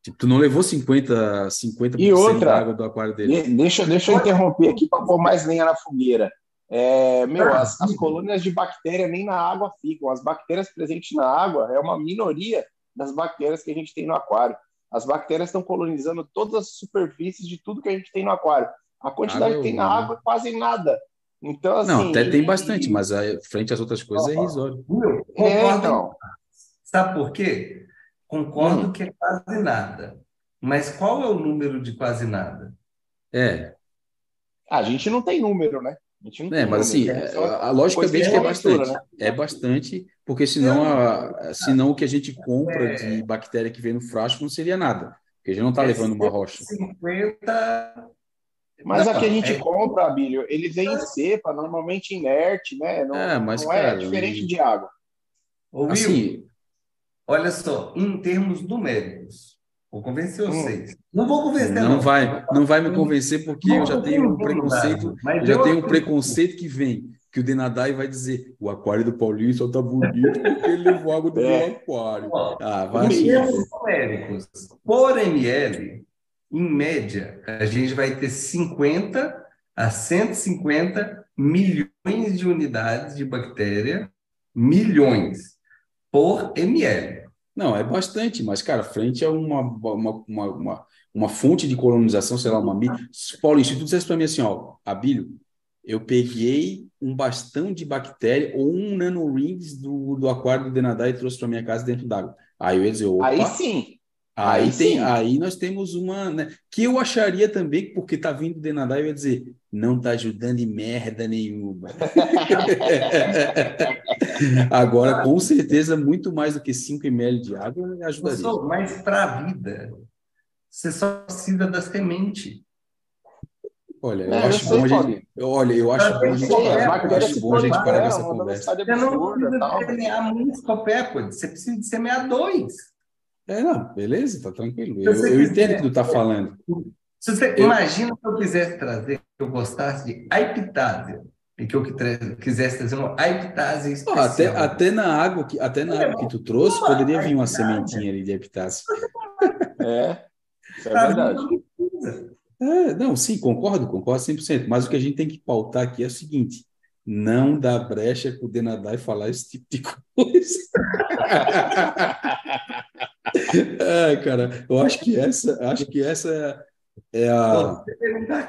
Tipo, tu não levou 50, 50% e outra, da água do aquário dele. Deixa, deixa eu interromper aqui para pôr mais lenha na fogueira. É, meu, as, as colônias de bactéria nem na água ficam. As bactérias presentes na água é uma minoria das bactérias que a gente tem no aquário. As bactérias estão colonizando todas as superfícies de tudo que a gente tem no aquário. A quantidade Ah, que tem na água é quase nada. Então, assim. Não, até tem bastante, mas aí, frente às outras coisas é irrisório. É, concordo. então. Sabe por quê? Concordo Hum. que é quase nada. Mas qual é o número de quase nada? É, A gente não tem número, né? A gente não É, tem mas assim, número, é, é a- logicamente coisa que é bastante. né? É bastante, porque senão, a, senão o que a gente compra de bactéria que vem no frasco não seria nada. Porque a gente não está É levando uma rocha. 50. Mas Não, a que a gente é- compra, Abílio, ele vem em cepa, normalmente inerte, né? Não É, mas, não é cara, diferente e- de água. Will, Assim, olha só, em termos numéricos, vou convencer Hum. vocês. Não vou convencer, não vai, não vai me convencer porque eu já tenho um preconceito, eu já tenho um preconceito que vem, que o Denadai vai dizer, o aquário do Paulinho só tá bonito porque ele levou água do (laughs) É. meu aquário. Ó, Ah, vai numéricos, por ml, em média, a gente vai ter 50 a 150 milhões de unidades de bactéria, milhões, por ml. Não, é bastante, mas, cara, frente a uma, uma, uma, uma, uma fonte de colonização, sei lá, uma. Paulo, se tu dissesse para mim assim, ó, Abílio, eu peguei um bastão de bactéria ou um nanorings do, do aquário do Denadai e trouxe para minha casa dentro d'água. Aí eu ia dizer, Aí sim. Aí, aí tem, aí nós temos uma, né, que eu acharia também, porque tá vindo do Denadai, eu ia dizer, não tá ajudando em merda nenhuma. (laughs) Agora, com certeza, muito mais do que 5 ml de água ajudaria. Professor, Mas para a vida, você só precisa da semente. Olha, eu É, eu acho sei, bom a gente, Paulinho. eu- olha, eu acho bom a gente parar, as eu acho bom a gente parar com proliferam, essa uma conversa. Você não precisa semear muitos copépodes, você precisa de semear dois. É, não, beleza, tá tranquilo. Eu, eu entendo o que tu tá falando. Se você Eu- imagina se eu quisesse trazer, que eu gostasse de aiptásia, e que eu que quisesse trazer uma aiptásia Ó, especial. até, até na água que, até na água que tu trouxe, poderia vir uma sementinha ali de epitácia. É, isso é Sabe? verdade. É, não, sim, concordo, concordo 100%. Mas o que a gente tem que pautar aqui é o seguinte: não dá brecha pro Denadai falar esse tipo de coisa. (laughs) É, cara, eu acho que essa, acho que essa é a aqui,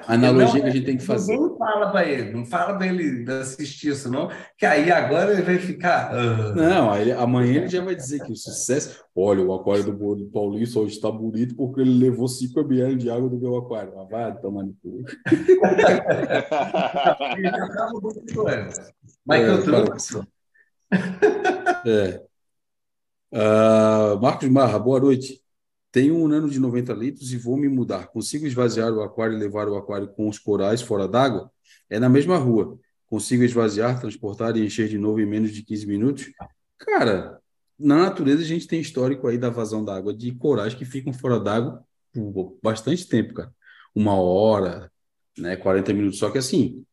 analogia não, que a gente tem que fazer. Ninguém fala para ele, não fala para ele assistir isso, não, que aí agora ele vai ficar. ah, Não, aí, amanhã ele já vai dizer que o sucesso. Olha, o aquário do, do Paulinho só está bonito porque ele levou 5 ml de água do meu aquário. Ah, vai tomar no cu. (laughs) ele já tava muito antes. Mas É, eu trouxe. É. Ah, Marcos Marra, boa noite. Tenho um nano de 90 litros e vou me mudar. Consigo esvaziar o aquário e levar o aquário com os corais fora d'água? É na mesma rua. Consigo esvaziar, transportar e encher de novo em menos de 15 minutos? Cara, na natureza a gente tem histórico aí da vazão d'água de corais que ficam fora d'água por bastante tempo, cara. Uma hora, né? 40 minutos. Só que assim,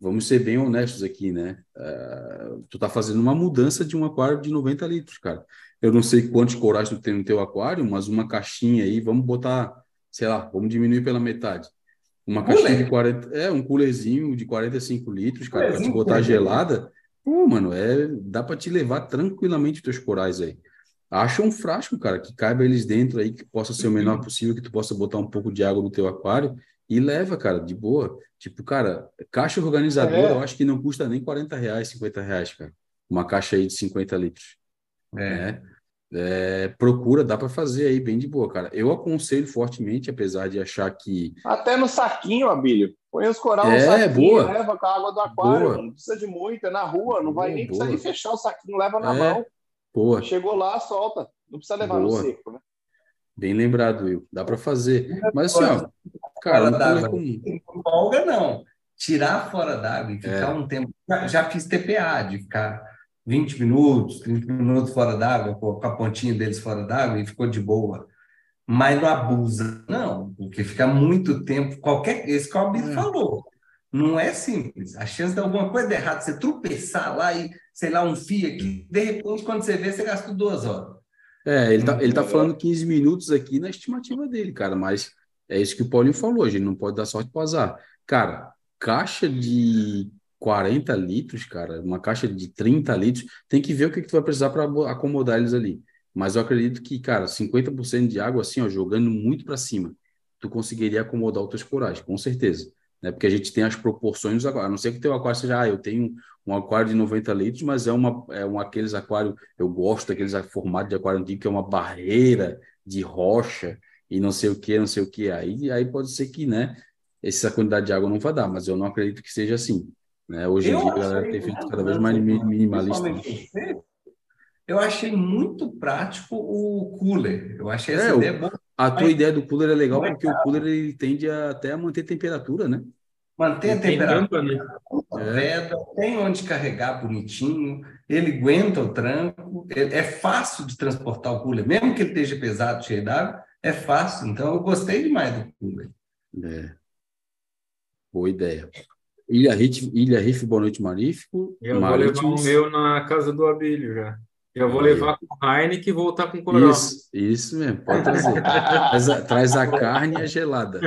vamos ser bem honestos aqui, né? Ah, tu tá fazendo uma mudança de um aquário de 90 litros, cara. Eu não sei quantos corais tu tem no teu aquário, mas uma caixinha aí, vamos botar, sei lá, vamos diminuir pela metade. Uma Cooler. caixinha de 40, é, um coolerzinho de 45 litros, cara, para te botar coolerzinho. gelada. Pô, mano, é, dá para te levar tranquilamente os teus corais aí. Acha um frasco, cara, que caiba eles dentro aí, que possa ser o menor possível, que tu possa botar um pouco de água no teu aquário e leva, cara, de boa. Tipo, cara, caixa organizadora, É. eu acho que não custa nem 40 reais, 50 reais, cara. Uma caixa aí de 50 litros É. né? É, procura, dá para fazer aí bem de boa, cara. Eu aconselho fortemente, apesar de achar que Até no saquinho, Abílio. Põe os coral no É, saquinho, boa. leva com a água do aquário. Boa. Não precisa de muito, é na rua, não vai Boa, nem precisar boa. fechar o saquinho, leva na É. mão. Pô, Chegou lá, solta. Não precisa levar Boa. no seco, né? bem lembrado, Will. Dá para fazer. Mas assim, ó, cara, Fora um d'água. cooler comum. Não folga, não. Tirar fora d'água e ficar É. um tempo. Já, já fiz TPA, de ficar 20 minutos, 30 minutos fora d'água, com a pontinha deles fora d'água e ficou de boa. Mas não abusa, não, porque fica muito tempo. Qualquer. Esse que o Albino É. falou. Não é simples. A chance de alguma coisa errada, você tropeçar lá e, sei lá, um fio aqui, de repente, quando você vê, você gastou duas horas. É, ele tá, ele tá falando 15 minutos aqui na estimativa dele, cara, mas é isso que o Paulinho falou, a gente não pode dar sorte pro azar. Cara, caixa de 40 litros, cara, uma caixa de 30 litros, tem que ver o que, que tu vai precisar para acomodar eles ali. Mas eu acredito que, cara, 50% de água, assim, ó, jogando muito para cima, tu conseguiria acomodar os teus corais, com certeza. Né? Porque a gente tem as proporções dos aquários. A não ser que o teu aquário seja, ah, eu tenho um aquário de 90 litros, mas é, uma, é um aqueles aquários, eu gosto daqueles formatos de aquário antigo, que é uma barreira de rocha e não sei o que, não sei o que. Aí, aí pode ser que, né, essa quantidade de água não vai dar, mas eu não acredito que seja assim. Né? Hoje em dia a galera tem feito cada vez mais minimalista. Eu achei muito prático o cooler. Eu achei essa é, ideia boa. A tua ideia do cooler é legal porque o cooler ele tende a, até a manter temperatura, né? Manter a temperatura, né? Pedra, tem onde carregar bonitinho, ele aguenta o tranco, é fácil de transportar o cooler, mesmo que ele esteja pesado, cheio d'água, é fácil. Então eu gostei demais do cooler. É. Boa ideia. Ilha Riff, Ilha Riff Boa Noite Marífico. Eu vou levar o meu na casa do Abílio já. Eu vou Aí. levar com Heineken e voltar com Coral. Isso, isso mesmo, pode trazer. traz, a, traz a carne e a gelada.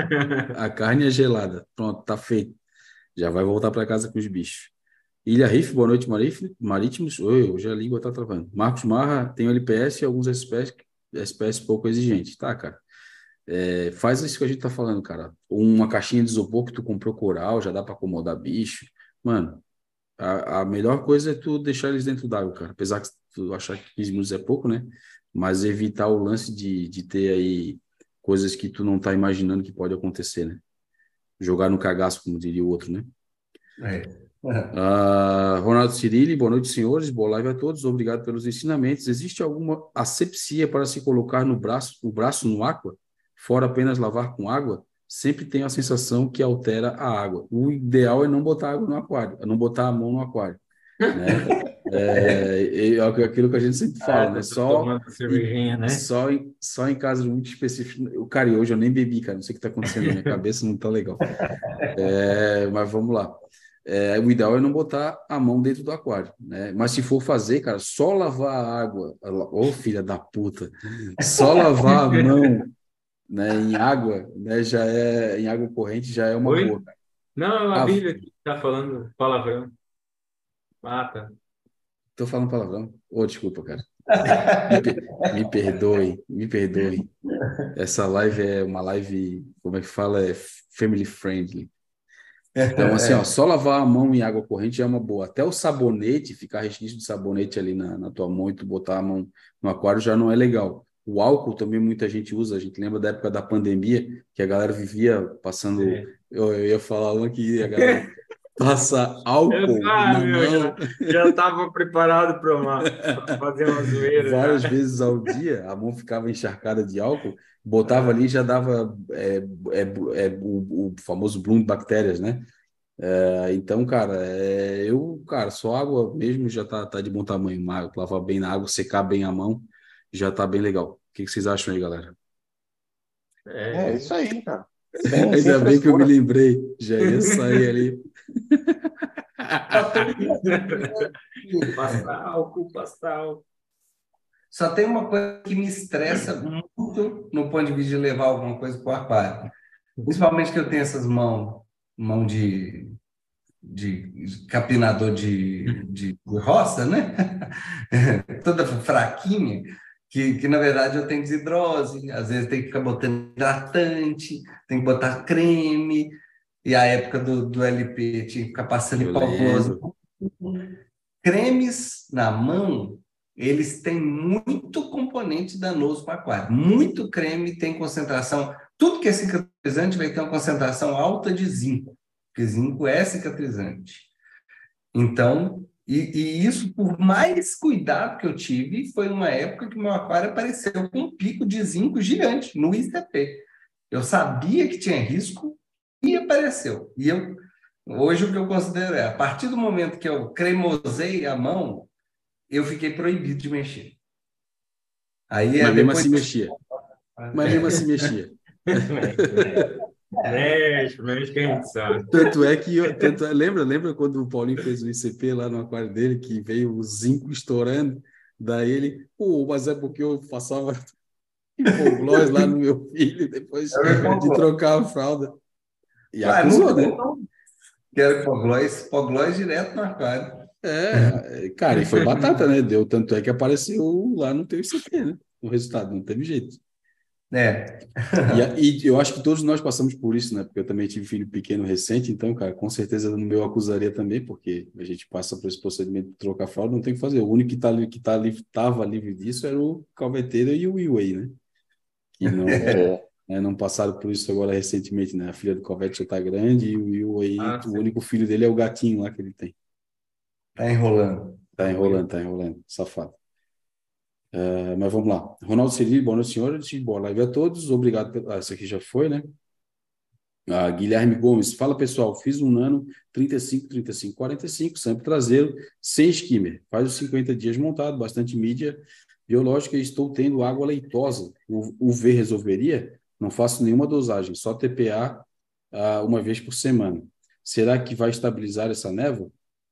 A carne e a gelada. Pronto, tá feito. Já vai voltar para casa com os bichos. Ilha Riff, boa noite, Marítimos. Oi, hoje a língua tá travando. Marcos Marra, tem o LPS e alguns espécies, espécies pouco exigentes. Tá, cara. É, faz isso que a gente tá falando, cara. Uma caixinha de isopor que tu comprou coral, já dá para acomodar bicho. Mano, a, a, melhor coisa é tu deixar eles dentro d'água, cara. Apesar que tu achar que 15 minutos é pouco, né? Mas evitar o lance de, de ter aí coisas que tu não tá imaginando que pode acontecer, né? Jogar no cagaço, como diria o outro, né? É. Uh, (laughs) Ronaldo Cirilli, boa noite, senhores. Boa live a todos. Obrigado pelos ensinamentos. Existe alguma asepsia para se colocar no braço, o braço no água? Fora apenas lavar com água, sempre tem a sensação que altera a água. O ideal é não botar água no aquário, é não botar a mão no aquário. Né? (laughs) é, é, aquilo que a gente sempre fala, né? Só, cervejinha, né? Só, em, só em casos muito específicos. O cara, hoje eu nem bebi, cara, não sei o que está acontecendo na minha (laughs) cabeça, não está legal. É, mas vamos lá. É, o ideal é não botar a mão dentro do aquário, né? Mas se for fazer, cara, só lavar a água, ô oh, filha da puta, só lavar a mão né, em água, né, já é em água corrente já é uma Oi? boa. Não, é a Bíblia que está falando palavrão. Ah, tá. Tô falando palavrão. Oh, desculpa, cara. Me, me, perdoe, me perdoe. Essa live é uma live, como é que fala? É family friendly. Então, assim, ó, só lavar a mão em água corrente é uma boa. Até o sabonete, ficar resquício de sabonete ali na, na tua mão e tu botar a mão no aquário já não é legal. O álcool também muita gente usa. A gente lembra da época da pandemia, que a galera vivia passando. É. Eu, eu, ia falar uma que a galera (laughs) passa álcool eu, na mão. Já estava preparado para fazer uma zoeira. Várias já. vezes ao dia, a mão ficava encharcada de álcool, botava ali já dava é, é, é o, o, famoso bloom de bactérias, né? É, então, cara, é, eu, cara, só água mesmo já tá, tá de bom tamanho. Lavar bem na água, secar bem a mão já tá bem legal. O que, vocês acham aí, galera? É, é isso aí, cara. Bem, (laughs) Ainda bem que eu me lembrei, já ia sair ali. passar álcool, passar álcool. Só tem uma coisa que me estressa muito no ponto de vista de levar alguma coisa para o aquário. Principalmente que eu tenho essas mãos, mão de, de capinador de, de, de roça, né? (laughs) Toda fraquinha que, que na verdade eu tenho desidrose, às vezes tem que ficar botando hidratante, tem que botar creme, e a época do, do LP tinha que ficar passando hipoglose. Cremes na mão, eles têm muito componente danoso para aquário. Muito creme tem concentração, tudo que é cicatrizante vai ter uma concentração alta de zinco, porque zinco é cicatrizante. Então, e, e, isso, por mais cuidado que eu tive, foi uma época que meu aquário apareceu com um pico de zinco gigante no ICP. Eu sabia que tinha risco e apareceu. E eu, hoje o que eu considero é, a partir do momento que eu cremosei a mão, eu fiquei proibido de mexer. Aí, Mas mesmo assim mexia. Mas (laughs) (laughs) mesmo assim mexia. Mexe, mexe que a gente sabe. Tanto é que, tanto é, lembra, lembra quando o Paulinho fez o ICP lá no aquário dele, que veio o zinco estourando, daí ele, pô, mas é porque eu passava (laughs) hipoglós lá no meu filho, depois de trocar a fralda. E acusou, né? Quero hipoglós, hipoglós direto no aquário. É, cara, e foi batata, né? Deu tanto é que apareceu lá no teu ICP, né? O resultado, não teve jeito. É. E, e, eu acho que todos nós passamos por isso, né? Porque eu também tive filho pequeno recente, então, cara, com certeza no meu acusaria também, porque a gente passa por esse procedimento de trocar fralda, não tem o que fazer. O único que tá que tá livre, tava livre disso era o calveteiro e o Iway, né? Que não, (laughs) é. né, não passaram por isso agora recentemente, né? A filha do Calvete já tá grande e o Iway, ah, o único filho dele é o gatinho lá que ele tem. Tá enrolando. Tá enrolando, tá enrolando, safado. Uh, mas vamos lá. Ronaldo Cirilo, boa noite, senhores. Boa live a todos. Obrigado. Pela... Ah, essa aqui já foi, né? Uh, Guilherme Gomes, fala pessoal, fiz um nano 35, 35, 45, sempre traseiro, sem skimmer. Faz os 50 dias montado, bastante mídia biológica e estou tendo água leitosa. O UV resolveria? Não faço nenhuma dosagem, só TPA ah, uma vez por semana. Será que vai estabilizar essa névoa?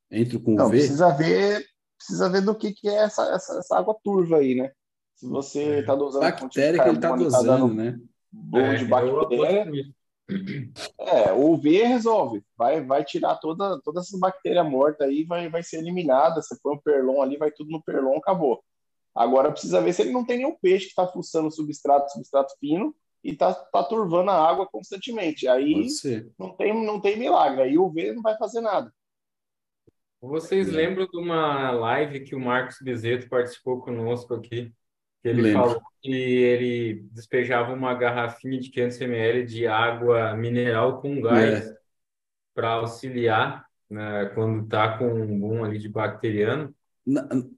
Entro com Não, UV? Precisa ver precisa ver do que, que é essa, essa, essa água turva aí, né? Se você está é. dosando. Bactéria que ele está dosando, tá né? Bom é, de bactéria. É, o UV resolve. Vai, vai tirar toda, todas essas bactérias mortas aí, vai, vai ser eliminada. Você põe o perlon ali, vai tudo no perlon, acabou. Agora precisa ver se ele não tem nenhum peixe que está fuçando substrato, substrato fino e está tá turvando a água constantemente. Aí não tem, não tem milagre. Aí o UV não vai fazer nada. Vocês é. lembram de uma live que o Marcos Bizeto participou conosco aqui? Que ele Lembro. falou que ele despejava uma garrafinha de 500 ml de água mineral com gás é. para auxiliar né, quando está com um boom ali de bacteriano.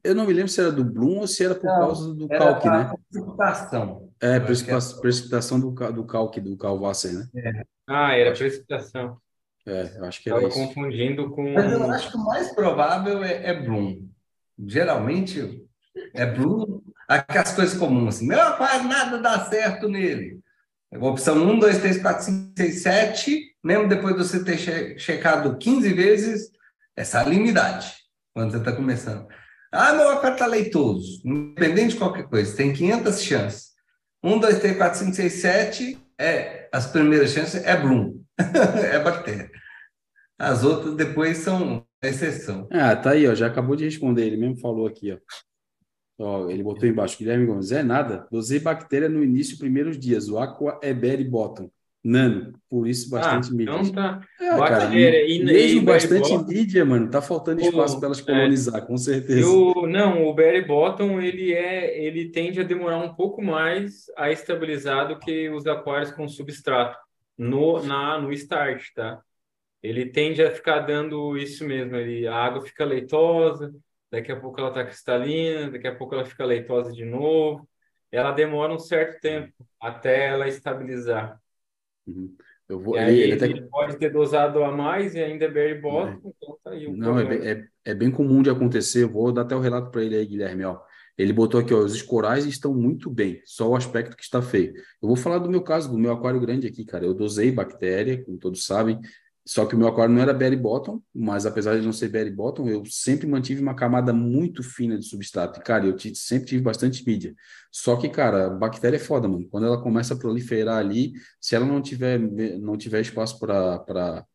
Eu não me lembro se era do Bloom ou se era por não, causa do calque, né? Precipitação. É, precipitação, precipitação do, do calque, do calvasser, né? É. Ah, era precipitação. É, eu acho que era Estava isso. confundindo com. Mas eu acho que o mais provável é, é Bloom. Geralmente é Bloom, aquelas coisas comuns, assim, meu aquário, nada dá certo nele. A opção 1, 2, 3, 4, 5, 6, 7, mesmo depois de você ter che checado 15 vezes, é salinidade, quando você está começando. Ah, meu aquário está leitoso, independente de qualquer coisa, tem 500 chances. 1, 2, 3, 4, 5, 6, 7, é, as primeiras chances é Bloom. (laughs) é bactéria. As outras depois são exceção. Ah, tá aí, ó. Já acabou de responder. Ele mesmo falou aqui, ó. ó ele botou embaixo. Guilherme Gomes. É nada. Dosei bactéria no início, primeiros dias. O Aqua é Berry Bottom. Nano. Por isso, bastante ah, mídia. Então tá. É, bactéria cara, e, mesmo e bastante Bottom, mídia, mano. Tá faltando espaço para elas é. colonizar, é, com certeza. O, não, o Berry Bottom, ele, é, ele tende a demorar um pouco mais a estabilizar do que os aquários com substrato no, na, no start, tá? Ele tende a ficar dando isso mesmo, ele, a água fica leitosa, daqui a pouco ela está cristalina, daqui a pouco ela fica leitosa de novo. Ela demora um certo tempo até ela estabilizar. Uhum. Eu vou, e aí ele, ele, até... pode ter dosado a mais e ainda é berry bottom, é. então tá aí o Não, é bem, é, é bem comum de acontecer. Vou dar até o relato para ele aí, Guilherme. Ó. Ele botou aqui, ó, os corais estão muito bem, só o aspecto que está feio. Eu vou falar do meu caso, do meu aquário grande aqui, cara. Eu dosei bactéria, como todos sabem, só que o meu aquário não era berry bottom, mas apesar de não ser berry bottom, eu sempre mantive uma camada muito fina de substrato. E, cara, eu sempre tive bastante mídia. Só que, cara, bactéria é foda, mano. Quando ela começa a proliferar ali, se ela não tiver, não tiver espaço para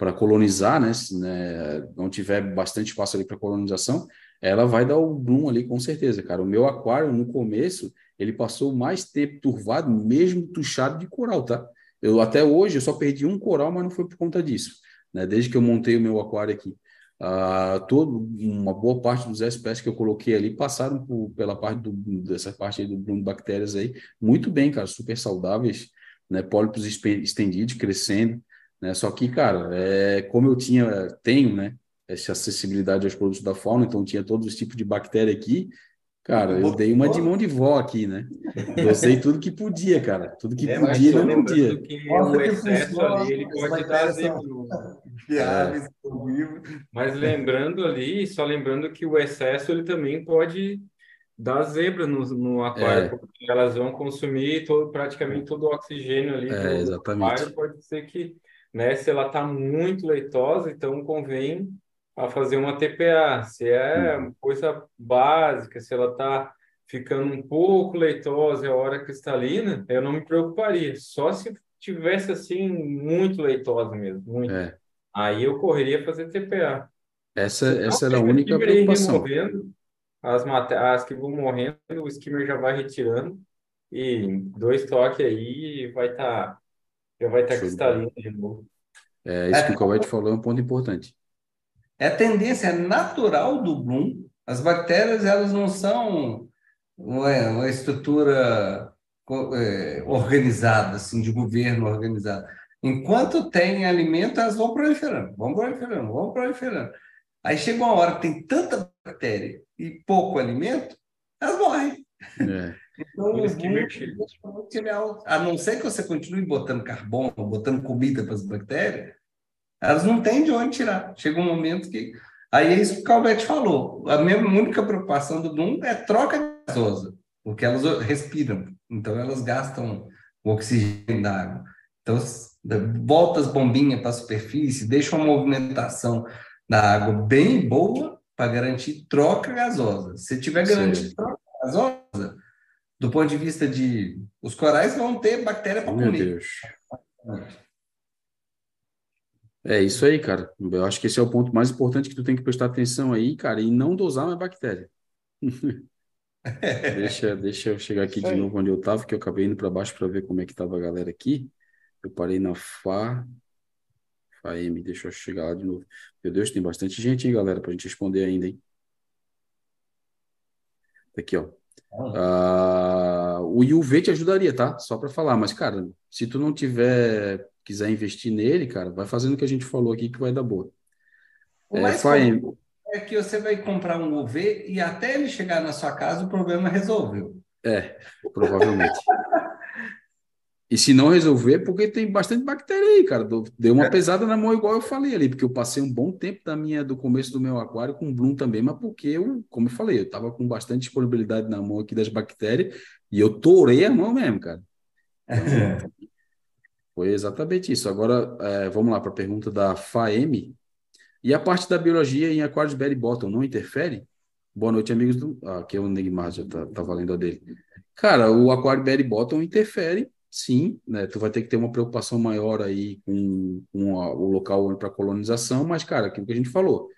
para colonizar, né, se, né, não tiver bastante espaço ali para colonização, ela vai dar o bloom ali com certeza, cara. O meu aquário, no começo, ele passou mais tempo turvado, mesmo tuchado de coral, tá? Eu até hoje eu só perdi um coral, mas não foi por conta disso, né? Desde que eu montei o meu aquário aqui. Uh, todo, uma boa parte dos SPS que eu coloquei ali passaram por, pela parte do, dessa parte do de bactérias aí, muito bem, cara, super saudáveis, né? Pólipos estendidos, crescendo, né? Só que, cara, é, como eu tinha, tenho, né? essa acessibilidade aos produtos da fauna, então tinha todos os tipos de bactéria aqui. Cara, eu dei uma de mão de vó aqui, né? Eu sei tudo que podia, cara. Tudo que é, podia, não podia. Que o excesso ali, ele pode dar zebro. É. Mas lembrando ali, só lembrando que o excesso, ele também pode dar zebra no, no aquário, é. porque elas vão consumir todo, praticamente todo o oxigênio ali é, exatamente. aquário. Pode ser que, né, se ela está muito leitosa, então convém a fazer uma TPA. Se é uma coisa básica, se ela está ficando um pouco leitosa, é hora cristalina, eu não me preocuparia. Só se tivesse assim muito leitosa mesmo, muito. É. Aí eu correria fazer TPA. Essa, essa era a única preocupação. removendo, as, as que vão morrendo, o skimmer já vai retirando, e dois toques aí vai estar já vai estar bola. cristalino de novo. É, isso que o Calvete falou é um ponto importante. É a tendência natural do Bloom. As bactérias, elas não são uma, uma estrutura é, organizada, assim, de governo organizado. Enquanto tem alimento, elas vão proliferando, vão proliferando, vão proliferando. Aí chega uma hora que tem tanta bactéria e pouco alimento, elas morrem. É, Então, Por o isso que Bloom invertido. ele é alto. a não ser que você continue botando carbono, botando comida para as bactérias, elas não têm de onde tirar. Chega um momento que. Aí é isso que o Calvete falou. A minha única preocupação do Bloom é troca gasosa, porque elas respiram, então elas gastam o oxigênio da água. Então, volta as bombinhas para a superfície, deixa uma movimentação da água bem boa para garantir troca gasosa. Se tiver garantido troca gasosa, do ponto de vista de. Os corais vão ter bactéria para meu comer. Deus. É isso aí, cara. Eu acho que esse é o ponto mais importante que tu tem que prestar atenção aí, cara, e não dosar mais bactéria. (laughs) Deixa, deixa eu chegar aqui de novo onde eu estava, que eu acabei indo para baixo para ver como é que estava a galera aqui. Eu parei na Fá, Fá M, deixa eu chegar lá de novo. Meu Deus, tem bastante gente, hein, galera, para a gente responder ainda, hein? Aqui, ó. Ah, o UV te ajudaria, tá? Só para falar, mas, cara, se tu não tiver, quiser investir nele, cara, vai fazendo o que a gente falou aqui que vai dar boa. O É, mais Faem, é que você vai comprar um UV e até ele chegar na sua casa o problema resolveu. É, provavelmente. E se não resolver, porque tem bastante bactéria aí, cara. Deu- uma pesada na mão, igual eu falei ali, porque eu passei um bom tempo da minha, do começo do meu aquário com Bloom também, mas porque eu, como eu falei, eu tava com bastante disponibilidade na mão aqui das bactérias e eu torei a mão mesmo, cara. Então, foi exatamente isso. Agora, é, vamos lá para a pergunta da FAM. E a parte da biologia em aquários Berry Bottom não interfere? Boa noite, amigos do. Ah, aqui é o Neymar, já tá, tá valendo a dele. Cara, o aquário Berry Bottom interfere, sim, né? Tu vai ter que ter uma preocupação maior aí com, com a- o local para colonização, mas, cara, aquilo que a gente falou,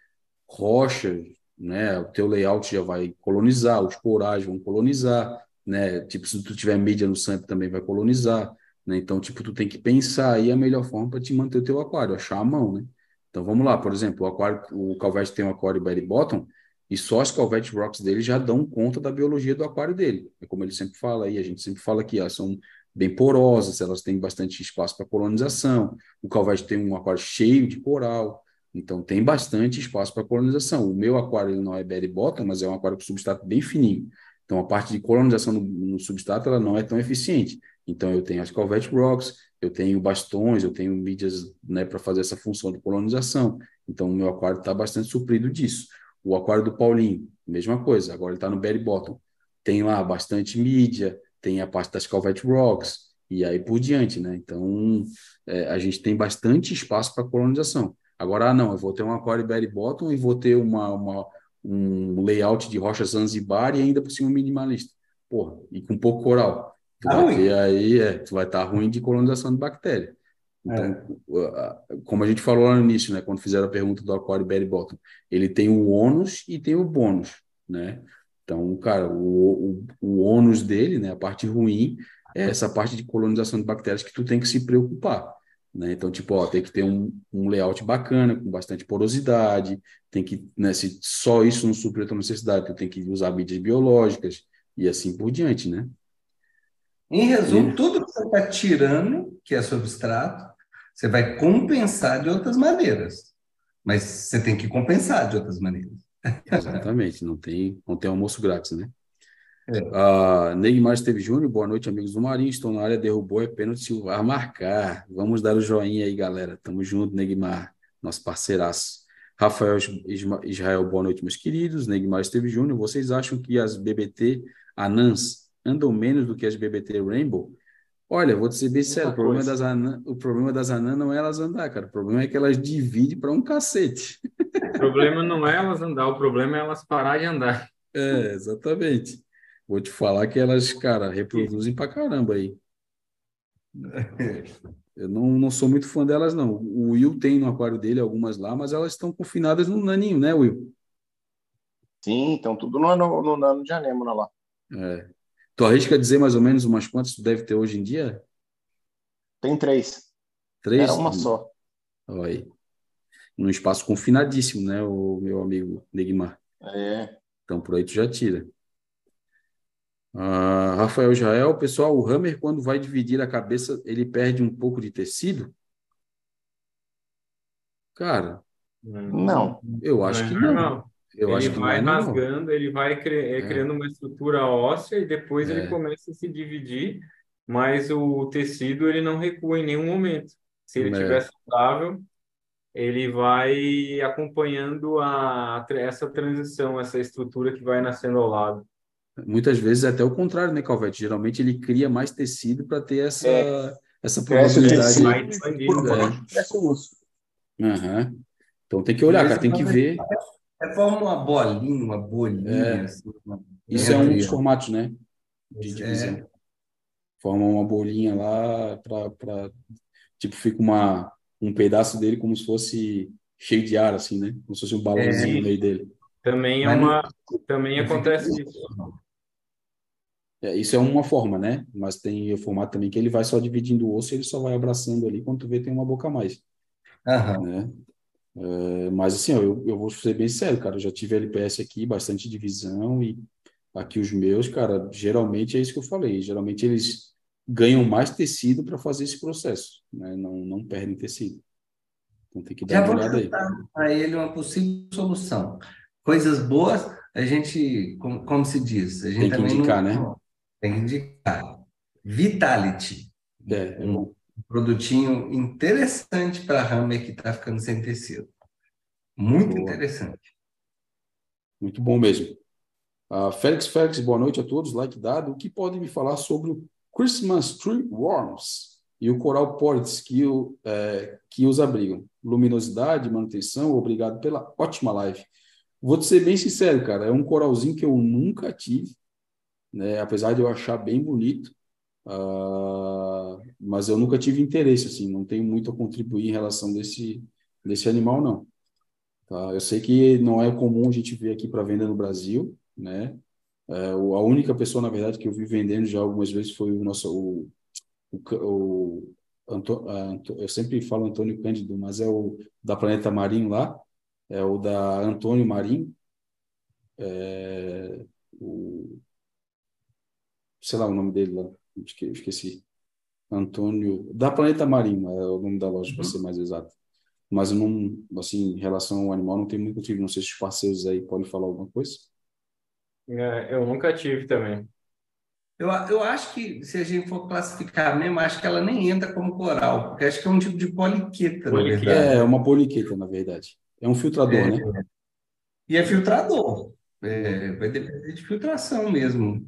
rochas, né? O teu layout já vai colonizar, os corais vão colonizar, né? Tipo, se tu tiver mídia no sample também vai colonizar, né? Então, tipo, tu tem que pensar aí a melhor forma para te manter o teu aquário, achar a mão, né? Então, vamos lá, por exemplo, o aquário, o Calvete tem um aquário Berry Bottom, e só as Calvete Rocks dele já dão conta da biologia do aquário dele. É como ele sempre fala aí, a gente sempre fala que elas são bem porosas, elas têm bastante espaço para colonização. O Calvete tem um aquário cheio de coral, então tem bastante espaço para colonização. O meu aquário não é belly bottom, mas é um aquário com substrato bem fininho. Então a parte de colonização no, no substrato ela não é tão eficiente. Então eu tenho as Calvete Rocks, eu tenho bastões, eu tenho mídias né, para fazer essa função de colonização. Então o meu aquário está bastante suprido disso. O aquário do Paulinho, mesma coisa, agora ele está no belly bottom. Tem lá bastante mídia, tem a parte das Calvete Rocks, e aí por diante, né? Então, é, a gente tem bastante espaço para colonização. Agora, ah, não, eu vou ter um aquário belly bottom e vou ter uma, uma, um layout de rocha Zanzibar e ainda por cima minimalista. Porra, e com pouco coral. Tá ruim. aí, é, tu vai estar ruim de colonização de bactéria. Então, a- como a gente falou lá no início, né, quando fizeram a pergunta do aquário belly bottom, ele tem o ônus e tem o bônus, né? Então, cara, o, o, o ônus dele, né, a parte ruim, é essa parte de colonização de bactérias que tu tem que se preocupar, né? Então, tipo, ó, tem que ter um, um layout bacana, com bastante porosidade, tem que, né, se só isso não suprir a tua necessidade, tu tem que usar mídias biológicas e assim por diante, né? Em resumo, tudo que você está tirando, que é substrato, você vai compensar de outras maneiras. Mas você tem que compensar de outras maneiras. Exatamente, não tem, não tem almoço grátis, né? É. Ah, Neymar Esteves Júnior, boa noite, amigos do Marinho. Estou na área, derrubou, é pênalti Silvar marcar. Vamos dar o joinha aí, galera. Tamo junto, Neymar, nosso parceiraço. Rafael Israel, boa noite, meus queridos. Neymar Esteves Júnior, vocês acham que as BBT Anãs andam menos do que as BBT Rainbow? Olha, vou te ser bem sério, o problema das anã, o problema das anãs não é elas andar, cara. O problema é que elas dividem para um cacete. O problema não é elas andar, o problema é elas parar de andar. É, exatamente. Vou te falar que elas, cara, reproduzem pra caramba aí. Eu não, não sou muito fã delas, não. O Will tem no aquário dele algumas lá, mas elas estão confinadas no naninho, né, Will? Sim, então tudo no, no, no nano de anêmona lá. É. Tu arrisca dizer mais ou menos umas quantas tu deve ter hoje em dia? Tem três. Três? Era uma só. Olha aí. Num espaço confinadíssimo, né, o meu amigo Neguimar? É. Então, por aí tu já tira. Ah, Rafael Jael, pessoal, o hammer, quando vai dividir a cabeça, ele perde um pouco de tecido? Cara, Não. eu acho Não que não. Eu ele acho que não vai é normal. rasgando, ele vai cri- eh, É. criando uma estrutura óssea e depois É. ele começa a se dividir, mas o tecido ele não recua em nenhum momento. Se ele É. estiver saudável, ele vai acompanhando a, essa transição, essa estrutura que vai nascendo ao lado. Muitas vezes é até o contrário, né, Calvete? Geralmente ele cria mais tecido para ter essa, É. essa probabilidade. tecido. Vai expandindo, Por né? baixo cresce o osso. Aham. Então tem que olhar, cara, tem que ver. É forma uma bolinha, uma bolinha. É. assim, uma- Isso é um dos formatos, né? De É. divisão. Forma uma bolinha lá para. Tipo, fica uma, um pedaço dele como se fosse cheio de ar, assim, né? Como se fosse um balãozinho É. no meio dele. Também é Mas não- uma, também acontece isso. É, isso é uma forma, né? Mas tem o formato também que ele vai só dividindo o osso e ele só vai abraçando ali. Quando tu vê, tem uma boca a mais. Aham. né? É, mas assim, eu, eu vou ser bem sério, cara, eu já tive LPS aqui, bastante divisão e aqui os meus, cara, geralmente é isso que eu falei, geralmente eles ganham mais tecido para fazer esse processo, né? Não, não perdem tecido. Então tem que dar Já uma olhada aí. para ele uma possível solução. Coisas boas, a gente, como, como se diz, a gente Tem que indicar, não, né? Tem que indicar. Vitality, É, é bom. Produtinho interessante para Hammer que está ficando sem tecido. Muito Boa. interessante. Muito bom mesmo. Ah, Félix Félix, boa noite a todos, like dado. O que pode me falar sobre o Christmas Tree Worms e o Coral Polyps que, o, é, que os abrigam? Luminosidade, manutenção, obrigado pela ótima live. Vou te ser bem sincero, cara, é um coralzinho que eu nunca tive, né? apesar de eu achar bem bonito, ah, mas eu nunca tive interesse, assim, não tenho muito a contribuir em relação desse, desse animal, não. Tá? Eu sei que não é comum a gente ver aqui para venda no Brasil, né? O- a única pessoa, na verdade, que eu vi vendendo já algumas vezes foi o nosso, o, o, o Anto- a Anto- eu sempre falo Antônio Cândido, mas é o da Planeta Marinho lá, é o da Antônio Marinho, é, o, sei lá o nome dele lá, esqueci. Antônio, da Planeta Marinho, é o nome da loja, para ser mais exato. Mas eu não, assim, em relação ao animal, não tenho muito contigo. Não sei se os parceiros aí podem falar alguma coisa. É, eu nunca tive também. Eu, eu acho que, se a gente for classificar mesmo, acho que ela nem entra como coral, porque acho que é um tipo de poliqueta, na Poliqueta. verdade. É uma poliqueta, na verdade. É um filtrador, É. né? E é filtrador. É, vai depender de filtração mesmo.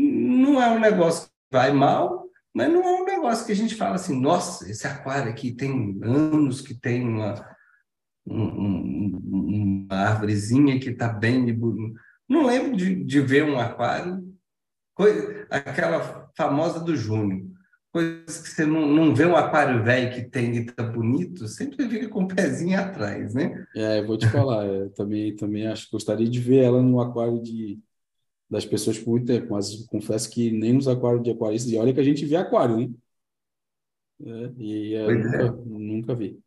Não é um negócio que vai mal, mas não é um negócio que a gente fala assim, nossa, esse aquário aqui tem anos que tem uma, um- um- um- uma árvorezinha que está bem. Não lembro de, de ver um aquário, coi- aquela famosa do Júnior. Coisas que você não, não vê um aquário velho que tem e tá bonito, sempre fica com o pezinho atrás, né? É, eu vou te falar. eu também, também acho gostaria de ver ela no aquário de, das pessoas por muito tempo, mas confesso que nem nos aquários de aquaristas. E olha que a gente vê aquário, né? É, e é, nunca, nunca vi.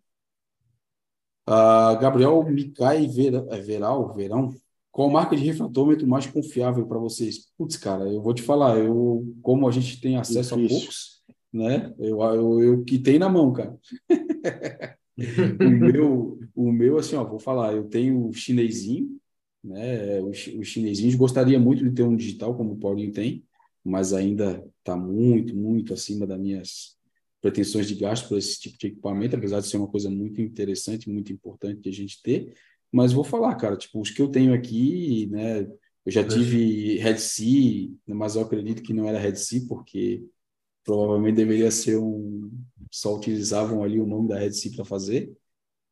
Ah, Gabriel Micai Vera, é, Veral, Verão, qual marca de refratômetro mais confiável para vocês? Putz, cara, eu vou te falar, eu, como a gente tem acesso a Difícil. poucos, né? Eu, eu, eu que tem na mão, cara. (laughs) O meu, o meu, assim, ó, vou falar, eu tenho o chinesinho, né? Os, os chinesinhos gostaria muito de ter um digital como o Paulinho tem, mas ainda está muito, muito acima das minhas pretensões de gasto por esse tipo de equipamento, apesar de ser uma coisa muito interessante, muito importante de a gente ter. Mas vou falar, cara, tipo, os que eu tenho aqui, né? Eu já tive Red Sea, mas eu acredito que não era Red Sea, porque provavelmente deveria ser um. Só utilizavam ali o nome da Red Sea para fazer.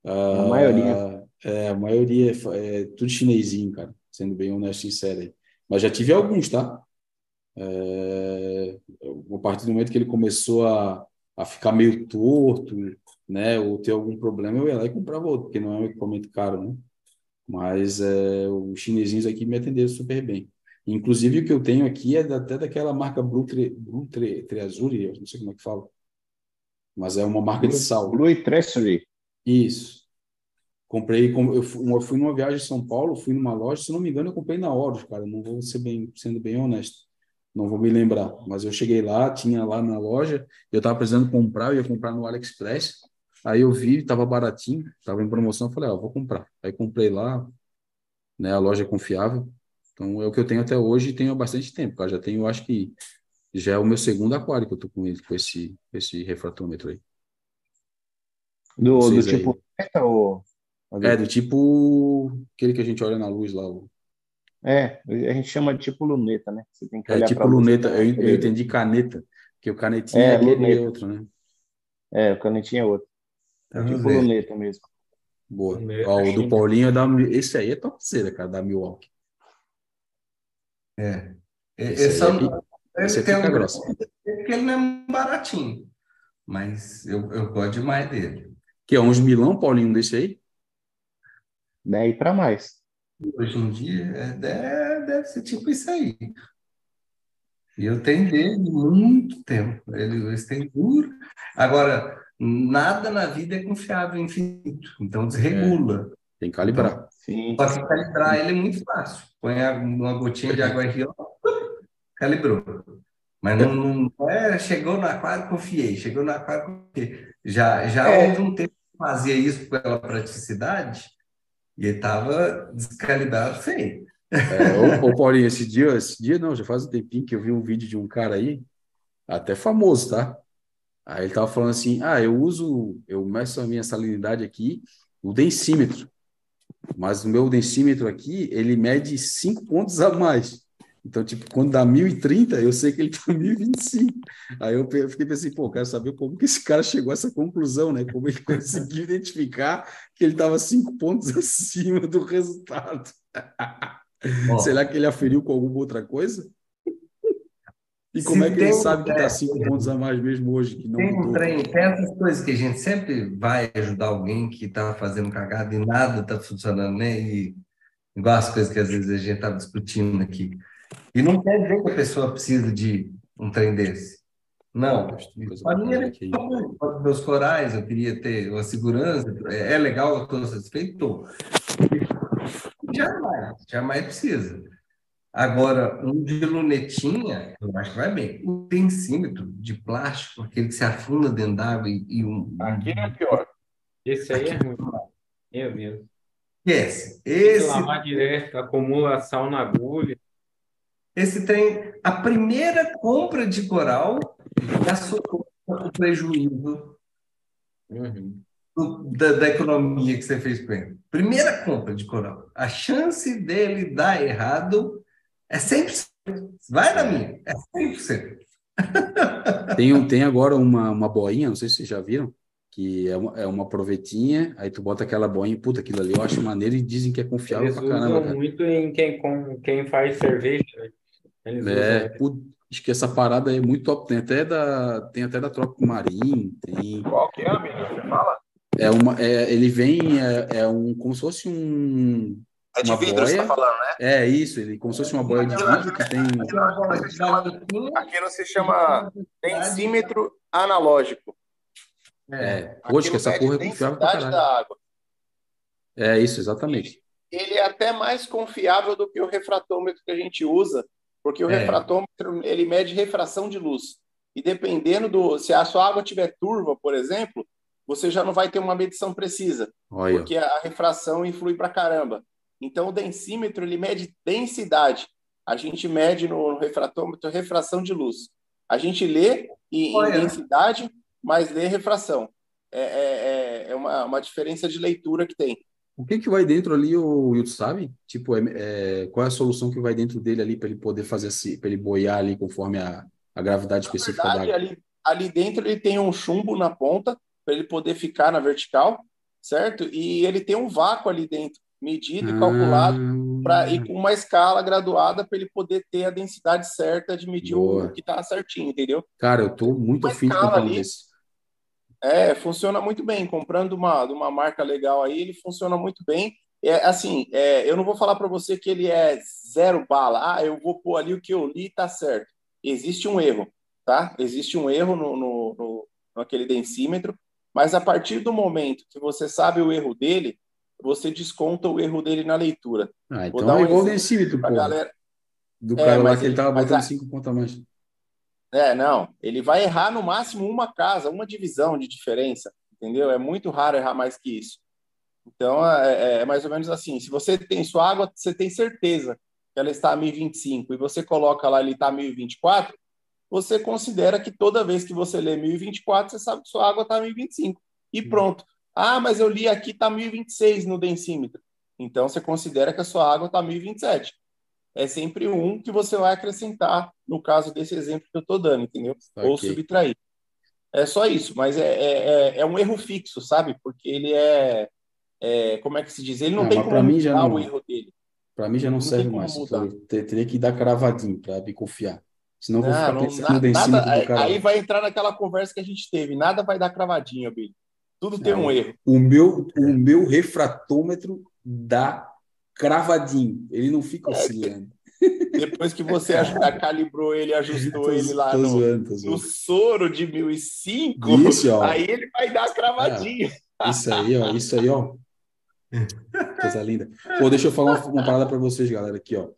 A maioria. É, a maioria é, é tudo chinesinho, cara, sendo bem honesto e sincero aí. Mas já tive alguns, tá? É, a partir do momento que ele começou a, a ficar meio torto, né, ou ter algum problema, eu ia lá e comprava outro, porque não é um equipamento caro, né? Mas é, os chinesinhos aqui me atenderam super bem. Inclusive, o que eu tenho aqui é até daquela marca Blue, Tre, Blue Tre, Treasure, eu não sei como é que fala, mas é uma marca de sal. Blue Treasury. Isso. Comprei, eu fui, numa viagem em São Paulo, fui numa loja, se não me engano, eu comprei na Horus, cara, não vou ser bem, sendo bem honesto, não vou me lembrar, mas eu cheguei lá, tinha lá na loja, eu estava precisando comprar, eu ia comprar no AliExpress, aí eu vi, estava baratinho, estava em promoção, eu falei, ah, vou comprar. Aí comprei lá, né, a loja é confiável, então é o que eu tenho até hoje e tenho há bastante tempo, cara, já tenho, acho que já é o meu segundo aquário que eu tô com ele, com esse, esse refratômetro aí. Do, do tipo ou é, do tipo aquele que a gente olha na luz lá. É, a gente chama de tipo luneta, né? Você tem que é olhar é tipo luneta, eu, eu, entendi caneta, porque o canetinha é, é aquele outro, né? É, o canetinha é outro. É tipo ver. luneta mesmo. Boa. Ó, o do Paulinho é da. Esse aí é topzera, cara, da Milwaukee. É. Esse, esse, aí é, esse tem um grosso. Porque ele não é baratinho. Mas eu, eu gosto demais dele. Que é uns milão, Paulinho, desse aí? 10 para mais. Hoje em dia é, deve, deve ser tipo isso aí. E eu tenho dele muito tempo. Ele, eles têm duro. Agora, nada na vida é confiável infinito. Então desregula. É, tem que calibrar. Sim. Só que calibrar ele é muito fácil. Põe uma gotinha de água aqui, ó, (laughs) calibrou. Mas não, não é, chegou no aquário, confiei. Chegou no aquário, confiei. Já, já é. houve um tempo que fazia isso pela praticidade, e estava descalibrado feio. É, ô, ô, Paulinho, esse dia, esse dia não, já faz um tempinho que eu vi um vídeo de um cara aí, até famoso, tá? Aí ele tava falando assim: ah, eu uso, eu meço a minha salinidade aqui, o densímetro. Mas o meu densímetro aqui, ele mede cinco pontos a mais. Então, tipo, quando dá 1030, eu sei que ele tá (laughs) 1025. Aí eu fiquei pensando, pô, quero saber como que esse cara chegou a essa conclusão, né? Como ele (laughs) conseguiu identificar que ele estava cinco pontos (laughs) acima do resultado. Será que ele aferiu com alguma outra coisa? E como é que ele sabe que está cinco pontos a mais mesmo hoje? Que não tem um trem, tem essas coisas que a gente sempre vai ajudar alguém que está fazendo cagada e nada está funcionando, né? E igual as coisas que às vezes a gente estava discutindo aqui. E não quer dizer que a pessoa precisa de um trem desse. Não. A minha era os meus corais, eu queria ter uma segurança. É, é legal, eu estou satisfeito. Jamais, jamais precisa. Agora, um de lunetinha, eu acho que vai bem. Um tensímetro de plástico, aquele que se afunda dentro d'água e, e, um. Aqui é pior. Esse aí é ruim. Meu Deus. Esse. Esse. Lavar direto, acumula sal na agulha. Esse tem a primeira compra de coral já socorro o prejuízo uhum. do, da, da, economia que você fez com ele. Primeira compra de coral. A chance dele dar errado é 100%. Vai na minha, é 100%. (laughs) tem, tem agora uma, uma boinha, não sei se vocês já viram, que é uma, é uma provetinha, aí tu bota aquela boinha, puta, aquilo ali eu acho maneiro e dizem que é confiável Eles pra caramba. Usam muito em quem, com, quem faz cerveja, né? Eles é, acho que essa parada é muito top. Tem até da, tem até da Tropic Marim. Tem... Qual que é, amigo? Você fala? É uma, é, ele vem, é, é, um, como se fosse um. É de vidro, boia. você tá falando, né? É isso, ele como se fosse uma boia de vidro que tem. Aqui não se chama densímetro analógico. É, hoje que essa porra é confiável pra caralho. da água. É isso, exatamente. Ele é até mais confiável do que o refratômetro que a gente usa, porque o é. refratômetro ele mede refração de luz. E dependendo do. Se a sua água tiver turva, por exemplo, você já não vai ter uma medição precisa, Olha. porque a refração influi para caramba. Então, o densímetro ele mede densidade. A gente mede no refratômetro refração de luz. A gente lê em, em densidade, mas lê refração. É, é, é, é uma, uma diferença de leitura que tem. O que que vai dentro ali, o Wilton sabe? Tipo, é, é, qual é a solução que vai dentro dele ali para ele poder fazer assim, para ele boiar ali conforme a, a gravidade específica verdade, da água? Ali, ali dentro ele tem um chumbo na ponta para ele poder ficar na vertical, certo? E ele tem um vácuo ali dentro, medido e calculado ah, para ir com uma escala graduada para ele poder ter a densidade certa de medir boa. o que está certinho, entendeu? Cara, eu tô muito afim de ali, desse. É, funciona muito bem. Comprando uma, de uma marca legal aí, ele funciona muito bem. É, assim, é, eu não vou falar para você que ele é zero bala. Ah, eu vou pôr ali o que eu li, tá certo. Existe um erro, tá? Existe um erro no, no, no naquele densímetro, mas a partir do momento que você sabe o erro dele, você desconta o erro dele na leitura. Ah, então é igual o densímetro, pô. Galera... Do É, cara lá mas que ele ele- tava cinco pontos a mais. É, não. Ele vai errar no máximo uma casa, uma divisão de diferença, entendeu? É muito raro errar mais que isso. Então, é, é mais ou menos assim. Se você tem sua água, você tem certeza que ela está a 1025 e você coloca lá, ele está a 1024, você considera que toda vez que você lê 1024, você sabe que sua água está a 1025. E pronto. Ah, mas eu li aqui está 1026 no densímetro. Então, você considera que a sua água está a 1027. É sempre um que você vai acrescentar no caso desse exemplo que eu estou dando, entendeu? Ou Ok. subtrair. É só isso, mas é, é, é- é um erro fixo, sabe? Porque ele é, é- Como é que se diz? Ele não Não, tem como mim já não. o erro dele. Para mim já não, Não serve mais. Eu te- teria que dar cravadinho para me confiar. Senão eu vou ficar Não, não, pensando nada, do aí, cara. aí vai entrar naquela conversa que a gente teve. Nada vai dar cravadinha, Billy. Tudo tem Não. um erro. O meu, o meu refratômetro dá cravadinho. Ele não fica É, oscilando. Depois que você (laughs) calibrou ele, ajustou Tô, ele lá no, zoando, tô no zoando. soro de 1005, Isso, ó. aí ele vai dar cravadinha. Isso aí, ó. Isso aí, ó. (laughs) Coisa linda. Pô, deixa eu falar uma, uma parada para vocês, galera, aqui, ó.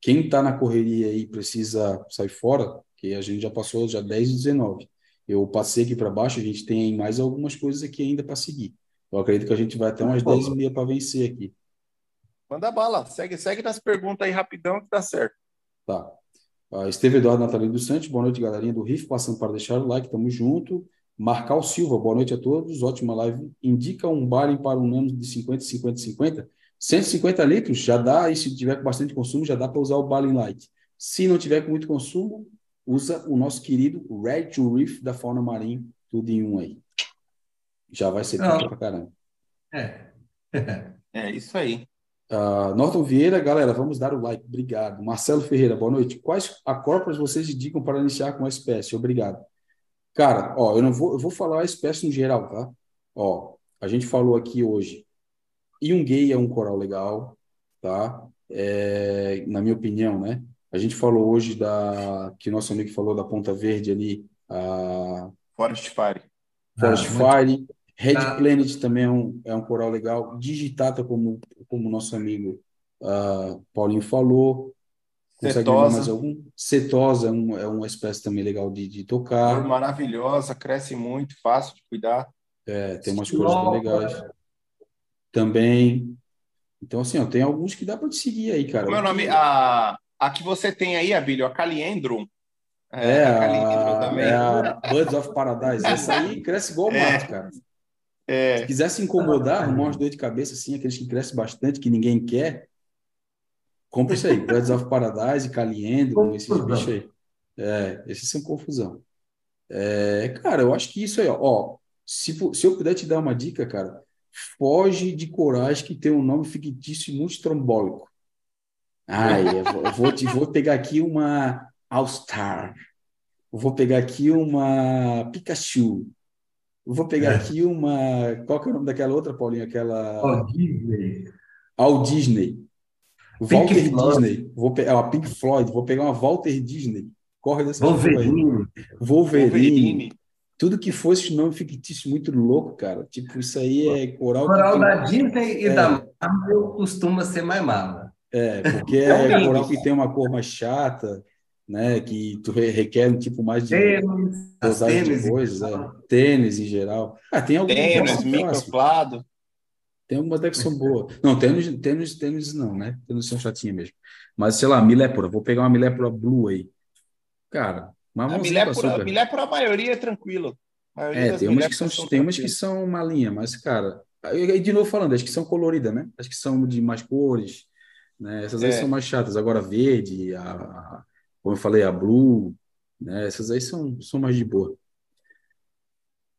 Quem tá na correria aí precisa sair fora, que a gente já passou já 10 e 19. Eu passei aqui para baixo, a gente tem aí mais algumas coisas aqui ainda para seguir. Eu acredito que a gente vai até umas 10 e meia para vencer aqui. Manda bala. Segue, segue nas perguntas aí rapidão que tá certo. Tá. Ah, Esteve Eduardo Natalino dos Santos, boa noite, galerinha do RIF, passando para deixar o like, tamo junto. Marcal Silva, boa noite a todos, ótima live. Indica um baile para um nano de 50, 50, 50. 150 litros, já dá, e se tiver com bastante consumo, já dá para usar o Balin Light. Se não tiver com muito consumo, usa o nosso querido Red to Reef da Fauna Marinho, tudo em um aí. Já vai ser Não. pra caramba. É. (laughs) É isso aí. Ah, Norton Vieira, galera, vamos dar o like, obrigado. Marcelo Ferreira, boa noite. Quais acópolis vocês indicam para iniciar com a espécie? Obrigado. Cara, ó, eu não vou, eu vou falar a espécie no geral, tá? Ó, a gente falou aqui hoje, Iungay é um coral legal, tá? É, na minha opinião, né? A gente falou hoje da, que nosso amigo falou da Ponta Verde ali, a Forest Fire. Forest Ah, muito- Fire, Red Ah. Planet também é um, é um coral legal. Digitata, como como nosso amigo ah, Paulinho falou. Consegue Setosa. mais algum? Cetosa é, um, é uma espécie também legal de, de tocar. Cor maravilhosa, cresce muito, fácil de cuidar. É, tem umas cores bem legais. Também. Então, assim, ó, tem alguns que dá para te seguir aí, cara. É o O nome? A, a que você tem aí, Abílio, a Caliendrum. É, a Caliendrum a, também. é a Birds of Paradise. (laughs) Essa aí cresce igual É. mato, cara. Se É, quiser se incomodar, arrumar umas dores de cabeça, assim, aqueles que crescem bastante, que ninguém quer, compra isso aí. (laughs) Birds of Paradise, Caliendro, esses bichos aí. É, esses são confusão. É, cara, eu acho que isso aí, ó, ó, se, se eu puder te dar uma dica, cara, foge de corais que tem um nome fictício e muito estrambólico. Ai, eu vou, te, vou pegar aqui uma All-Star. Eu Vou pegar aqui uma Pikachu. Vou pegar É. aqui uma. Qual que é o nome daquela outra, Paulinho? Aquela. Ó, Disney. Al Disney. Pink Walter Floyd. Disney. Vou pegar uma Pink Floyd. Vou pegar uma Walter Disney. Corre dessa. Wolverine. Wolverine. Wolverine. Tudo que fosse nome fictício muito louco, cara. Tipo, isso aí é coral que Coral tem- da Disney e É. da Marvel costuma ser mais mala. É, porque é coral que tem uma cor mais chata, né? Que tu re- requer um tipo mais de Tênis, dosagem de tênis. coisas, é. Tênis em geral. Ah, tem algumas que Tênis, são microflado. Tem algumas até que são boas. Não, tênis, tênis, tênis não, né? Tênis são chatinhas mesmo. Mas, sei lá, milépora. Vou pegar uma milépora blue aí. Cara, uma A milépora, açúcar. milépora, a maioria é tranquilo. Maioria É, tem umas que são, miléporas tem umas que são uma linha, mas, cara, aí, aí de novo falando, as que são coloridas, né? As que são de mais cores, né? Essas aí É. são mais chatas. Agora, a verde, a- como eu falei, a blue, né? Essas aí são, são mais de boa.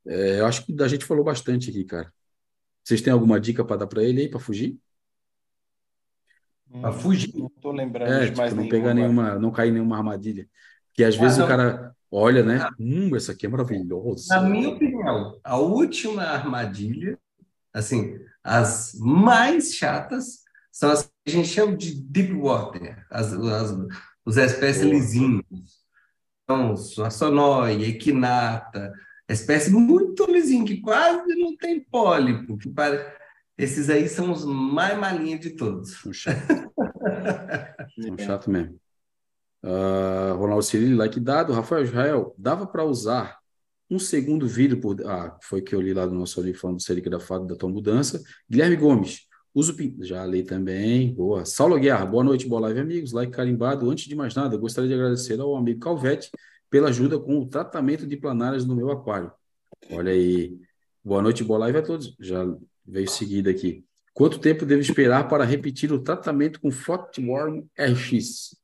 É, eu acho que a gente falou bastante aqui, cara. Vocês têm alguma dica para dar para ele aí, para fugir? Pra fugir. Não tô lembrando É, de tipo, não nenhuma pegar agora. nenhuma, não cair nenhuma armadilha. Porque Que às vezes Ah, o não. cara olha, né? Hum, essa aqui é maravilhosa. Na minha opinião, a última armadilha, assim, as mais chatas são as que a gente chama de deep water, as, as, os espécies Boa. lisinhos. Então, a sonóia, equinata, espécie muito lisinho, que quase não tem pólipo. Que pare... Esses aí são os mais malinhos de todos. São chato. São chato mesmo. Ah, Ronaldo Cirilo, like dado. Rafael Israel, dava para usar um segundo vídeo por. Ah, foi que eu li lá do nosso livro falando do serigrafado da tua mudança. Guilherme Gomes, uso. Já li também. Boa. Saulo Guerra, boa noite, boa live, amigos. Like carimbado. Antes de mais nada, gostaria de agradecer ao amigo Calvete pela ajuda com o tratamento de planárias no meu aquário. Olha aí. Boa noite, boa live a todos. Já veio seguida aqui. Quanto tempo devo esperar para repetir o tratamento com Flatworm RX?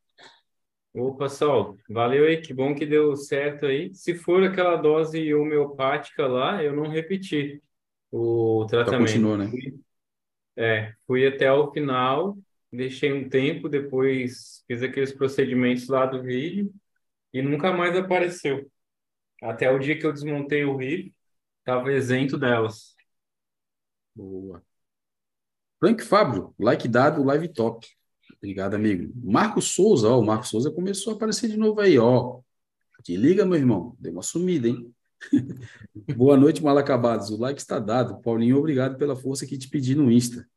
Opa, Sol, valeu aí, que bom que deu certo aí. Se for aquela dose homeopática lá, eu não repeti o tratamento. continua, né? É, fui até o final, deixei um tempo, depois fiz aqueles procedimentos lá do vídeo e nunca mais apareceu. Até o dia que eu desmontei o RIF, estava isento delas. Boa. Frank Fábio, like dado, live top. Obrigado, amigo. Marco Souza, ó, o Marco Souza começou a aparecer de novo aí, ó. Te liga, meu irmão. Deu uma sumida, hein? Boa noite, mal acabados. O like está dado. Paulinho, obrigado pela força que te pedi no Insta.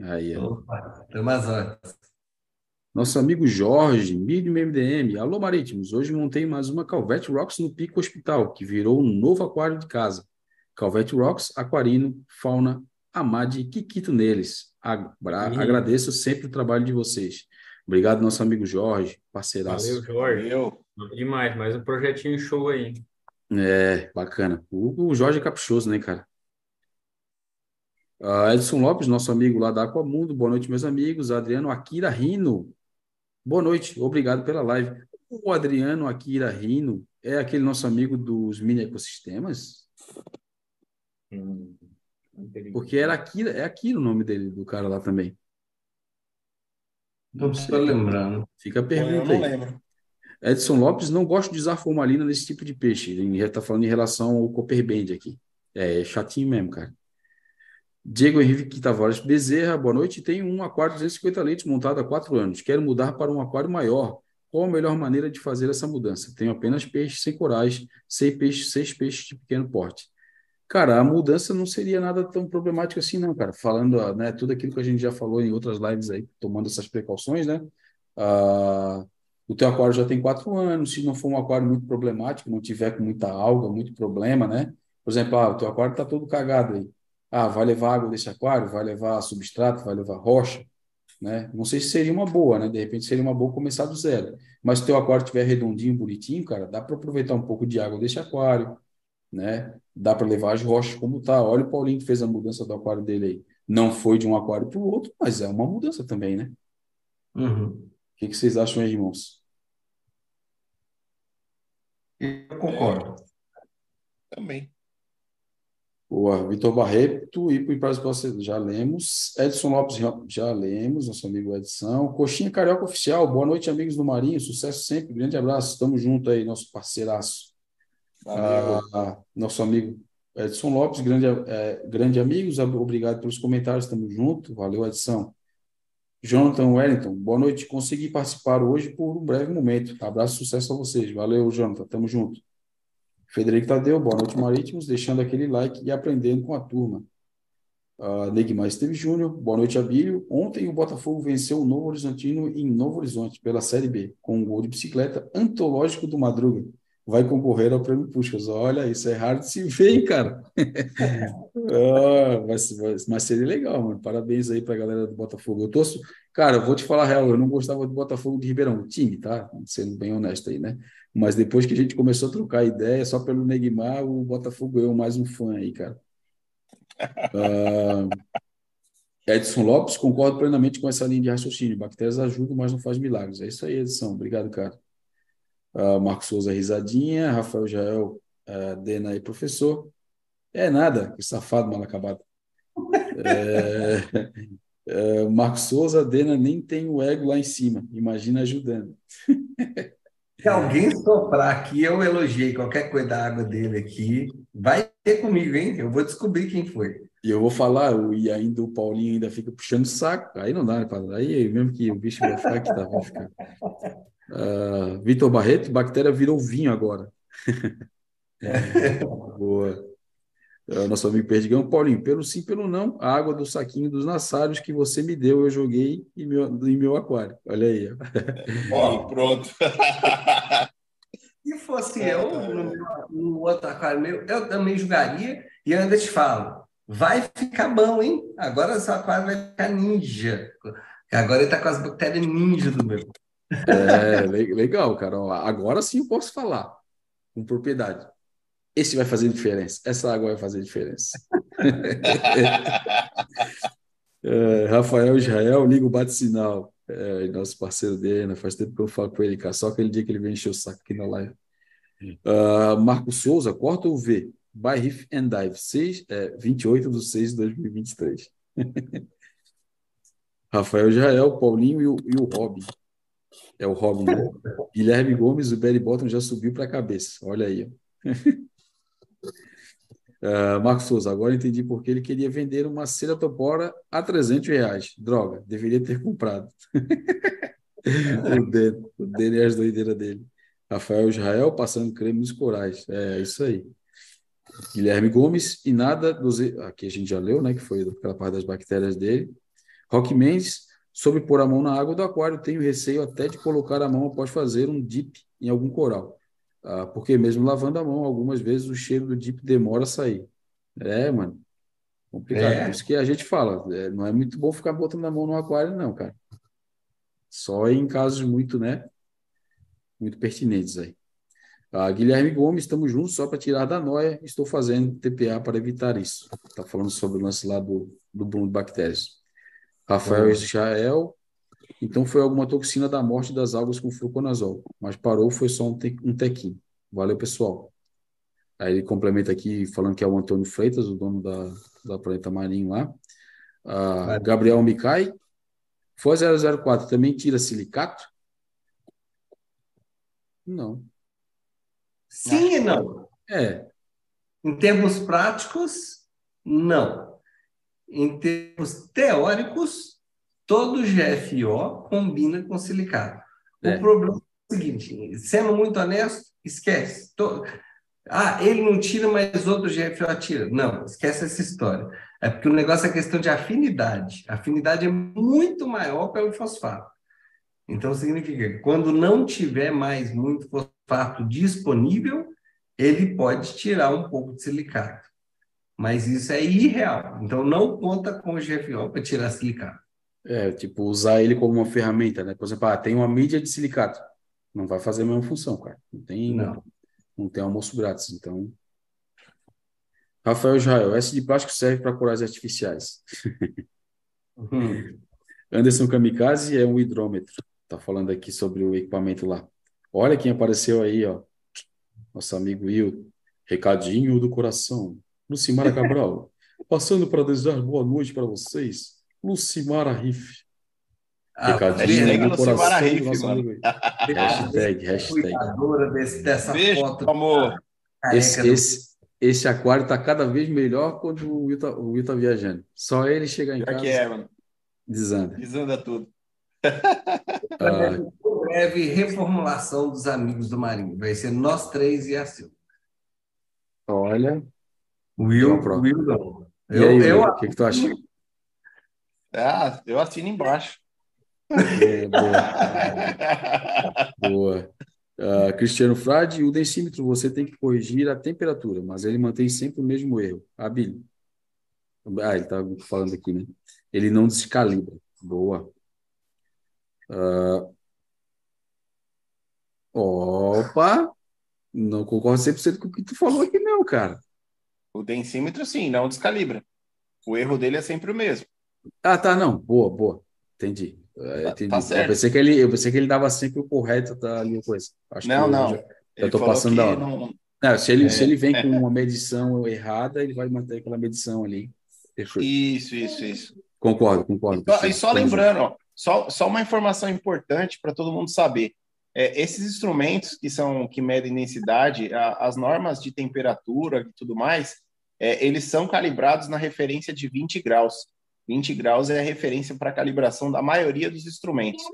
Aí, ó. Opa, umas horas. Nosso amigo Jorge, Medium MDM. Alô, Marítimos. Hoje montei mais uma Calvete Rocks no Pico Hospital, que virou um novo aquário de casa. Calvete Rocks, aquarino, fauna, amade e Kikito neles. Agradeço sempre o trabalho de vocês. Obrigado, nosso amigo Jorge, parceiraço. Valeu, Jorge. Valeu. Demais, mais um projetinho show aí. É, bacana. O, o Jorge é caprichoso, né, cara? Ah, Edson Lopes, nosso amigo lá da Aquamundo. Boa noite, meus amigos. Adriano Akira Rino. Boa noite, obrigado pela live. O Adriano Akira Rino é aquele nosso amigo dos mini ecossistemas? Hum, Porque era Akira, é Akira o nome dele, do cara lá também. Não estou lembrando. Fica a Eu pergunta não aí. lembro. Edson Lopes não gosta de usar formalina nesse tipo de peixe. Ele está falando em relação ao Copperband aqui. É, é chatinho mesmo, cara. Diego Henrique Tavares Bezerra, boa noite. Tenho um aquário de 250 litros montado há quatro anos. Quero mudar para um aquário maior. Qual a melhor maneira de fazer essa mudança? Tenho apenas peixes sem corais, seis peixes, seis peixes de pequeno porte. Cara, a mudança não seria nada tão problemático assim, não, cara. Falando, né, tudo aquilo que a gente já falou em outras lives aí, tomando essas precauções, né? Ah, o teu aquário já tem quatro anos, se não for um aquário muito problemático, não tiver com muita alga, muito problema, né? Por exemplo, ah, o teu aquário está todo cagado aí. Ah, vai levar água desse aquário, vai levar substrato, vai levar rocha, né? Não sei se seria uma boa, né? De repente seria uma boa começar do zero. Mas se o teu aquário estiver redondinho, bonitinho, cara, dá para aproveitar um pouco de água desse aquário, né? Dá para levar as rochas como tá. Olha o Paulinho que fez a mudança do aquário dele aí. Não foi de um aquário para o outro, mas é uma mudança também, né? Uhum. O que que vocês acham aí, irmãos? Eu concordo. Também. Boa, Vitor Barreto, e para o já lemos. Edson Lopes, já- já lemos, nosso amigo Edson. Coxinha Carioca Oficial, boa noite, amigos do Marinho, sucesso sempre, grande abraço, estamos junto aí, nosso parceiraço. Ah, nosso amigo Edson Lopes, grande, eh, grande amigos, ob- obrigado pelos comentários, estamos junto, valeu, Edson. Jonathan Wellington, boa noite, consegui participar hoje por um breve momento, abraço, sucesso a vocês, valeu, Jonathan, estamos junto. Frederico Tadeu, boa noite, Marítimos, deixando aquele like e aprendendo com a turma. Uh, Neguimar Esteves Júnior, boa noite, Abílio. Ontem o Botafogo venceu o Novo Horizontino em Novo Horizonte pela Série B, com um gol de bicicleta antológico do Madruga. Vai concorrer ao Prêmio Puxas. Olha, isso é raro de se ver, hein, cara? (laughs) Ah, mas, mas, mas seria legal, mano. Parabéns aí pra galera do Botafogo. Eu torço. Cara, eu vou te falar a real, eu não gostava do Botafogo de Ribeirão, time, tá? Sendo bem honesto aí, né? Mas depois que a gente começou a trocar ideia, só pelo Neguimar, o Botafogo ganhou mais um fã aí, cara. (laughs) Ah, Edson Lopes, concordo plenamente com essa linha de raciocínio. Bactérias ajudam, mas não faz milagres. É isso aí, Edson. Obrigado, cara. Ah, Marcos Souza, risadinha. Rafael Jael, ah, Dena aí, professor. É nada, que safado mal acabado. (laughs) É, Marcos Souza, Dena nem tem o ego lá em cima. Imagina ajudando. (laughs) Se alguém soprar aqui, eu elogiei qualquer coisa da água dele aqui, vai ter comigo, hein? Eu vou descobrir quem foi. E eu vou falar, e ainda o Paulinho ainda fica puxando o saco. Aí não dá, né? Padre? Aí mesmo que o bicho vai ficar que tá, vai ficar. Uh, (laughs) Vitor Barreto, bactéria virou vinho agora. (laughs) Boa. Uh, nosso amigo Perdigão, Paulinho, pelo sim, pelo não, a água do saquinho dos nassários que você me deu, eu joguei em meu, em meu aquário. Olha aí. Ó, pronto. (laughs) Se fosse eu, no, no outro aquário meu, eu também jogaria e ainda te falo, vai ficar bom, hein? Agora seu aquário vai ficar ninja. Agora ele tá com as bactérias ninja do meu. É, legal, cara. Agora sim eu posso falar com propriedade. Esse vai fazer diferença. Essa água vai fazer diferença. (laughs) é, Rafael Israel, liga o bate-sinal. É, nosso parceiro dele, né? faz tempo que eu falo com ele, cara. Só aquele dia que ele vem encher o saco aqui na live. Uh, Marco Souza, corta o V. By Riff and Dive, 6, é, 28 de 6 de 2023. (laughs) Rafael Israel, Paulinho e o, e o Robin. É o Robin, né? (laughs) Guilherme Gomes, o Barry Bottom já subiu para a cabeça. Olha aí. uh, (laughs) Marcos Souza, agora entendi porque ele queria vender uma cera topora a 300 reais. Droga, deveria ter comprado. o, dele, o dele e as doideiras dele. Rafael Israel passando creme nos corais. É isso aí. Guilherme Gomes e nada dos. Aqui a gente já leu, né? Que foi aquela parte das bactérias dele. Roque Mendes, sobre pôr a mão na água do aquário, tenho receio até de colocar a mão após fazer um dip em algum coral. Ah, porque mesmo lavando a mão, algumas vezes o cheiro do dip demora a sair. É, mano. Complicado. É. Por isso que a gente fala, é, não é muito bom ficar botando a mão no aquário, não, cara. Só em casos muito, né? Muito pertinentes aí. Ah, Guilherme Gomes, estamos juntos só para tirar da noia. Estou fazendo TPA para evitar isso. Está falando sobre o lance lá do, do boom de bactérias. Rafael Israel, então foi alguma toxina da morte das algas com fluconazol, mas parou, foi só um, te, um tequinho. Valeu, pessoal. Aí ele complementa aqui falando que é o Antônio Freitas, o dono da, da Planeta Marinho lá. Ah, Gabriel Micai. Foi 004, também tira silicato? Não. Sim e não. É. Em termos práticos, não. Em termos teóricos, todo GFO combina com silicato. É. O problema é o seguinte, sendo muito honesto, esquece. Ah, ele não tira, mas outro GFO tira. Não, esquece essa história. É porque o negócio é questão de afinidade. A afinidade é muito maior pelo fosfato. Então, significa que quando não tiver mais muito fosfato disponível, ele pode tirar um pouco de silicato. Mas isso é irreal. Então, não conta com o GFO para tirar silicato. É, tipo, usar ele como uma ferramenta, né? Por exemplo, ah, tem uma mídia de silicato. Não vai fazer a mesma função, cara. Não tem, não. não tem almoço grátis. Então. Rafael Israel, esse de plástico serve para corais artificiais. Uhum. Anderson Kamikaze é um hidrômetro. Tá falando aqui sobre o equipamento lá. Olha quem apareceu aí, ó. Nosso amigo Will. Recadinho do coração. Lucimara Cabral. (laughs) Passando para desejar boa noite para vocês. Lucimara Riff. Ah, Recadinho do coração Riff, do nosso amigo hashtag, (laughs) hashtag. Desse, dessa Beijo, foto. amor. Esse, esse, esse aquário está cada vez melhor quando o Will, tá, o Will tá viajando. Só ele chegar em Pior casa. que é, mano. Desanda. Desanda tudo. Ah, breve reformulação dos amigos do Marinho. Vai ser nós três e a Silvia. Olha. Will, Will não. Eu, aí, eu, o que, que tu acha? Ah, eu assino embaixo. É, boa. boa. Uh, Cristiano Frade, o densímetro você tem que corrigir a temperatura, mas ele mantém sempre o mesmo erro. Billy. Ah, ele está falando aqui, né? Ele não descalibra. Boa. Uh, opa! Não concordo 100% com o que tu falou aqui, não, cara. O densímetro, sim, não descalibra. O erro dele é sempre o mesmo. Ah, tá, não. Boa, boa. Entendi. É, entendi. Tá eu, pensei que ele, eu pensei que ele dava sempre o correto da linha coisa. Acho não, não. Eu, já, eu tô passando da hora. Não... Não, se, ele, é, se ele vem com (laughs) uma medição errada, ele vai manter aquela medição ali. Perfeito. Isso, isso, isso. Concordo, concordo. E só, e só lembrando, ó, só, só uma informação importante para todo mundo saber. é, esses instrumentos que são que medem densidade, a, as normas de temperatura e tudo mais, é, eles são calibrados na referência de 20 graus. 20 graus é a referência para a calibração da maioria dos instrumentos.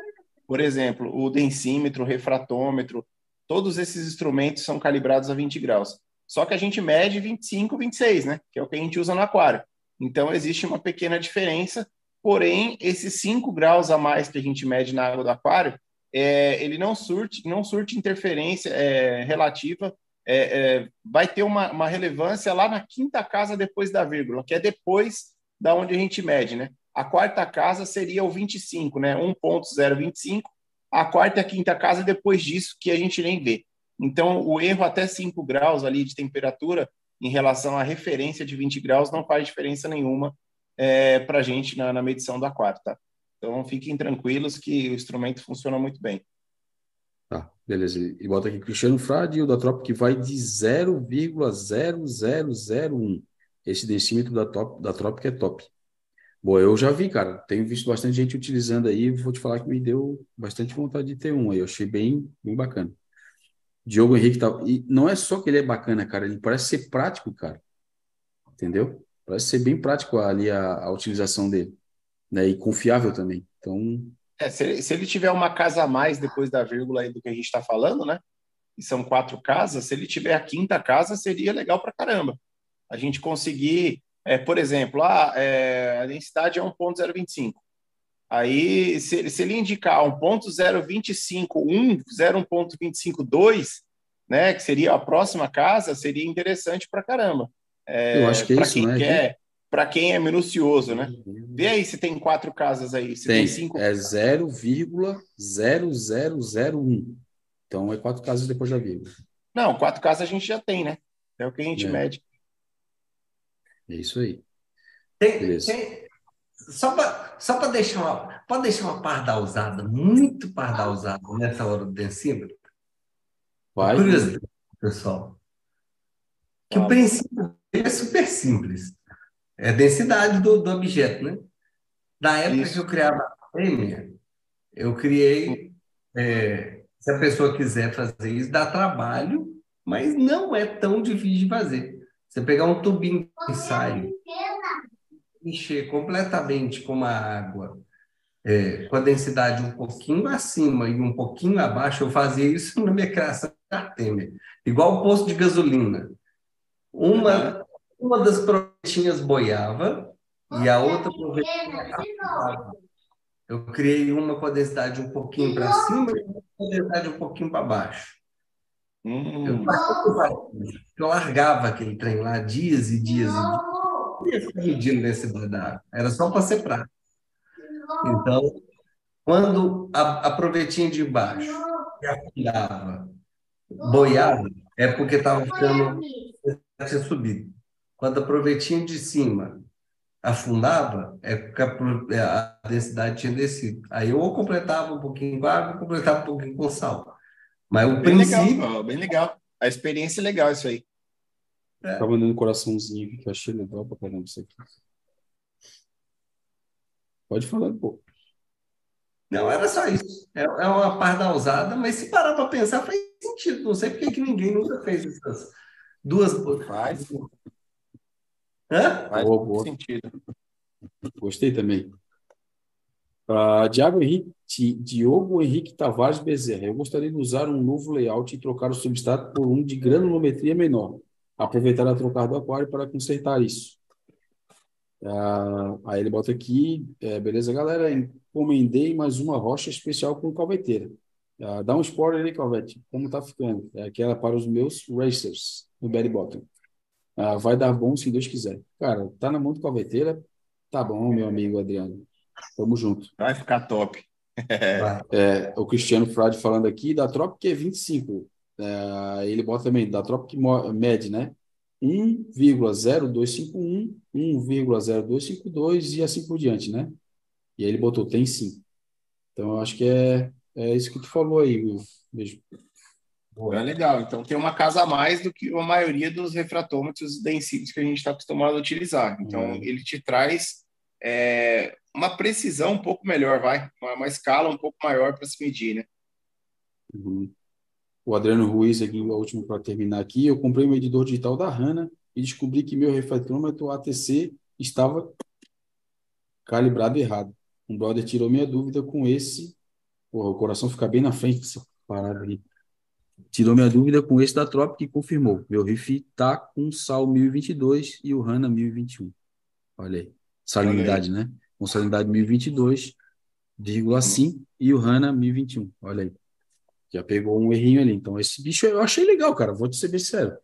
Por exemplo, o densímetro, o refratômetro, todos esses instrumentos são calibrados a 20 graus. Só que a gente mede 25, 26, né? Que é o que a gente usa no aquário. Então, existe uma pequena diferença, porém, esses 5 graus a mais que a gente mede na água do aquário, é, ele não surte, não surte interferência é, relativa, é, é, vai ter uma, uma, relevância lá na quinta casa depois da vírgula, que é depois da onde a gente mede, né? A quarta casa seria o 25, né? 1.025. A quarta e a quinta casa depois disso que a gente nem vê. Então, o erro até 5 graus ali de temperatura em relação à referência de 20 graus não faz diferença nenhuma é, para a gente na, na medição do aquário, tá? Então, fiquem tranquilos que o instrumento funciona muito bem. Tá, beleza. E bota aqui Cristiano Frade e o da Trop que vai de 0,0001. Esse decímetro da, top, da Trop é top. Bom, eu já vi, cara. Tenho visto bastante gente utilizando aí. Vou te falar que me deu bastante vontade de ter um aí. Eu achei bem, bem bacana. Diogo Henrique tá. E não é só que ele é bacana, cara. Ele parece ser prático, cara. Entendeu? Parece ser bem prático ali a, a utilização dele né? E confiável também. Então. É, se, ele, se ele tiver uma casa a mais depois da vírgula aí do que a gente está falando, né? E são quatro casas, se ele tiver a quinta casa, seria legal para caramba. A gente conseguir, é, por exemplo, ah, é, a densidade é 1.025. Aí, se ele, se ele indicar 1.025.1, 0.1.252, né, que seria a próxima casa, seria interessante para caramba. É, Eu acho que é isso, quem né? Quer, para quem é minucioso, né? Vê aí se tem quatro casas aí. Se tem, tem cinco. É 0,0001. Então é quatro casas depois da vírgula. Não, quatro casas a gente já tem, né? É o que a gente é. mede. É isso aí. Tem, tem, só para deixar uma. Pode deixar uma pardalzada, muito pardalzada nessa hora do decímetro? Vai. Curiosidade, pessoal. Que o princípio é super simples. É a densidade do, do objeto, né? Na época Isso. que eu criava a fêmea, eu criei. É, se a pessoa quiser fazer isso, dá trabalho, mas não é tão difícil de fazer. Você pegar um tubinho de ensaio, encher completamente com uma água, é, com a densidade um pouquinho acima e um pouquinho abaixo, eu fazia isso (laughs) na minha criação de artêmia. Igual o posto de gasolina. Uma, uma das provetinhas boiava e a outra provetinha Eu criei uma com a densidade um pouquinho para cima e uma com a densidade um pouquinho para baixo. Hum. Eu, eu, largava aquele trem lá dias e dias e dias. Não ia medindo densidade da água. Era só para ser prático. Então, quando a, a provetinha de baixo afundava, boiava, é porque estava ficando tinha subido. Quando a provetinha de cima afundava, é porque a, densidade tinha descido. Aí eu ou completava um pouquinho com água, ou completava um pouquinho com sal. Mas o bem princípio... Legal, bem legal. A experiência é legal isso aí. É. Tá mandando um coraçãozinho aqui, que eu achei legal pra caramba isso aqui. Pode falar um pouco. Não, era só isso. É, é uma da usada, mas se parar para pensar, faz sentido. Não sei porque que ninguém nunca fez essas duas. Faz. Hã? Faz boa, boa. sentido. Gostei também. Uh, Diago Henrique, Diogo Henrique Tavares Bezerra. Eu gostaria de usar um novo layout e trocar o substrato por um de granulometria menor. Aproveitar a trocar do aquário para consertar isso. Uh, aí ele bota aqui, é, beleza, galera? Encomendei mais uma rocha especial com calveteira. Uh, dá um spoiler aí, Calvete, como tá ficando. É aquela para os meus racers no belly bottom. Ah, vai dar bom se Deus quiser. Cara, tá na mão do calveteira, tá bom, meu amigo Adriano. Tamo junto. Vai ficar top. (laughs) é, o Cristiano Frade falando aqui da Tropic é 25. É, ele bota também da Tropic mede, né? 1,0251, 1,0252 e assim por diante, né? E aí ele botou, tem sim. Então, eu acho que é, é isso que tu falou aí, Will. Beijo. É legal. Então tem uma casa a mais do que a maioria dos refratômetros densímetros que a gente está acostumado a utilizar. Então uhum. ele te traz é, uma precisão um pouco melhor, vai, uma, uma escala um pouco maior para se medir, né? Uhum. O Adriano Ruiz, aqui, o último para terminar aqui. Eu comprei um medidor digital da Hanna e descobri que meu refletômetro ATC estava calibrado errado. Um brother tirou minha dúvida com esse. Porra, o coração fica bem na frente dessa parada aí. Tirou minha dúvida com esse da Tropic e confirmou. Meu riff tá com sal 1022 e o Hanna 1021. Olha aí. Salinidade, né? Com salinidade 1022,5 e o Hanna 1021. Olha aí. Já pegou um errinho ali. Então, esse bicho eu achei legal, cara. Vou te ser bem sério.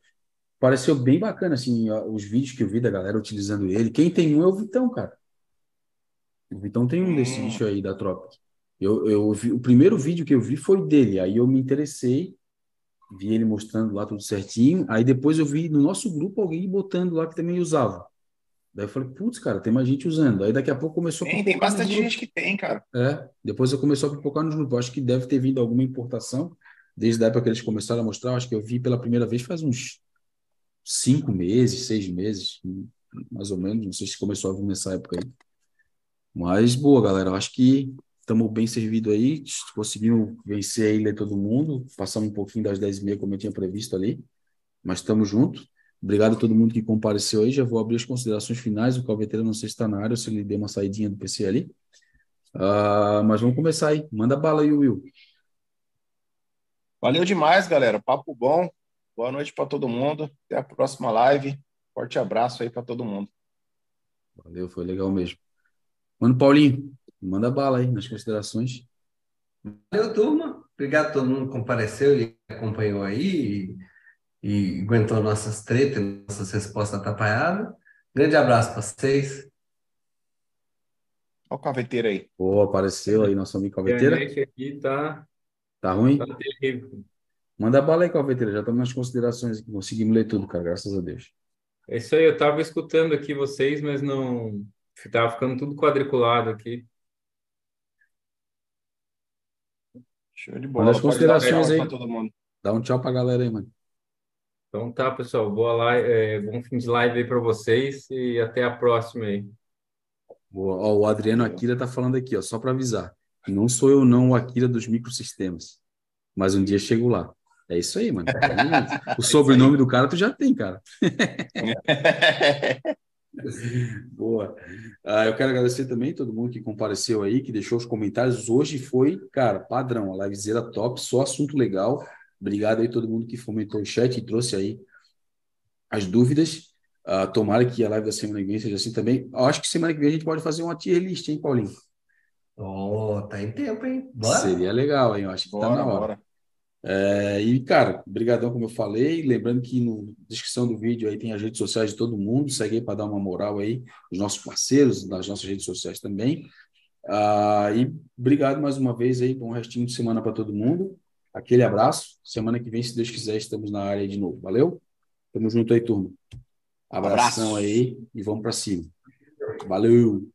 Pareceu bem bacana, assim, os vídeos que eu vi da galera utilizando ele. Quem tem um é o Vitão, cara. O Vitão tem um hum. desse bicho aí da Tropic. Eu, eu vi, o primeiro vídeo que eu vi foi dele. Aí eu me interessei, vi ele mostrando lá tudo certinho. Aí depois eu vi no nosso grupo alguém botando lá que também usava. Daí eu falei, putz, cara, tem mais gente usando. Aí daqui a pouco começou tem, a Tem bastante gente que tem, cara. É, depois eu começou a pipocar nos grupos. Acho que deve ter vindo alguma importação. Desde a época que eles começaram a mostrar, acho que eu vi pela primeira vez faz uns cinco meses, seis meses, mais ou menos. Não sei se começou a vir nessa época aí. Mas, boa, galera. Acho que estamos bem servidos aí. Conseguimos vencer aí, ler todo mundo. Passamos um pouquinho das 10h30, como eu tinha previsto ali. Mas estamos juntos. Obrigado a todo mundo que compareceu aí. Já vou abrir as considerações finais. O Calveteiro não sei se está na área, se ele deu uma saidinha do PC ali. Uh, mas vamos começar aí. Manda bala aí, Will. Valeu demais, galera. Papo bom. Boa noite para todo mundo. Até a próxima live. Forte abraço aí para todo mundo. Valeu, foi legal mesmo. Mano Paulinho, manda bala aí nas considerações. Valeu, turma. Obrigado a todo mundo que compareceu e acompanhou aí e aguentou nossas tretas, nossas respostas atrapalhadas. Grande abraço para vocês. Olha o caveteiro aí. Pô, apareceu aí nosso amigo caveteiro. aqui tá... Tá ruim? Tá terrível. Manda bala aí, caveteiro. Já estamos nas considerações aqui. Conseguimos ler tudo, cara. Graças a Deus. É isso aí. Eu estava escutando aqui vocês, mas não... Tava ficando tudo quadriculado aqui. Show de bola. Manda as considerações aí. Dá um tchau pra galera aí, mano. Então tá, pessoal. Boa live, é, bom fim de live aí para vocês e até a próxima aí. Boa. Ó, o Adriano Akira tá falando aqui, ó, só para avisar. Não sou eu não o Akira dos microsistemas, mas um dia chego lá. É isso aí, mano. (laughs) o sobrenome do cara tu já tem, cara. (laughs) Boa. Ah, eu quero agradecer também todo mundo que compareceu aí, que deixou os comentários. Hoje foi, cara, padrão, a livezeira top, só assunto legal. Obrigado aí todo mundo que fomentou o chat e trouxe aí as dúvidas. Uh, tomara que a live da semana que vem seja assim também. Eu acho que semana que vem a gente pode fazer uma tier list, hein, Paulinho? Oh, tá em tempo, hein? Bora. Seria legal, hein? Eu acho que bora, tá na hora. É, e, cara, brigadão, como eu falei. Lembrando que na descrição do vídeo aí tem as redes sociais de todo mundo. Segue aí para dar uma moral aí, os nossos parceiros, das nossas redes sociais também. Uh, e obrigado mais uma vez aí. Bom restinho de semana para todo mundo. Aquele abraço. Semana que vem, se Deus quiser, estamos na área de novo. Valeu? Tamo junto aí, turma. Abração Abraço. aí e vamos para cima. Valeu!